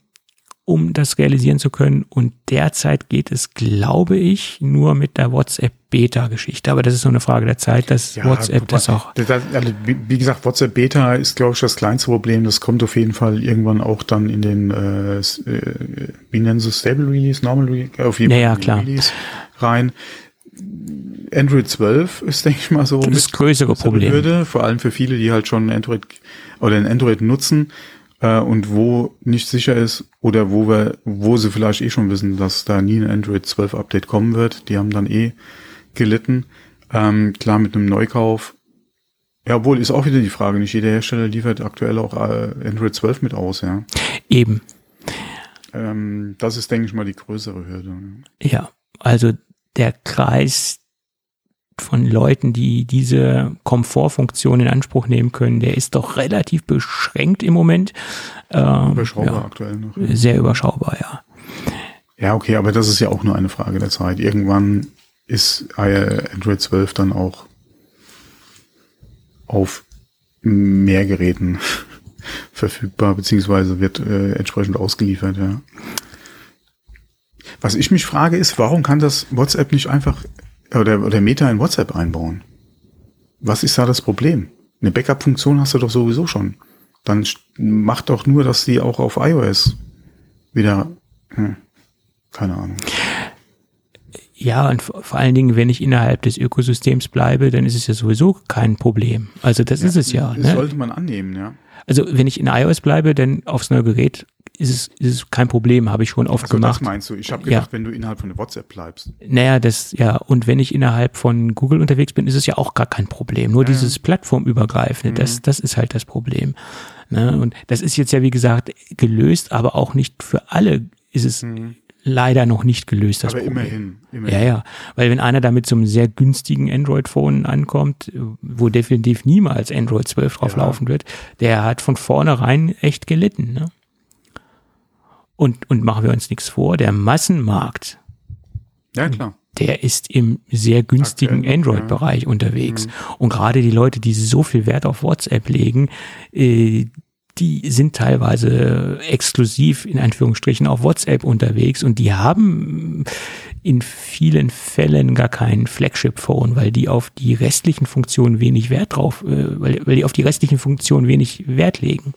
um das realisieren zu können. Und derzeit geht es, glaube ich, nur mit der WhatsApp-Beta-Geschichte. Aber das ist nur eine Frage der Zeit, dass ja, WhatsApp das auch. Das, also, wie gesagt, WhatsApp-Beta ist, glaube ich, das kleinste Problem. Das kommt auf jeden Fall irgendwann auch dann in den, äh, äh wie nennen sie Stable Release, Normal Release, auf jeden naja, Fall klar. Release rein. Android 12 ist, denke ich mal, so das größere Problem. Hürde, vor allem für viele, die halt schon Android oder ein Android nutzen äh, und wo nicht sicher ist oder wo wir, wo sie vielleicht eh schon wissen, dass da nie ein Android 12 Update kommen wird. Die haben dann eh gelitten. Ähm, klar, mit einem Neukauf. Ja, obwohl ist auch wieder die Frage, nicht jeder Hersteller liefert aktuell auch äh, Android 12 mit aus, ja. Eben. Ähm, das ist, denke ich mal, die größere Hürde. Ja, also der Kreis von Leuten, die diese Komfortfunktion in Anspruch nehmen können, der ist doch relativ beschränkt im Moment. Ähm, überschaubar ja, aktuell noch. Sehr überschaubar, ja. Ja, okay, aber das ist ja auch nur eine Frage der Zeit. Irgendwann ist Android 12 dann auch auf mehr Geräten (laughs) verfügbar, beziehungsweise wird äh, entsprechend ausgeliefert, ja. Was ich mich frage ist, warum kann das WhatsApp nicht einfach oder, oder Meta in WhatsApp einbauen? Was ist da das Problem? Eine Backup-Funktion hast du doch sowieso schon. Dann mach doch nur, dass die auch auf iOS wieder, hm, keine Ahnung. Ja, und vor allen Dingen, wenn ich innerhalb des Ökosystems bleibe, dann ist es ja sowieso kein Problem. Also das ja, ist es ja. Das ne? sollte man annehmen, ja. Also wenn ich in iOS bleibe, dann aufs neue Gerät ist es, ist es kein Problem, habe ich schon oft also gemacht. Das meinst du? Ich habe gedacht, ja. wenn du innerhalb von WhatsApp bleibst. Naja, das, ja, und wenn ich innerhalb von Google unterwegs bin, ist es ja auch gar kein Problem. Nur ja. dieses Plattformübergreifende, mhm. das, das ist halt das Problem. Ne? Und das ist jetzt ja, wie gesagt, gelöst, aber auch nicht für alle ist es mhm leider noch nicht gelöst. Das Aber Problem. immerhin, immerhin. Ja, ja. Weil wenn einer da mit so einem sehr günstigen Android-Phone ankommt, wo definitiv niemals Android 12 drauf ja. laufen wird, der hat von vornherein echt gelitten. Ne? Und, und machen wir uns nichts vor, der Massenmarkt, ja, klar. der ist im sehr günstigen Android-Bereich ja. unterwegs. Mhm. Und gerade die Leute, die so viel Wert auf WhatsApp legen, äh, die sind teilweise exklusiv in Anführungsstrichen auf WhatsApp unterwegs und die haben in vielen Fällen gar kein Flagship-Phone, weil die auf die restlichen Funktionen wenig Wert drauf, äh, weil, weil die auf die restlichen Funktionen wenig Wert legen.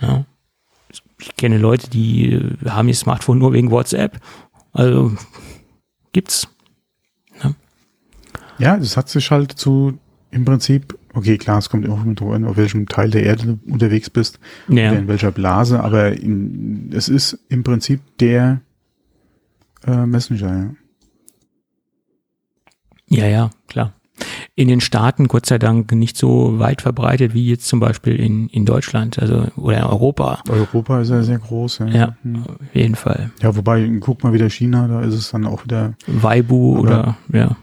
Ja. Ich kenne Leute, die äh, haben ihr Smartphone nur wegen WhatsApp. Also gibt's. Ja, ja das hat sich halt zu im Prinzip okay, klar, es kommt immer drauf an, auf welchem Teil der Erde du unterwegs bist, ja. in welcher Blase, aber in, es ist im Prinzip der äh, Messenger, ja. Ja, ja, klar. In den Staaten, Gott sei Dank, nicht so weit verbreitet wie jetzt zum Beispiel in, in Deutschland, also oder in Europa. Europa ist ja sehr groß, ja. Ja, hm. auf jeden Fall. Ja, wobei, guck mal wieder China, da ist es dann auch wieder. Weibu oder, ja.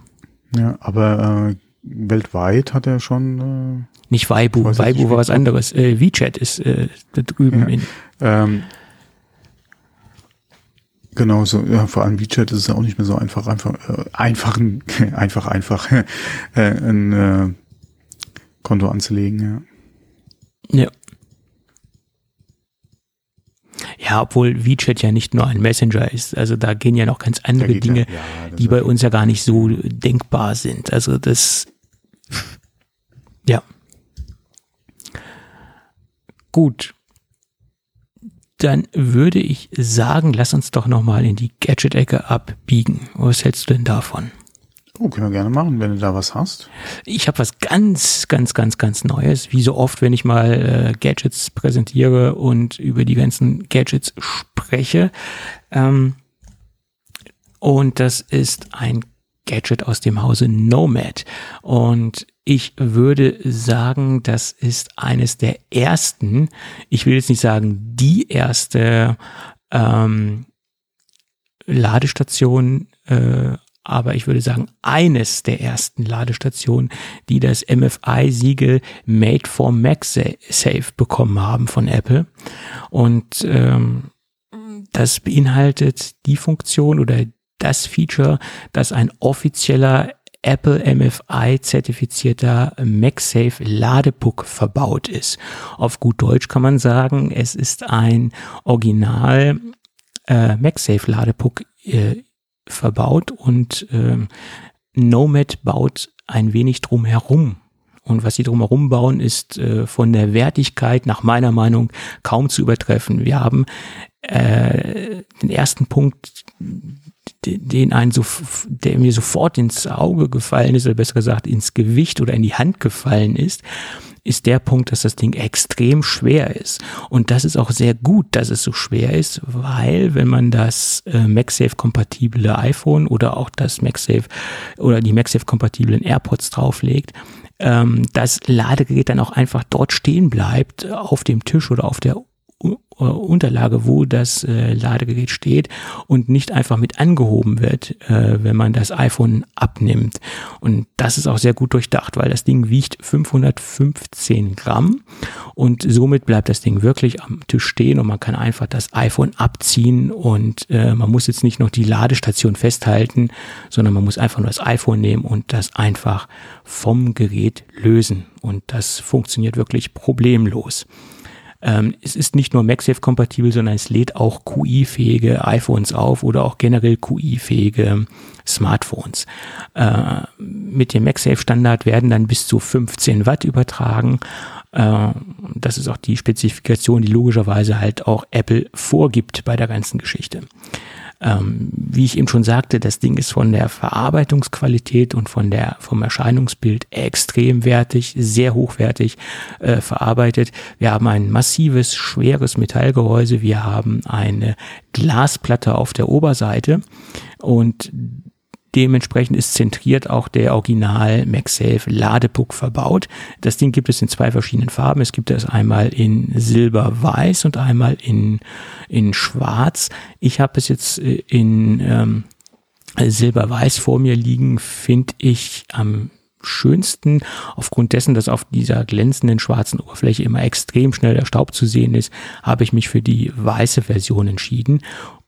Ja, aber äh, weltweit hat er schon. Äh, nicht Weibu, Weibu war was anderes. Äh, WeChat ist äh, da drüben. Ja. In ähm, genau so, ja, vor allem WeChat ist es auch nicht mehr so einfach, einfach, äh, (laughs) einfach, einfach, einfach (laughs) äh, ein äh, Konto anzulegen, ja. Ja. Ja, obwohl WeChat ja nicht nur ein Messenger ist. Also da gehen ja noch ganz andere Dinge, ja, ja, die bei uns ja gar nicht so denkbar sind. Also das ja. Gut. Dann würde ich sagen, lass uns doch nochmal in die Gadget-Ecke abbiegen. Was hältst du denn davon? Oh, können wir gerne machen, wenn du da was hast. Ich habe was ganz, ganz, ganz, ganz Neues. Wie so oft, wenn ich mal äh, Gadgets präsentiere und über die ganzen Gadgets spreche. Ähm, und das ist ein Gadget aus dem Hause Nomad. Und ich würde sagen, das ist eines der ersten, ich will jetzt nicht sagen die erste ähm, Ladestation, äh, aber ich würde sagen eines der ersten Ladestationen, die das MFI-Siegel Made for Mac Safe bekommen haben von Apple. Und ähm, das beinhaltet die Funktion oder das Feature, dass ein offizieller Apple MFI zertifizierter MagSafe Ladepuck verbaut ist. Auf gut Deutsch kann man sagen, es ist ein Original äh, MagSafe Ladepuck äh, verbaut und äh, Nomad baut ein wenig drumherum. Und was sie drumherum bauen, ist äh, von der Wertigkeit nach meiner Meinung kaum zu übertreffen. Wir haben äh, den ersten Punkt, den einen so, der mir sofort ins Auge gefallen ist, oder besser gesagt ins Gewicht oder in die Hand gefallen ist, ist der Punkt, dass das Ding extrem schwer ist. Und das ist auch sehr gut, dass es so schwer ist, weil wenn man das äh, MagSafe-kompatible iPhone oder auch das MagSafe oder die MagSafe-kompatiblen AirPods drauflegt, ähm, das Ladegerät dann auch einfach dort stehen bleibt, auf dem Tisch oder auf der Unterlage, wo das äh, Ladegerät steht und nicht einfach mit angehoben wird, äh, wenn man das iPhone abnimmt. Und das ist auch sehr gut durchdacht, weil das Ding wiegt 515 Gramm und somit bleibt das Ding wirklich am Tisch stehen und man kann einfach das iPhone abziehen und äh, man muss jetzt nicht noch die Ladestation festhalten, sondern man muss einfach nur das iPhone nehmen und das einfach vom Gerät lösen. Und das funktioniert wirklich problemlos. Ähm, es ist nicht nur MagSafe-kompatibel, sondern es lädt auch QI-fähige iPhones auf oder auch generell QI-fähige Smartphones. Äh, mit dem MagSafe-Standard werden dann bis zu 15 Watt übertragen. Äh, das ist auch die Spezifikation, die logischerweise halt auch Apple vorgibt bei der ganzen Geschichte. Ähm, wie ich eben schon sagte, das Ding ist von der Verarbeitungsqualität und von der, vom Erscheinungsbild extrem wertig, sehr hochwertig äh, verarbeitet. Wir haben ein massives, schweres Metallgehäuse. Wir haben eine Glasplatte auf der Oberseite und Dementsprechend ist zentriert auch der Original MagSafe Ladepuck verbaut. Das Ding gibt es in zwei verschiedenen Farben. Es gibt es einmal in Silber-Weiß und einmal in, in Schwarz. Ich habe es jetzt äh, in ähm, Silber-Weiß vor mir liegen, finde ich am schönsten, aufgrund dessen, dass auf dieser glänzenden schwarzen Oberfläche immer extrem schnell der Staub zu sehen ist, habe ich mich für die weiße Version entschieden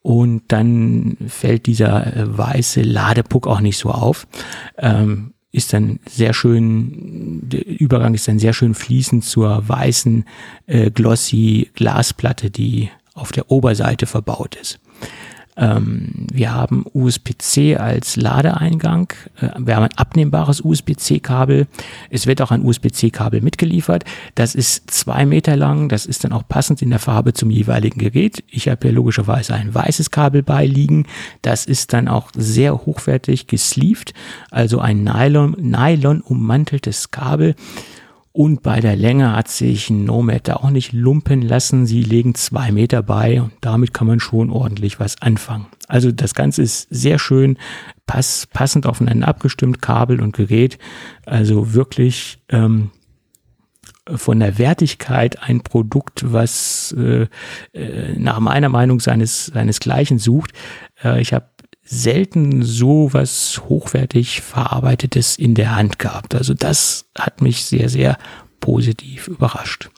und dann fällt dieser äh, weiße Ladepuck auch nicht so auf. Ähm, ist dann sehr schön, der Übergang ist dann sehr schön fließend zur weißen äh, glossy Glasplatte, die auf der Oberseite verbaut ist. Ähm, wir haben USB-C als Ladeeingang. Äh, wir haben ein abnehmbares USB-C-Kabel. Es wird auch ein USB-C-Kabel mitgeliefert. Das ist zwei Meter lang. Das ist dann auch passend in der Farbe zum jeweiligen Gerät. Ich habe hier logischerweise ein weißes Kabel beiliegen. Das ist dann auch sehr hochwertig gesleeved, also ein Nylon, Nylon ummanteltes Kabel. Und bei der Länge hat sich Nomad da auch nicht lumpen lassen. Sie legen zwei Meter bei und damit kann man schon ordentlich was anfangen. Also das Ganze ist sehr schön, pass, passend aufeinander abgestimmt, Kabel und Gerät. Also wirklich ähm, von der Wertigkeit ein Produkt, was äh, äh, nach meiner Meinung seines seinesgleichen sucht. Äh, ich habe selten so was hochwertig verarbeitetes in der Hand gehabt. Also das hat mich sehr, sehr positiv überrascht.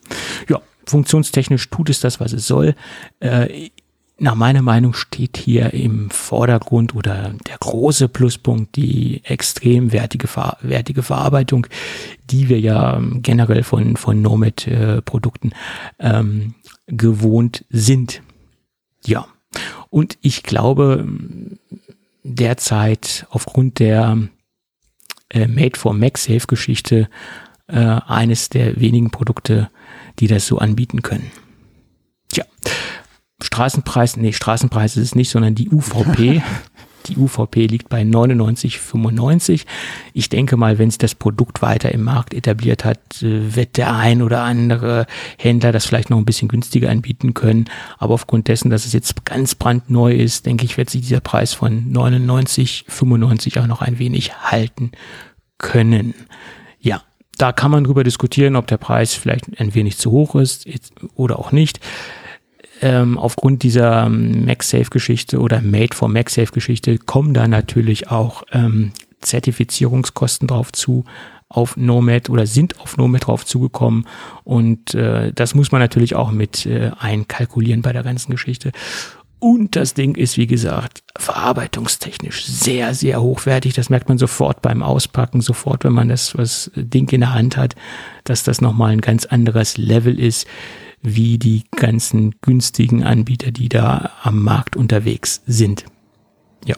Ja, funktionstechnisch tut es das, was es soll. Äh, nach meiner Meinung steht hier im Vordergrund oder der große Pluspunkt die extrem wertige, wertige Verarbeitung, die wir ja ähm, generell von, von Nomad-Produkten äh, ähm, gewohnt sind. Ja, und ich glaube, derzeit aufgrund der äh, Made for MagSafe Geschichte äh, eines der wenigen Produkte, die das so anbieten können. Tja, Straßenpreis, nee, Straßenpreis ist es nicht, sondern die UVP (laughs) Die UVP liegt bei 99,95. Ich denke mal, wenn sich das Produkt weiter im Markt etabliert hat, äh, wird der ein oder andere Händler das vielleicht noch ein bisschen günstiger anbieten können. Aber aufgrund dessen, dass es jetzt ganz brandneu ist, denke ich, wird sich dieser Preis von 99,95 auch noch ein wenig halten können. Ja, da kann man drüber diskutieren, ob der Preis vielleicht ein wenig zu hoch ist oder auch nicht ähm, aufgrund dieser ähm, MagSafe-Geschichte oder Made for MagSafe-Geschichte kommen da natürlich auch ähm, Zertifizierungskosten drauf zu auf Nomad oder sind auf Nomad drauf zugekommen und äh, das muss man natürlich auch mit äh, einkalkulieren bei der ganzen Geschichte. Und das Ding ist, wie gesagt, verarbeitungstechnisch sehr, sehr hochwertig. Das merkt man sofort beim Auspacken, sofort, wenn man das was Ding in der Hand hat, dass das nochmal ein ganz anderes Level ist wie die ganzen günstigen Anbieter, die da am Markt unterwegs sind. Ja.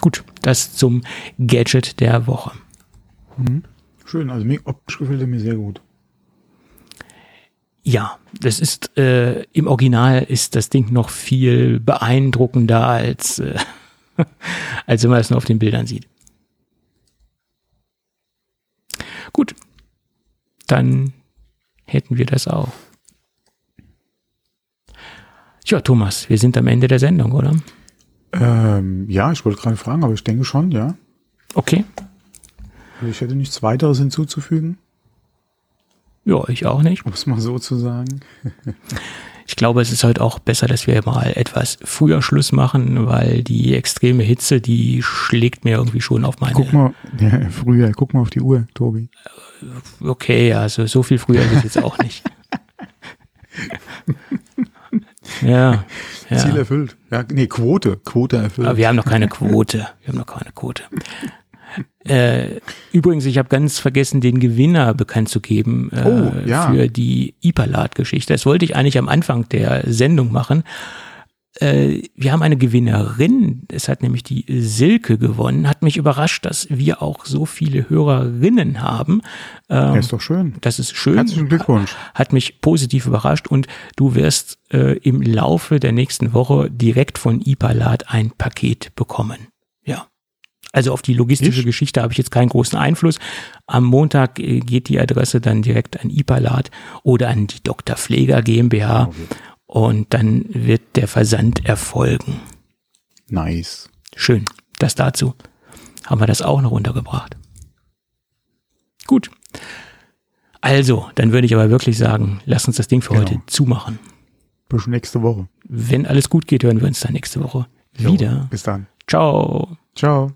Gut, das zum Gadget der Woche. Mhm. Schön, also mir optisch gefällt er mir sehr gut. Ja, das ist äh, im Original ist das Ding noch viel beeindruckender als äh, (laughs) als wenn man es nur auf den Bildern sieht. Gut, dann hätten wir das auch. Ja, Thomas, wir sind am Ende der Sendung, oder? Ähm, ja, ich wollte gerade fragen, aber ich denke schon, ja. Okay. Ich hätte nichts weiteres hinzuzufügen. Ja, ich auch nicht. Um es mal so zu sagen. Ich glaube, es ist heute auch besser, dass wir mal etwas früher Schluss machen, weil die extreme Hitze, die schlägt mir irgendwie schon auf meine. Guck mal, (laughs) ja, früher, guck mal auf die Uhr, Tobi. Okay, also so viel früher ist es jetzt auch nicht. (laughs) ja, ja. Ziel erfüllt. Ja, nee, Quote. Quote erfüllt. Aber wir haben noch keine Quote. Wir haben noch keine Quote. Äh, übrigens, ich habe ganz vergessen, den Gewinner bekannt zu geben äh, Oh, ja. für die Ipalat-Geschichte. Das wollte ich eigentlich am Anfang der Sendung machen. Äh, wir haben eine Gewinnerin. Es hat nämlich die Silke gewonnen. Hat mich überrascht, dass wir auch so viele Hörerinnen haben. Ähm, ist doch schön. das ist schön. Herzlichen Glückwunsch. Hat mich positiv überrascht und du wirst äh, im Laufe der nächsten Woche direkt von Ipalat ein Paket bekommen. Ja. Also auf die logistische Ich? Geschichte habe ich jetzt keinen großen Einfluss. Am Montag äh, geht die Adresse dann direkt an Ipalat oder an die Dr. Pfleger GmbH und dann wird der Versand erfolgen. Nice. Schön. Das dazu. Haben wir das auch noch untergebracht. Gut. Also, dann würde ich aber wirklich sagen, lass uns das Ding für Genau. heute zumachen. Bis nächste Woche. Wenn alles gut geht, hören wir uns dann nächste Woche Jo, wieder. Bis dann. Ciao. Ciao.